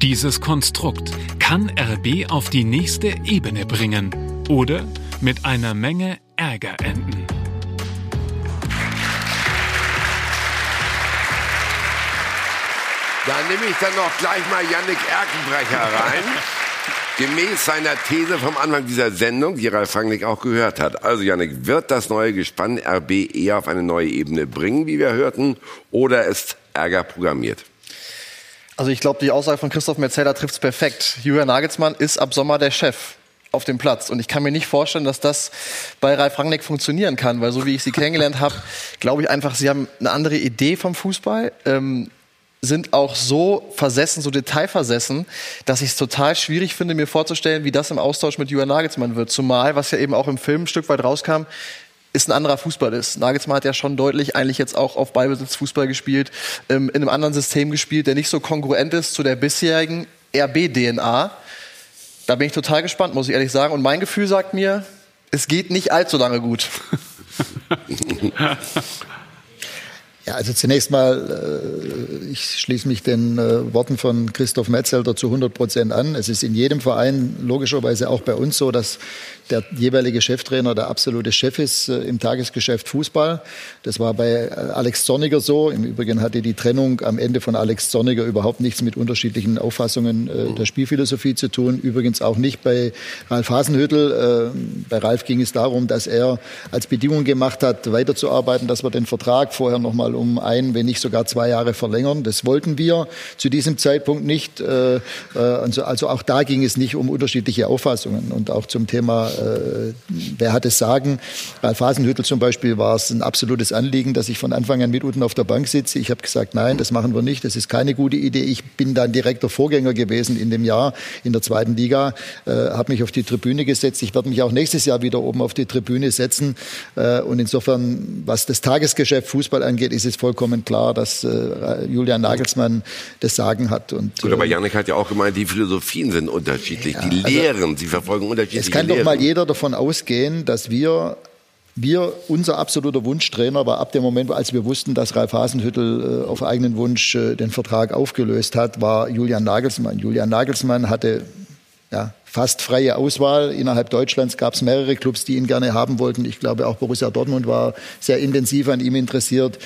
Dieses Konstrukt kann RB auf die nächste Ebene bringen oder mit einer Menge Ärger enden. Da nehme ich dann noch gleich mal Yannick Erkenbrecher rein. Gemäß seiner These vom Anfang dieser Sendung, die Ralf Rangnick auch gehört hat. Also Yannick, wird das neue Gespann RB eher auf eine neue Ebene bringen, wie wir hörten, oder ist Ärger programmiert? Also ich glaube, die Aussage von Christoph Metzelder trifft es perfekt. Julian Nagelsmann ist ab Sommer der Chef auf dem Platz. Und ich kann mir nicht vorstellen, dass das bei Ralf Rangnick funktionieren kann, weil so wie ich sie kennengelernt habe, glaube ich einfach, sie haben eine andere Idee vom Fußball. Ähm, sind auch so versessen, so detailversessen, dass ich es total schwierig finde, mir vorzustellen, wie das im Austausch mit Julian Nagelsmann wird. Zumal, was ja eben auch im Film ein Stück weit rauskam, ist ein anderer Fußball ist. Nagelsmann hat ja schon deutlich eigentlich jetzt auch auf Ballbesitz Fußball gespielt, ähm, in einem anderen System gespielt, der nicht so kongruent ist zu der bisherigen RB-DNA. Da bin ich total gespannt, muss ich ehrlich sagen. Und mein Gefühl sagt mir, es geht nicht allzu lange gut. Ja, also zunächst mal, äh, ich schließe mich den äh, Worten von Christoph Metzelder zu 100 Prozent an. Es ist in jedem Verein logischerweise auch bei uns so, dass der jeweilige Cheftrainer der absolute Chef ist äh, im Tagesgeschäft Fußball. Das war bei äh, Alex Zorniger so. Im Übrigen hatte die Trennung am Ende von Alex Zorniger überhaupt nichts mit unterschiedlichen Auffassungen äh, der Spielphilosophie zu tun. Übrigens auch nicht bei Ralf Hasenhüttel. Bei Ralf ging es darum, dass er als Bedingung gemacht hat, weiterzuarbeiten, dass wir den Vertrag vorher nochmal mal um ein, wenn nicht sogar zwei Jahre verlängern. Das wollten wir zu diesem Zeitpunkt nicht. Äh, äh, also, also auch da ging es nicht um unterschiedliche Auffassungen. Und auch zum Thema, äh, wer hat es sagen. Ralf Hasenhüttel zum Beispiel war es ein absolutes Anliegen, dass ich von Anfang an mit unten auf der Bank sitze. Ich habe gesagt, nein, das machen wir nicht. Das ist keine gute Idee. Ich bin dann direkter Vorgänger gewesen in dem Jahr in der zweiten Liga, äh, habe mich auf die Tribüne gesetzt. Ich werde mich auch nächstes Jahr wieder oben auf die Tribüne setzen. Äh, und insofern, was das Tagesgeschäft Fußball angeht, ist es vollkommen klar, dass äh, Julian Nagelsmann das Sagen hat. Und, Gut, aber Janik hat ja auch gemeint, die Philosophien sind unterschiedlich, die also Lehren, sie verfolgen unterschiedliche Es kann Lehren. doch mal jeder davon ausgehen, dass wir wir, unser absoluter Wunschtrainer war ab dem Moment, als wir wussten, dass Ralf Hasenhüttel äh, auf eigenen Wunsch äh, den Vertrag aufgelöst hat, war Julian Nagelsmann. Julian Nagelsmann hatte ja, fast freie Auswahl. Innerhalb Deutschlands gab es mehrere Clubs, die ihn gerne haben wollten. Ich glaube, auch Borussia Dortmund war sehr intensiv an ihm interessiert.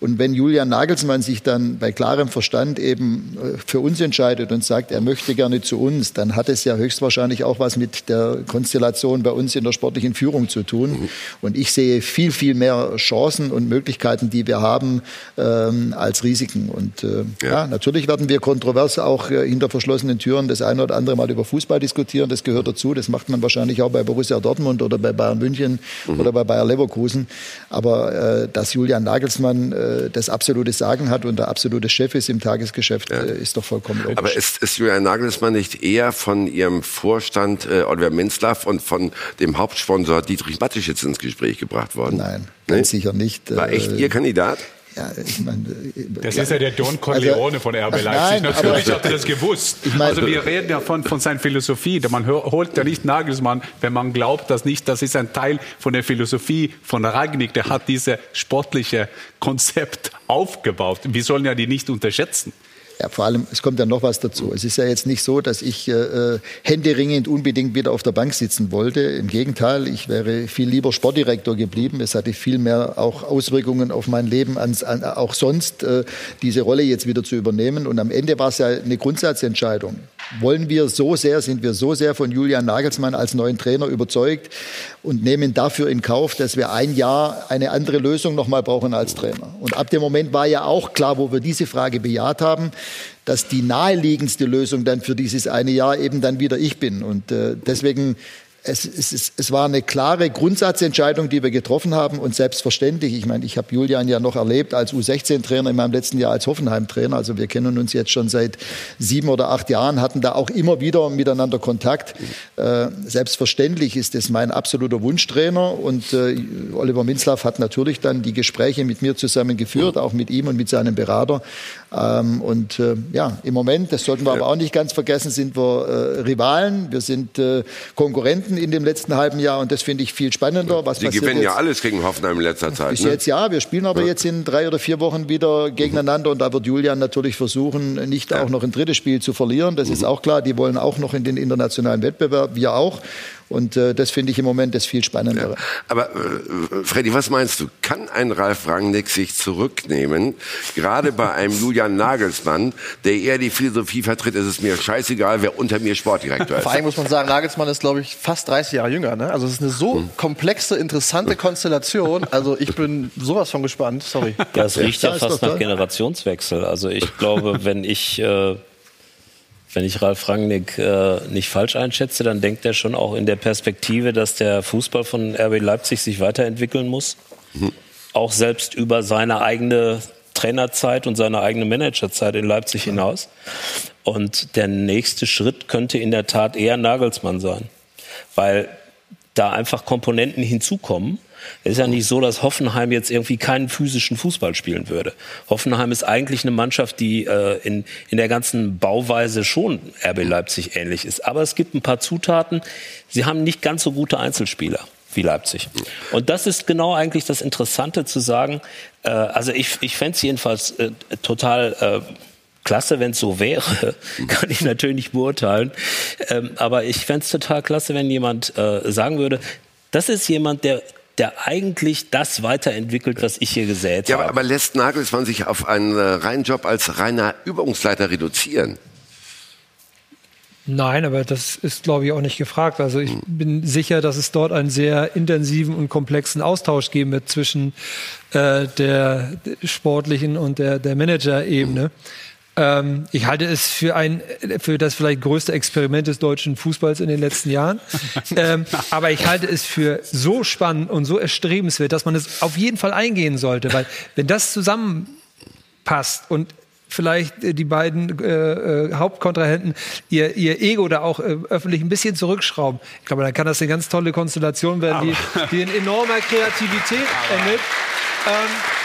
Und wenn Julian Nagelsmann sich dann bei klarem Verstand eben äh, für uns entscheidet und sagt, er möchte gerne zu uns, dann hat es ja höchstwahrscheinlich auch was mit der Konstellation bei uns in der sportlichen Führung zu tun. Mhm. Und ich sehe viel, viel mehr Chancen und Möglichkeiten, die wir haben, ähm, als Risiken. Und äh, ja. ja. natürlich werden wir kontrovers auch äh, hinter verschlossenen Türen das eine oder andere Mal über Fußball diskutieren. Das gehört dazu. Das macht man wahrscheinlich auch bei Borussia Dortmund oder bei Bayern München mhm. oder bei Bayer Leverkusen. Aber äh, dass Julian Nagelsmann äh, das absolute Sagen hat und der absolute Chef ist im Tagesgeschäft, ja. äh, ist doch vollkommen logisch. Aber ist, ist Julian Nagelsmann nicht eher von Ihrem Vorstand äh, Oliver Minzlaff und von dem Hauptsponsor Dietrich Mateschitz ins Gespräch gebracht worden? Nein, ganz nee? sicher nicht. War echt Ihr Kandidat? Ja, ich mein, das ist ja der Don Corleone also, von RB Leipzig. Nein, Natürlich hat er das gewusst. Ich mein, also wir reden ja von, von seiner Philosophie. Man holt ja nicht Nagelsmann, wenn man glaubt, dass nicht, das ist ein Teil von der Philosophie von Ragnick. Der hat dieses sportliche Konzept aufgebaut. Wir sollen ja die nicht unterschätzen. Ja, vor allem, es kommt ja noch was dazu. Es ist ja jetzt nicht so, dass ich äh, händeringend unbedingt wieder auf der Bank sitzen wollte. Im Gegenteil, ich wäre viel lieber Sportdirektor geblieben. Es hatte viel mehr auch Auswirkungen auf mein Leben, ans, an, auch sonst, äh, diese Rolle jetzt wieder zu übernehmen. Und am Ende war es ja eine Grundsatzentscheidung. Wollen wir so sehr, sind wir so sehr von Julian Nagelsmann als neuen Trainer überzeugt und nehmen dafür in Kauf, dass wir ein Jahr eine andere Lösung nochmal brauchen als Trainer. Und ab dem Moment war ja auch klar, wo wir diese Frage bejaht haben, dass die naheliegendste Lösung dann für dieses eine Jahr eben dann wieder ich bin. Und äh, deswegen es, es, es, war eine klare Grundsatzentscheidung, die wir getroffen haben und selbstverständlich, ich meine, ich habe Julian ja noch erlebt als U16-Trainer in meinem letzten Jahr als Hoffenheim-Trainer, also wir kennen uns jetzt schon seit sieben oder acht Jahren, hatten da auch immer wieder miteinander Kontakt. Äh, selbstverständlich ist es mein absoluter Wunschtrainer und äh, Oliver Minzlaff hat natürlich dann die Gespräche mit mir zusammen geführt, auch mit ihm und mit seinem Berater. Ähm, und äh, ja, im Moment, das sollten wir aber auch nicht ganz vergessen, sind wir äh, Rivalen, wir sind äh, Konkurrenten in dem letzten halben Jahr und das finde ich viel spannender. Was Sie gewinnen jetzt? ja alles gegen Hoffenheim in letzter Zeit. Bis ne? jetzt ja, wir spielen aber ja. jetzt in drei oder vier Wochen wieder gegeneinander und da wird Julian natürlich versuchen, nicht ja. auch noch ein drittes Spiel zu verlieren. Das mhm. ist auch klar, die wollen auch noch in den internationalen Wettbewerb, wir auch. Und äh, das finde ich im Moment das viel Spannendere. Ja. Aber äh, Freddy, was meinst du? Kann ein Ralf Rangnick sich zurücknehmen, gerade bei einem Julian Nagelsmann, der eher die Philosophie vertritt, es ist mir scheißegal, wer unter mir Sportdirektor ist? Vor allem muss man sagen, Nagelsmann ist, glaube ich, fast 30 Jahre jünger. Ne? Also es ist eine so hm. komplexe, interessante Konstellation. Also ich bin sowas von gespannt. Sorry. Das riecht ja, ja fast nach Generationswechsel. Also ich glaube, wenn ich... Äh wenn ich Ralf Rangnick äh, nicht falsch einschätze, dann denkt er schon auch in der Perspektive, dass der Fußball von RB Leipzig sich weiterentwickeln muss. Mhm. Auch selbst über seine eigene Trainerzeit und seine eigene Managerzeit in Leipzig hinaus. Und der nächste Schritt könnte in der Tat eher Nagelsmann sein, weil da einfach Komponenten hinzukommen, es ist ja nicht so, dass Hoffenheim jetzt irgendwie keinen physischen Fußball spielen würde. Hoffenheim ist eigentlich eine Mannschaft, die äh, in, in der ganzen Bauweise schon RB Leipzig ähnlich ist. Aber es gibt ein paar Zutaten. Sie haben nicht ganz so gute Einzelspieler wie Leipzig. Und das ist genau eigentlich das Interessante zu sagen. Äh, also ich, ich fände es jedenfalls äh, total äh, klasse, wenn es so wäre. Kann ich natürlich nicht beurteilen. Ähm, aber ich fände es total klasse, wenn jemand äh, sagen würde, das ist jemand, der der eigentlich das weiterentwickelt, was ich hier gesät ja, habe. Aber, aber lässt Nagelsmann sich auf einen äh, reinen Job als reiner Übungsleiter reduzieren? Nein, aber das ist, glaube ich, auch nicht gefragt. Also ich bin sicher, dass es dort einen sehr intensiven und komplexen Austausch geben wird zwischen äh, der sportlichen und der, der Manager-Ebene. Ähm, ich halte es für ein für das vielleicht größte Experiment des deutschen Fußballs in den letzten Jahren. ähm, aber ich halte es für so spannend und so erstrebenswert, dass man es auf jeden Fall eingehen sollte, weil wenn das zusammenpasst und vielleicht äh, die beiden äh, äh, Hauptkontrahenten ihr, ihr Ego da auch äh, öffentlich ein bisschen zurückschrauben. Ich glaube, dann kann das eine ganz tolle Konstellation werden, die, die in enormer Kreativität endet. Ähm,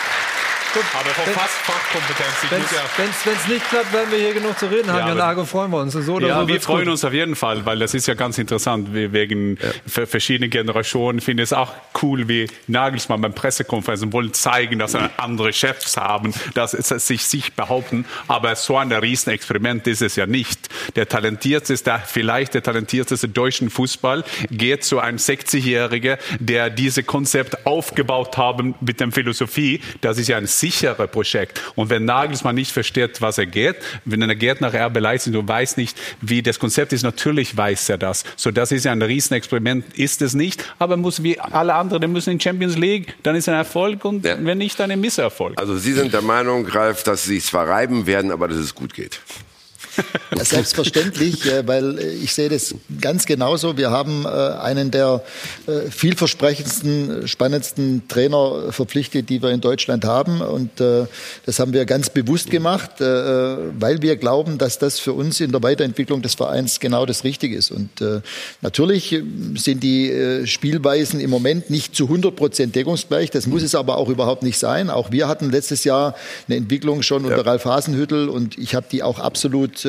Aber von fast Fachkompetenz. Wenn ja es nicht klappt, werden wir hier genug zu reden haben. Ja, Ja, Argo freuen wir uns. So oder ja, so wir freuen gut. uns auf jeden Fall, weil das ist ja ganz interessant. Wir wegen ver- verschiedene Generationen finden es auch cool, wie Nagelsmann beim Pressekonferenzen wollen zeigen, dass sie andere Chefs haben, dass sie sich, sich behaupten. Aber so ein Riesenexperiment ist es ja nicht. Der talentierteste, vielleicht der talentierteste deutschen Fußball geht zu einem 60-Jähriger, der diese Konzept aufgebaut haben mit der Philosophie. Das ist ja ein sicherer Projekt. Und wenn Nagelsmann nicht versteht, was er geht, wenn er geht nach RB Leipzig und weiß nicht, wie das Konzept ist, natürlich weiß er das. So, das ist ja ein Riesenexperiment, ist es nicht. Aber muss wie alle anderen müssen in Champions League, dann ist ein Erfolg und wenn nicht, dann ein Misserfolg. Also Sie sind der Meinung, Ralf, dass Sie zwar reiben werden, aber dass es gut geht. Ja, selbstverständlich, äh, weil äh, ich sehe das ganz genauso. Wir haben äh, einen der vielversprechendsten, spannendsten Trainer verpflichtet, die wir in Deutschland haben. Und das haben wir ganz bewusst gemacht, weil wir glauben, dass das für uns in der Weiterentwicklung des Vereins genau das Richtige ist. Und natürlich sind die Spielweisen im Moment nicht zu 100 Prozent deckungsgleich. Das muss es aber auch überhaupt nicht sein. Auch wir hatten letztes Jahr eine Entwicklung schon unter Ralf Hasenhüttel und ich habe die auch absolut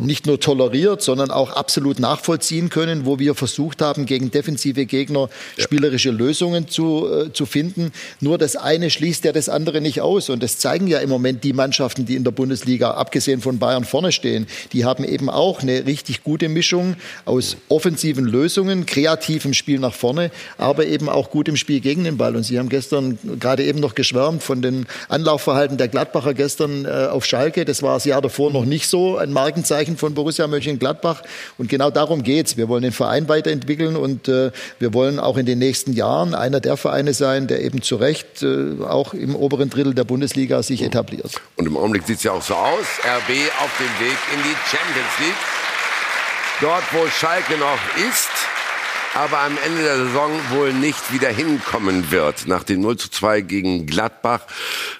nicht nur toleriert, sondern auch absolut nachvollziehen können, wo wir versucht haben, gegen defensive Gegner spielerische Lösungen zu, äh, zu finden. Nur das eine schließt ja das andere nicht aus. Und das zeigen ja im Moment die Mannschaften, die in der Bundesliga, abgesehen von Bayern, vorne stehen. Die haben eben auch eine richtig gute Mischung aus offensiven Lösungen, kreativem Spiel nach vorne, aber eben auch gutem Spiel gegen den Ball. Und Sie haben gestern gerade eben noch geschwärmt von den Anlaufverhalten der Gladbacher gestern äh, auf Schalke. Das war das Jahr davor noch nicht so ein Markenzeichen von Borussia Mönchengladbach. Und genau darum geht's. Wir wollen den Verein weiterentwickeln und äh, wir wollen auch in den nächsten Jahren einer der Vereine sein, der eben zu Recht äh, auch im oberen Drittel der Bundesliga sich etabliert. Und im Augenblick sieht es ja auch so aus. RB auf dem Weg in die Champions League. Dort, wo Schalke noch ist, aber am Ende der Saison wohl nicht wieder hinkommen wird. Nach dem 0 zu 2 gegen Gladbach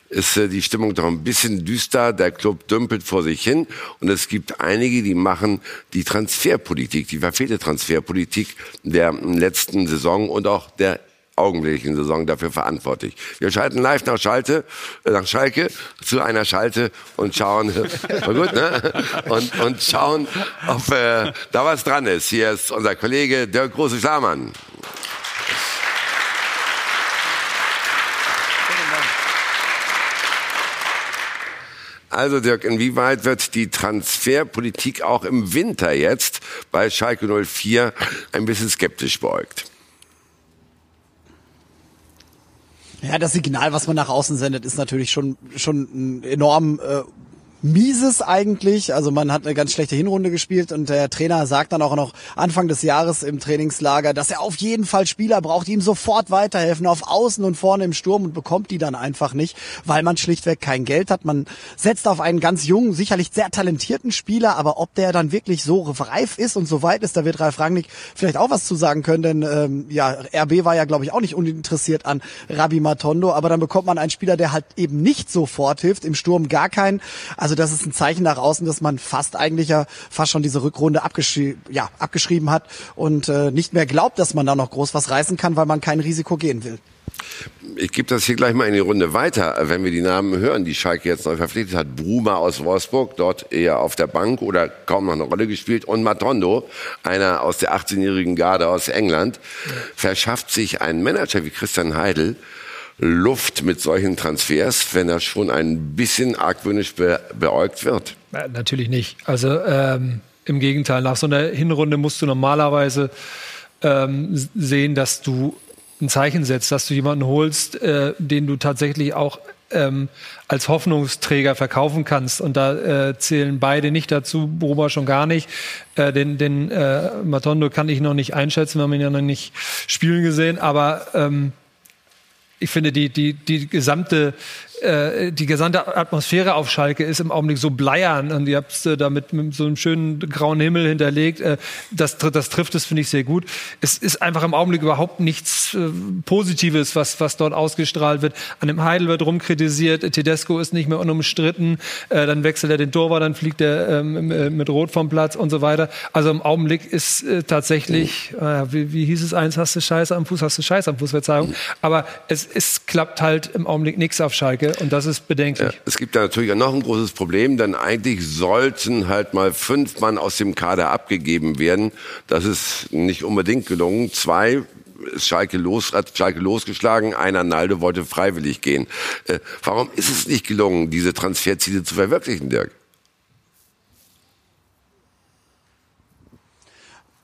ist äh, die Stimmung doch ein bisschen düster. Der Club dümpelt vor sich hin. Und es gibt einige, die machen die Transferpolitik, die verfehlte Transferpolitik der letzten Saison und auch der augenblicklichen Saison dafür verantwortlich. Wir schalten live nach Schalte, äh, nach Schalke zu einer Schalte und schauen, gut, ne? Und, und schauen, ob äh, da was dran ist. Hier ist unser Kollege Dirk Große-Schlamann. Also Dirk, inwieweit wird die Transferpolitik auch im Winter jetzt bei Schalke 04 ein bisschen skeptisch beäugt? Ja, das Signal, was man nach außen sendet, ist natürlich schon schon enorm äh, mieses eigentlich. Also man hat eine ganz schlechte Hinrunde gespielt und der Trainer sagt dann auch noch Anfang des Jahres im Trainingslager, dass er auf jeden Fall Spieler braucht, die ihm sofort weiterhelfen, auf Außen und vorne im Sturm und bekommt die dann einfach nicht, weil man schlichtweg kein Geld hat. Man setzt auf einen ganz jungen, sicherlich sehr talentierten Spieler, aber ob der dann wirklich so reif ist und so weit ist, da wird Ralf Rangnick vielleicht auch was zu sagen können, denn ähm, ja, RB war ja, glaube ich, auch nicht uninteressiert an Rabi Matondo, aber dann bekommt man einen Spieler, der halt eben nicht sofort hilft, im Sturm gar keinen. Also das ist ein Zeichen nach außen, dass man fast eigentlich ja fast schon diese Rückrunde abgeschri ja, abgeschrieben hat und äh, nicht mehr glaubt, dass man da noch groß was reißen kann, weil man kein Risiko gehen will. Ich gebe das hier gleich mal in die Runde weiter, wenn wir die Namen hören, die Schalke jetzt neu verpflichtet hat. Bruma aus Wolfsburg, dort eher auf der Bank oder kaum noch eine Rolle gespielt. Und Matondo, einer aus der 18-jährigen Garde aus England, verschafft sich ein Manager wie Christian Heidel Luft mit solchen Transfers, wenn er schon ein bisschen argwöhnisch be beäugt wird? Ja, natürlich nicht. Also ähm, im Gegenteil, nach so einer Hinrunde musst du normalerweise ähm, sehen, dass du ein Zeichen setzt, dass du jemanden holst, äh, den du tatsächlich auch ähm, als Hoffnungsträger verkaufen kannst. Und da äh, zählen beide nicht dazu, Bruma schon gar nicht. Äh, den den äh, Matondo kann ich noch nicht einschätzen, wir haben ihn ja noch nicht spielen gesehen, aber ähm, ich finde, die, die, die gesamte äh, die gesamte Atmosphäre auf Schalke ist im Augenblick so bleiern und ihr habt es äh, da mit, mit, so einem schönen grauen Himmel hinterlegt. Äh, das, das trifft es, finde ich, sehr gut. Es ist einfach im Augenblick überhaupt nichts äh, Positives, was, was dort ausgestrahlt wird. An dem Heidel wird rumkritisiert, Tedesco ist nicht mehr unumstritten, äh, dann wechselt er den Torwart, dann fliegt er ähm, äh, mit Rot vom Platz und so weiter. Also im Augenblick ist äh, tatsächlich, äh, wie, wie hieß es eins, hast du Scheiße am Fuß, hast du Scheiße am Fuß, Verzeihung. Aber es, es klappt halt im Augenblick nichts auf Schalke und das ist bedenklich. Ja, es gibt da natürlich noch ein großes Problem, denn eigentlich sollten halt mal fünf Mann aus dem Kader abgegeben werden. Das ist nicht unbedingt gelungen. Zwei ist Schalke, los, hat Schalke losgeschlagen, einer Naldo wollte freiwillig gehen. Äh, warum ist es nicht gelungen, diese Transferziele zu verwirklichen, Dirk?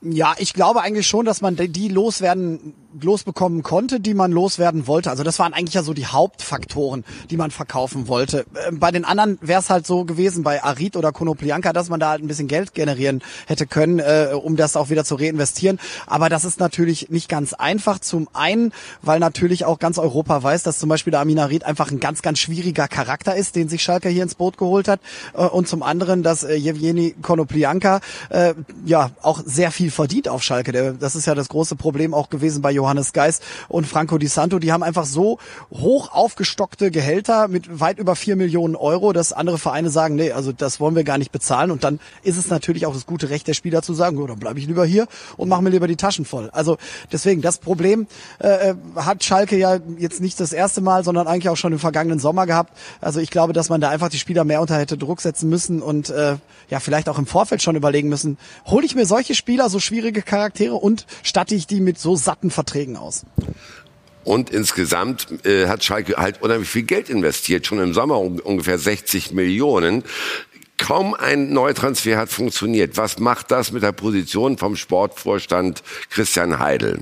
Ja, ich glaube eigentlich schon, dass man die loswerden losbekommen konnte, die man loswerden wollte. Also das waren eigentlich ja so die Hauptfaktoren, die man verkaufen wollte. Ähm, bei den anderen wäre es halt so gewesen, bei Arid oder Konoplianka, dass man da halt ein bisschen Geld generieren hätte können, äh, um das auch wieder zu reinvestieren. Aber das ist natürlich nicht ganz einfach. Zum einen, weil natürlich auch ganz Europa weiß, dass zum Beispiel der Amin Arid einfach ein ganz, ganz schwieriger Charakter ist, den sich Schalke hier ins Boot geholt hat. Äh, und zum anderen, dass äh, Jevgeni Konoplianka äh, ja auch sehr viel verdient auf Schalke. Das ist ja das große Problem auch gewesen bei Johannes Geis und Franco Di Santo. Die haben einfach so hoch aufgestockte Gehälter mit weit über vier Millionen Euro, dass andere Vereine sagen, nee, also das wollen wir gar nicht bezahlen. Und dann ist es natürlich auch das gute Recht der Spieler zu sagen, dann bleibe ich lieber hier und mache mir lieber die Taschen voll. Also deswegen, das Problem äh, hat Schalke ja jetzt nicht das erste Mal, sondern eigentlich auch schon im vergangenen Sommer gehabt. Also ich glaube, dass man da einfach die Spieler mehr unter hätte Druck setzen müssen und äh, ja vielleicht auch im Vorfeld schon überlegen müssen, hole ich mir solche Spieler, so schwierige Charaktere und statte ich die mit so satten Verträgen aus. Und insgesamt äh, hat Schalke halt unheimlich viel Geld investiert, schon im Sommer um, ungefähr 60 Millionen. Kaum ein Neutransfer hat funktioniert. Was macht das mit der Position vom Sportvorstand Christian Heidel?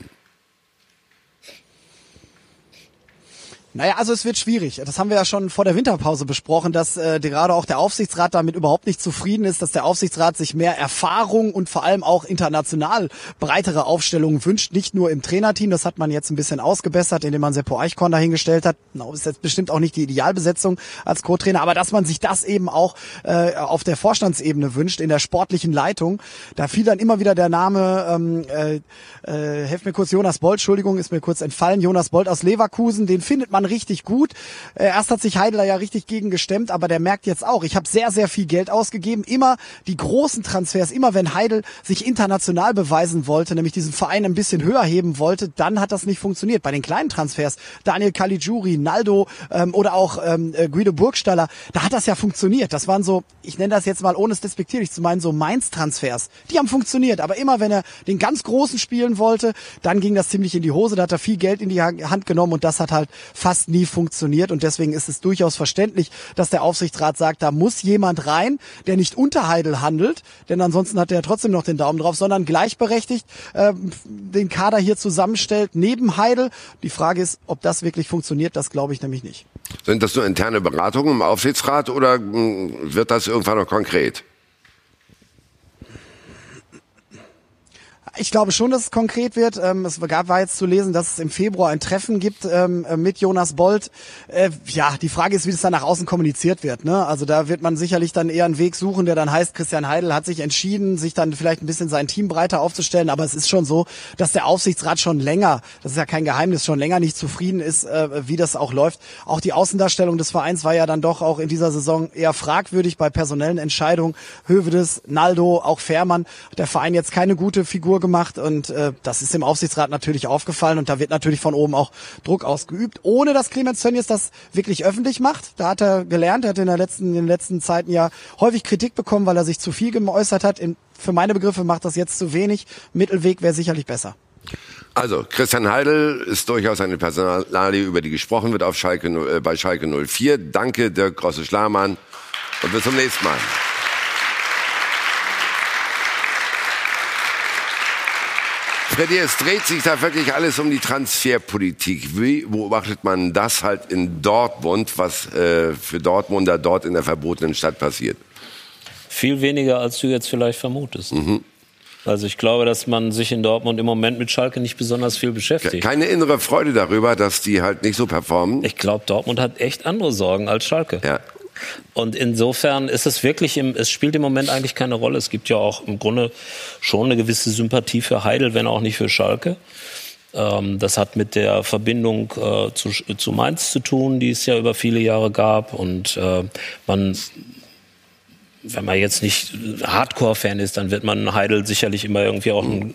Naja, also es wird schwierig. Das haben wir ja schon vor der Winterpause besprochen, dass äh, gerade auch der Aufsichtsrat damit überhaupt nicht zufrieden ist, dass der Aufsichtsrat sich mehr Erfahrung und vor allem auch international breitere Aufstellungen wünscht, nicht nur im Trainerteam. Das hat man jetzt ein bisschen ausgebessert, indem man Seppo Eichkorn dahingestellt hat. No, ist jetzt bestimmt auch nicht die Idealbesetzung als Co-Trainer, aber dass man sich das eben auch äh, auf der Vorstandsebene wünscht, in der sportlichen Leitung. Da fiel dann immer wieder der Name, ähm, äh, äh, helft mir kurz, Jonas Bolt, Entschuldigung, ist mir kurz entfallen, Jonas Bolt aus Leverkusen, den findet man richtig gut. Äh, erst hat sich Heidler ja richtig gegen gestemmt, aber der merkt jetzt auch, ich habe sehr, sehr viel Geld ausgegeben. Immer die großen Transfers, immer wenn Heidel sich international beweisen wollte, nämlich diesen Verein ein bisschen höher heben wollte, dann hat das nicht funktioniert. Bei den kleinen Transfers, Daniel Caligiuri, Naldo ähm, oder auch ähm, äh, Guido Burgstaller, da hat das ja funktioniert. Das waren so, ich nenne das jetzt mal ohne es despektierlich zu meinen, so Mainz-Transfers. Die haben funktioniert, aber immer wenn er den ganz Großen spielen wollte, dann ging das ziemlich in die Hose, da hat er viel Geld in die Hand genommen und das hat halt fast nie funktioniert und deswegen ist es durchaus verständlich, dass der Aufsichtsrat sagt, da muss jemand rein, der nicht unter Heidel handelt, denn ansonsten hat er trotzdem noch den Daumen drauf, sondern gleichberechtigt äh, den Kader hier zusammenstellt neben Heidel. Die Frage ist, ob das wirklich funktioniert, das glaube ich nämlich nicht. Sind das nur interne Beratungen im Aufsichtsrat oder mh, wird das irgendwann noch konkret? Ich glaube schon, dass es konkret wird. Ähm, es gab, war jetzt zu lesen, dass es im Februar ein Treffen gibt ähm, mit Jonas Bolt. Äh, ja, die Frage ist, wie das dann nach außen kommuniziert wird. Ne? Also da wird man sicherlich dann eher einen Weg suchen, der dann heißt, Christian Heidel hat sich entschieden, sich dann vielleicht ein bisschen sein Team breiter aufzustellen. Aber es ist schon so, dass der Aufsichtsrat schon länger, das ist ja kein Geheimnis, schon länger nicht zufrieden ist, äh, wie das auch läuft. Auch die Außendarstellung des Vereins war ja dann doch auch in dieser Saison eher fragwürdig bei personellen Entscheidungen. Hövedes, Naldo, auch Fährmann. Der Verein jetzt keine gute Figur gemacht gemacht und äh, das ist dem Aufsichtsrat natürlich aufgefallen und da wird natürlich von oben auch Druck ausgeübt, ohne dass Clemens Tönnies das wirklich öffentlich macht. Da hat er gelernt, er hat in, der letzten, in den letzten Zeiten ja häufig Kritik bekommen, weil er sich zu viel geäußert hat. In, für meine Begriffe macht das jetzt zu wenig. Mittelweg wäre sicherlich besser. Also, Christian Heidel ist durchaus eine Personalie, über die gesprochen wird auf Schalke, äh, bei Schalke 04. Danke, Dirk Grosse-Schlamann. Und bis zum nächsten Mal. Freddy, es dreht sich da wirklich alles um die Transferpolitik. Wie beobachtet man das halt in Dortmund, was äh, für Dortmunder dort in der verbotenen Stadt passiert? Viel weniger, als du jetzt vielleicht vermutest. Mhm. Also ich glaube, dass man sich in Dortmund im Moment mit Schalke nicht besonders viel beschäftigt. Keine innere Freude darüber, dass die halt nicht so performen. Ich glaube, Dortmund hat echt andere Sorgen als Schalke. Ja. Und insofern ist es wirklich, im, es spielt im Moment eigentlich keine Rolle. Es gibt ja auch im Grunde schon eine gewisse Sympathie für Heidel, wenn auch nicht für Schalke. Ähm, das hat mit der Verbindung äh, zu, zu Mainz zu tun, die es ja über viele Jahre gab. Und äh, man wenn man jetzt nicht Hardcore-Fan ist, dann wird man Heidel sicherlich immer irgendwie auch ein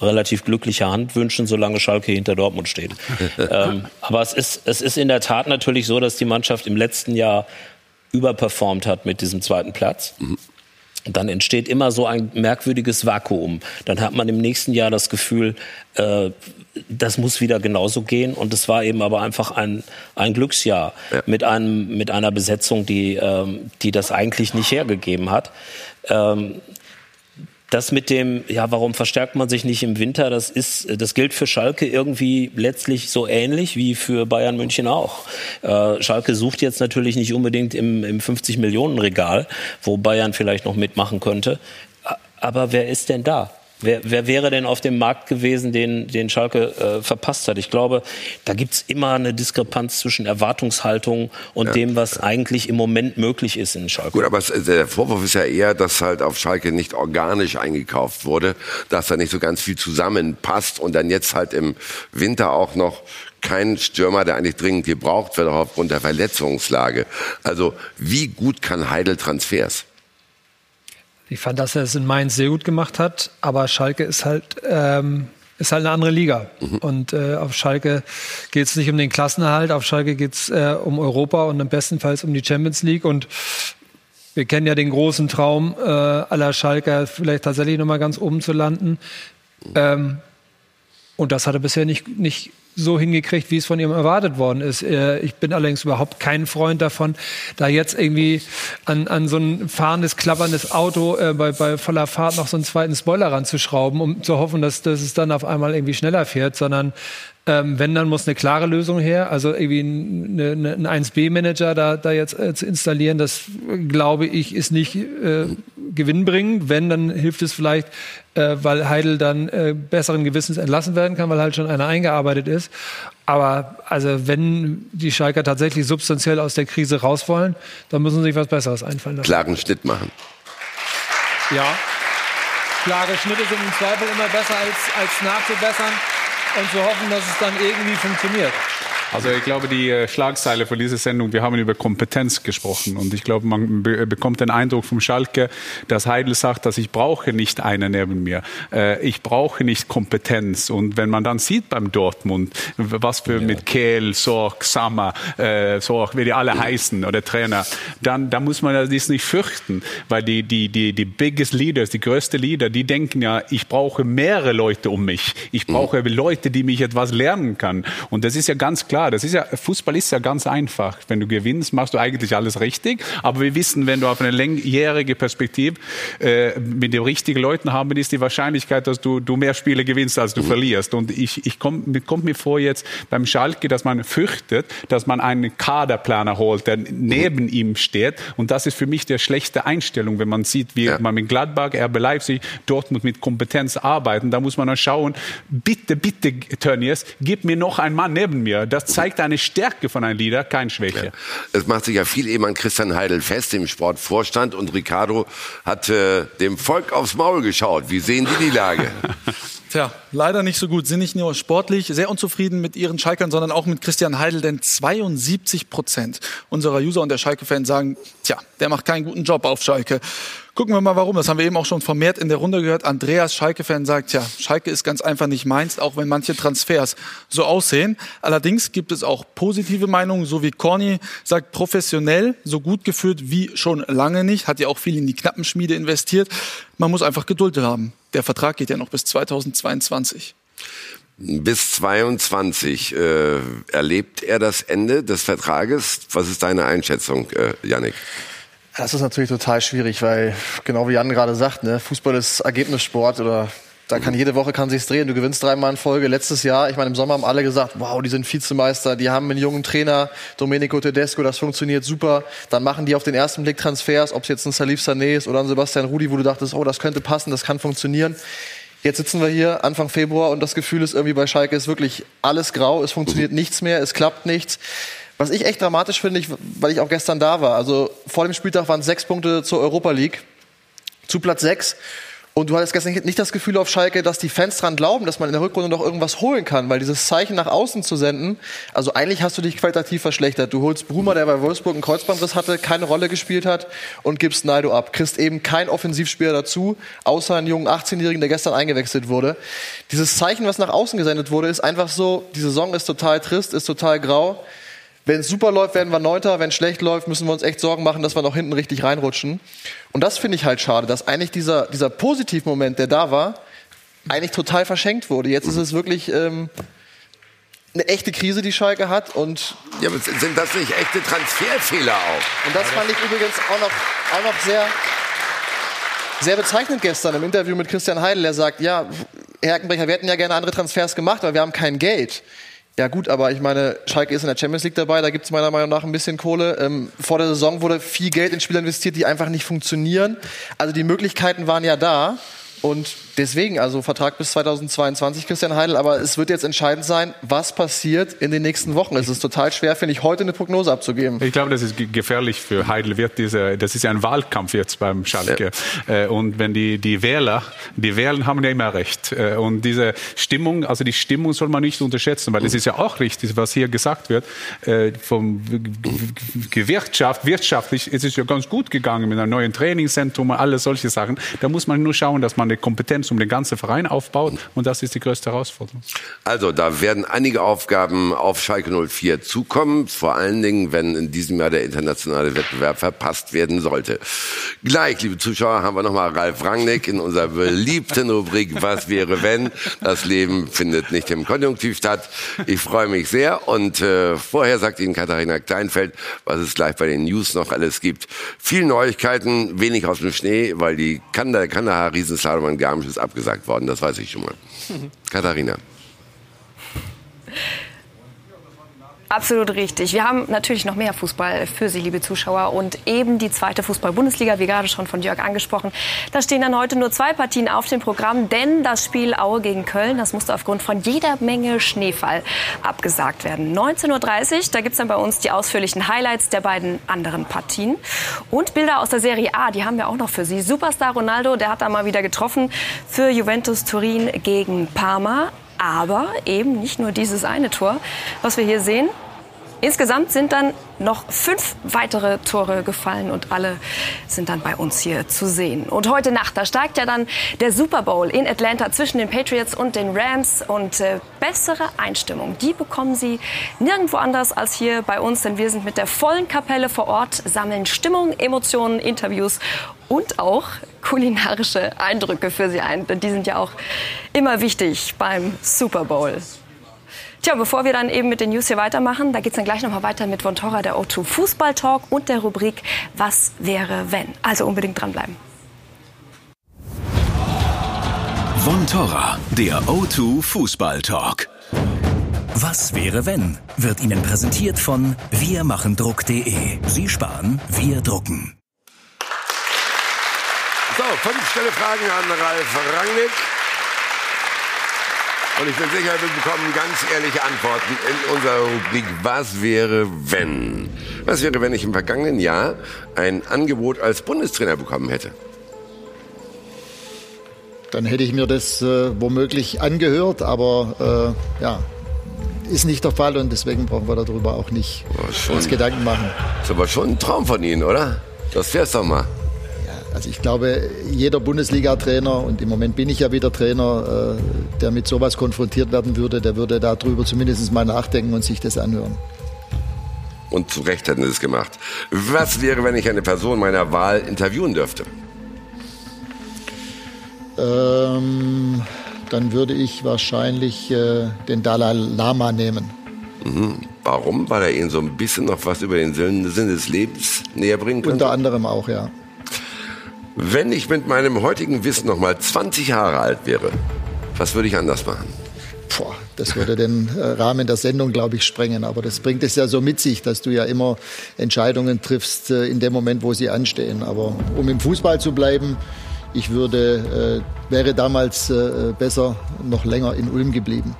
relativ glücklicher Hand wünschen, solange Schalke hinter Dortmund steht. ähm, aber es ist, es ist in der Tat natürlich so, dass die Mannschaft im letzten Jahr überperformt hat mit diesem zweiten Platz. Und dann entsteht immer so ein merkwürdiges Vakuum. Dann hat man im nächsten Jahr das Gefühl, äh, das muss wieder genauso gehen. Und es war eben aber einfach ein, ein Glücksjahr Ja. mit, einem, mit einer Besetzung, die, ähm, die das eigentlich nicht hergegeben hat. Ähm, das mit dem, ja, warum verstärkt man sich nicht im Winter, das ist, das gilt für Schalke irgendwie letztlich so ähnlich wie für Bayern München auch. Äh, Schalke sucht jetzt natürlich nicht unbedingt im, im 50 Millionen Regal, wo Bayern vielleicht noch mitmachen könnte. Aber wer ist denn da? Wer, wer wäre denn auf dem Markt gewesen, den, den Schalke äh, verpasst hat? Ich glaube, da gibt's immer eine Diskrepanz zwischen Erwartungshaltung und dem, was eigentlich im Moment möglich ist in Schalke. Gut, aber es, der Vorwurf ist ja eher, dass halt auf Schalke nicht organisch eingekauft wurde, dass da nicht so ganz viel zusammenpasst und dann jetzt halt im Winter auch noch kein Stürmer, der eigentlich dringend gebraucht wird, auch aufgrund der Verletzungslage. Also wie gut kann Heidel Transfers? Ich fand, dass er es in Mainz sehr gut gemacht hat, aber Schalke ist halt, ähm, ist halt eine andere Liga. Und äh, auf Schalke geht es nicht um den Klassenerhalt, auf Schalke geht es äh, um Europa und im bestenfalls um die Champions League. Und wir kennen ja den großen Traum äh, aller Schalker, vielleicht tatsächlich nochmal ganz oben zu landen. Ähm, und das hat er bisher nicht, nicht so hingekriegt, wie es von ihm erwartet worden ist. Äh, Ich bin allerdings überhaupt kein Freund davon, da jetzt irgendwie an, an so ein fahrendes, klapperndes Auto äh, bei, bei voller Fahrt noch so einen zweiten Spoiler ranzuschrauben, um zu hoffen, dass, dass es dann auf einmal irgendwie schneller fährt, sondern ähm, wenn, dann muss eine klare Lösung her. Also irgendwie eine, eine, ein 1B-Manager da, da jetzt äh, zu installieren, das glaube ich, ist nicht äh, gewinnbringend. Wenn, dann hilft es vielleicht, äh, weil Heidel dann äh, besseren Gewissens entlassen werden kann, weil halt schon einer eingearbeitet ist. Aber also wenn die Schalker tatsächlich substanziell aus der Krise raus wollen, dann müssen sie sich was Besseres einfallen lassen. Klaren Schnitt machen. Ja. Klare Schnitte sind im Zweifel immer besser als, als nachzubessern und zu hoffen, dass es dann irgendwie funktioniert. Also ich glaube, die äh, Schlagzeile von dieser Sendung, wir haben über Kompetenz gesprochen. Und ich glaube, man be bekommt den Eindruck vom Schalke, dass Heidel sagt, dass ich brauche nicht einen neben mir, äh, ich brauche nicht Kompetenz. Und wenn man dann sieht beim Dortmund, was für mit Kehl, Sorg, Sammer, äh, Sorg, wie die alle heißen oder Trainer, dann, dann muss man das nicht fürchten, weil die, die, die, die biggest leaders, die größte Leader, die denken ja, ich brauche mehrere Leute um mich, ich brauche Leute, die mich etwas lernen kann. Und das ist ja ganz klar, das ist ja, Fußball ist ja ganz einfach. Wenn du gewinnst, machst du eigentlich alles richtig. Aber wir wissen, wenn du auf eine langjährige Perspektive äh, mit den richtigen Leuten haben, ist die Wahrscheinlichkeit, dass du, du mehr Spiele gewinnst, als du verlierst. Und ich, ich komm, mir kommt mir vor jetzt beim Schalke, dass man fürchtet, dass man einen Kaderplaner holt, der neben ihm steht. Und das ist für mich der schlechte Einstellung, wenn man sieht, wie man mit Gladbach, RB Leipzig, Dortmund mit Kompetenz arbeiten. Da muss man dann schauen, bitte, bitte, Tönnies, gib mir noch einen Mann neben mir. Das zeigt eine Stärke von einem Leader, keine Schwäche. Es macht sich ja viel eben an Christian Heidel fest im Sportvorstand und Ricardo hat äh, dem Volk aufs Maul geschaut. Wie sehen die die Lage? Tja, leider nicht so gut. Sind nicht nur sportlich sehr unzufrieden mit ihren Schalkern, sondern auch mit Christian Heidel, denn 72 Prozent unserer User und der Schalke-Fans sagen, tja, der macht keinen guten Job auf Schalke. Gucken wir mal warum. Das haben wir eben auch schon vermehrt in der Runde gehört. Andreas Schalke-Fan sagt, ja, Schalke ist ganz einfach nicht meins, auch wenn manche Transfers so aussehen. Allerdings gibt es auch positive Meinungen, so wie Corny sagt, professionell, so gut geführt wie schon lange nicht. Hat ja auch viel in die Knappenschmiede investiert. Man muss einfach Geduld haben. Der Vertrag geht ja noch bis 2022. Bis 22 äh, erlebt er das Ende des Vertrages. Was ist deine Einschätzung, äh, Yannick? Das ist natürlich total schwierig, weil genau wie Jan gerade sagt, ne, Fußball ist Ergebnissport oder Da kann jede Woche kann sich's drehen. Du gewinnst dreimal in Folge. Letztes Jahr, ich meine, im Sommer haben alle gesagt, wow, die sind Vizemeister, die haben einen jungen Trainer, Domenico Tedesco, das funktioniert super. Dann machen die auf den ersten Blick Transfers, ob es jetzt ein Salif Sané ist oder ein Sebastian Rudi, wo du dachtest, oh, das könnte passen, das kann funktionieren. Jetzt sitzen wir hier Anfang Februar und das Gefühl ist irgendwie bei Schalke ist wirklich alles grau, es funktioniert nichts mehr, es klappt nichts. Was ich echt dramatisch finde, ich, weil ich auch gestern da war, also vor dem Spieltag waren es sechs Punkte zur Europa League, zu Platz sechs. Und du hattest gestern nicht das Gefühl auf Schalke, dass die Fans dran glauben, dass man in der Rückrunde noch irgendwas holen kann, weil dieses Zeichen nach außen zu senden, also eigentlich hast du dich qualitativ verschlechtert. Du holst Bruma, der bei Wolfsburg einen Kreuzbandriss hatte, keine Rolle gespielt hat und gibst Naido ab. Kriegst eben kein Offensivspieler dazu, außer einen jungen 18-Jährigen, der gestern eingewechselt wurde. Dieses Zeichen, was nach außen gesendet wurde, ist einfach so, die Saison ist total trist, ist total grau. Wenn es super läuft, werden wir Neunter. Wenn es schlecht läuft, müssen wir uns echt Sorgen machen, dass wir noch hinten richtig reinrutschen. Und das finde ich halt schade, dass eigentlich dieser, dieser Positivmoment, der da war, eigentlich total verschenkt wurde. Jetzt ist es wirklich ähm, eine echte Krise, die Schalke hat. Und ja, aber sind das nicht echte Transferfehler auch? Und das fand ich übrigens auch noch, auch noch sehr, sehr bezeichnend gestern im Interview mit Christian Heidel. Er sagt, ja, Herr Eckenbrecher, wir hätten ja gerne andere Transfers gemacht, aber wir haben kein Geld. Ja gut, aber ich meine, Schalke ist in der Champions League dabei, da gibt es meiner Meinung nach ein bisschen Kohle. Ähm, vor der Saison wurde viel Geld in Spieler investiert, die einfach nicht funktionieren. Also die Möglichkeiten waren ja da. Und deswegen, also Vertrag bis 2022, Christian Heidel, aber es wird jetzt entscheidend sein, was passiert in den nächsten Wochen. Es ist total schwer, finde ich, heute eine Prognose abzugeben. Ich glaube, das ist gefährlich für Heidel. Wird diese, das ist ja ein Wahlkampf jetzt beim Schalke. Ja. Und wenn die, die Wähler, die Wählen haben ja immer recht. Äh, und diese Stimmung, also die Stimmung soll man nicht unterschätzen, weil es ist ja auch richtig, was hier gesagt wird. Äh, vom Gewirtschaft, wirtschaftlich ist es ja ganz gut gegangen mit einem neuen Trainingszentrum und alle solche Sachen. Da muss man nur schauen, dass man eine Kompetenz um den ganzen Verein aufbaut. Und das ist die größte Herausforderung. Also, da werden einige Aufgaben auf Schalke 04 zukommen. Vor allen Dingen, wenn in diesem Jahr der internationale Wettbewerb verpasst werden sollte. Gleich, liebe Zuschauer, haben wir nochmal Ralf Rangnick in unserer beliebten Rubrik Was wäre wenn? Das Leben findet nicht im Konjunktiv statt. Ich freue mich sehr. Und äh, vorher sagt Ihnen Katharina Kleinfeld, was es gleich bei den News noch alles gibt. Viel Neuigkeiten, wenig aus dem Schnee, weil die Kandahar Riesenslalom in Garmisch ist abgesagt worden, das weiß ich schon mal. Katharina. Absolut richtig. Wir haben natürlich noch mehr Fußball für Sie, liebe Zuschauer. Und eben die zweite Fußball-Bundesliga, wie gerade schon von Jörg angesprochen. Da stehen dann heute nur zwei Partien auf dem Programm, denn das Spiel Aue gegen Köln, das musste aufgrund von jeder Menge Schneefall abgesagt werden. 19.30 Uhr, da gibt es dann bei uns die ausführlichen Highlights der beiden anderen Partien. Und Bilder aus der Serie A, die haben wir auch noch für Sie. Superstar Ronaldo, der hat da mal wieder getroffen für Juventus Turin gegen Parma. Aber eben nicht nur dieses eine Tor, was wir hier sehen. Insgesamt sind dann noch fünf weitere Tore gefallen und alle sind dann bei uns hier zu sehen. Und heute Nacht, da steigt ja dann der Super Bowl in Atlanta zwischen den Patriots und den Rams. Und äh, bessere Einstimmung, die bekommen Sie nirgendwo anders als hier bei uns, denn wir sind mit der vollen Kapelle vor Ort, sammeln Stimmung, Emotionen, Interviews und auch kulinarische Eindrücke für Sie ein. Denn die sind ja auch immer wichtig beim Super Bowl. Tja, bevor wir dann eben mit den News hier weitermachen, da geht es dann gleich nochmal weiter mit Vontora, der O2 Fußball Talk und der Rubrik Was wäre wenn? Also unbedingt dranbleiben. Vontora, der O2 Fußball Talk. Was wäre wenn? Wird Ihnen präsentiert von wirmachendruck.de. Sie sparen, wir drucken. So, fünf schnelle Fragen an Ralf Rangnick. Und ich bin sicher, wir bekommen ganz ehrliche Antworten in unserer Rubrik Was wäre wenn? Was wäre, wenn ich im vergangenen Jahr ein Angebot als Bundestrainer bekommen hätte? Dann hätte ich mir das äh, womöglich angehört, aber äh, ja, ist nicht der Fall und deswegen brauchen wir darüber auch nicht schon, uns Gedanken machen. Das ist aber schon ein Traum von Ihnen, oder? Das wär's doch mal. Also ich glaube, jeder Bundesliga-Trainer, und im Moment bin ich ja wieder Trainer, äh, der mit sowas konfrontiert werden würde, der würde darüber zumindest mal nachdenken und sich das anhören. Und zu Recht hätten sie es gemacht. Was wäre, wenn ich eine Person meiner Wahl interviewen dürfte? Ähm, dann würde ich wahrscheinlich äh, den Dalai Lama nehmen. Mhm. Warum? Weil er Ihnen so ein bisschen noch was über den Sinn des Lebens näher bringen könnte? Unter anderem auch, ja. Wenn ich mit meinem heutigen Wissen noch mal 20 Jahre alt wäre, was würde ich anders machen? Boah, das würde den äh, Rahmen der Sendung, glaube ich, sprengen. Aber das bringt es ja so mit sich, dass du ja immer Entscheidungen triffst äh, in dem Moment, wo sie anstehen. Aber um im Fußball zu bleiben, ich würde, äh, wäre damals äh, besser noch länger in Ulm geblieben.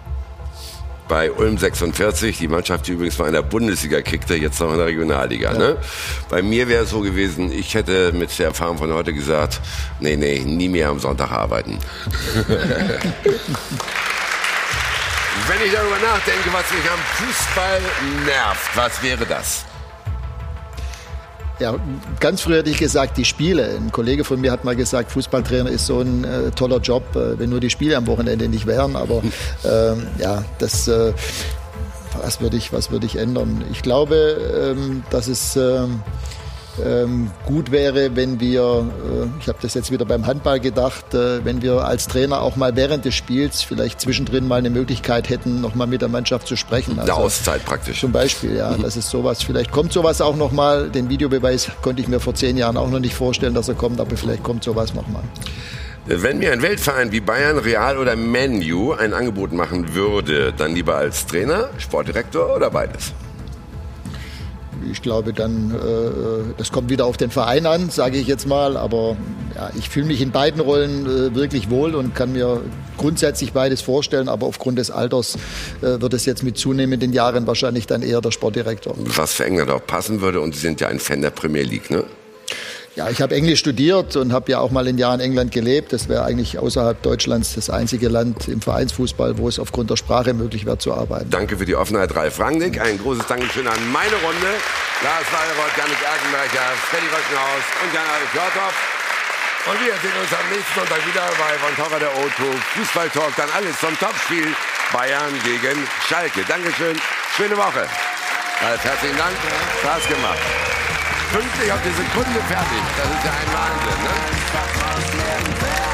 Bei Ulm 46, die Mannschaft, die übrigens mal in der Bundesliga kickte, jetzt noch in der Regionalliga. Ja. Ne? Bei mir wäre es so gewesen, ich hätte mit der Erfahrung von heute gesagt, nee, nee, nie mehr am Sonntag arbeiten. Wenn ich darüber nachdenke, was mich am Fußball nervt, was wäre das? Ja, ganz früh hätte ich gesagt, die Spiele. Ein Kollege von mir hat mal gesagt, Fußballtrainer ist so ein äh, toller Job, äh, wenn nur die Spiele am Wochenende nicht wären. Aber ähm, ja, das, äh, was würde ich, was würde ich ändern? Ich glaube, ähm, dass es ähm, ähm, gut wäre, wenn wir, äh, ich habe das jetzt wieder beim Handball gedacht, äh, wenn wir als Trainer auch mal während des Spiels vielleicht zwischendrin mal eine Möglichkeit hätten, noch mal mit der Mannschaft zu sprechen. Also, Eine Auszeit praktisch. Zum Beispiel, ja, mhm. das ist sowas. Vielleicht kommt sowas auch noch mal. Den Videobeweis konnte ich mir vor zehn Jahren auch noch nicht vorstellen, dass er kommt, aber vielleicht kommt sowas noch mal. Wenn mir ein Weltverein wie Bayern, Real oder Menu ein Angebot machen würde, dann lieber als Trainer, Sportdirektor oder beides? Ich glaube dann, äh, das kommt wieder auf den Verein an, sage ich jetzt mal. Aber ja, ich fühle mich in beiden Rollen äh, wirklich wohl und kann mir grundsätzlich beides vorstellen. Aber aufgrund des Alters äh, wird es jetzt mit zunehmenden Jahren wahrscheinlich dann eher der Sportdirektor. Was für England auch passen würde und Sie sind ja ein Fan der Premier League, ne? Ja, ich habe Englisch studiert und habe ja auch mal ein Jahr in England gelebt. Das wäre eigentlich außerhalb Deutschlands das einzige Land im Vereinsfußball, wo es aufgrund der Sprache möglich wäre zu arbeiten. Danke für die Offenheit, Ralf Rangnick. Ein großes Dankeschön an meine Runde. Lars Weideroth, Janik Erkenbrecher, Freddy Röckenhaus und Jan-Alf. Und wir sehen uns am nächsten Sonntag wieder bei Von Torra der O2 Fußball Talk. Dann alles zum Topspiel Bayern gegen Schalke. Dankeschön. Schöne Woche. Ralf, herzlichen Dank. Spaß gemacht pünktlich auf die Sekunde fertig. Das ist ja ein Wahnsinn. Ne?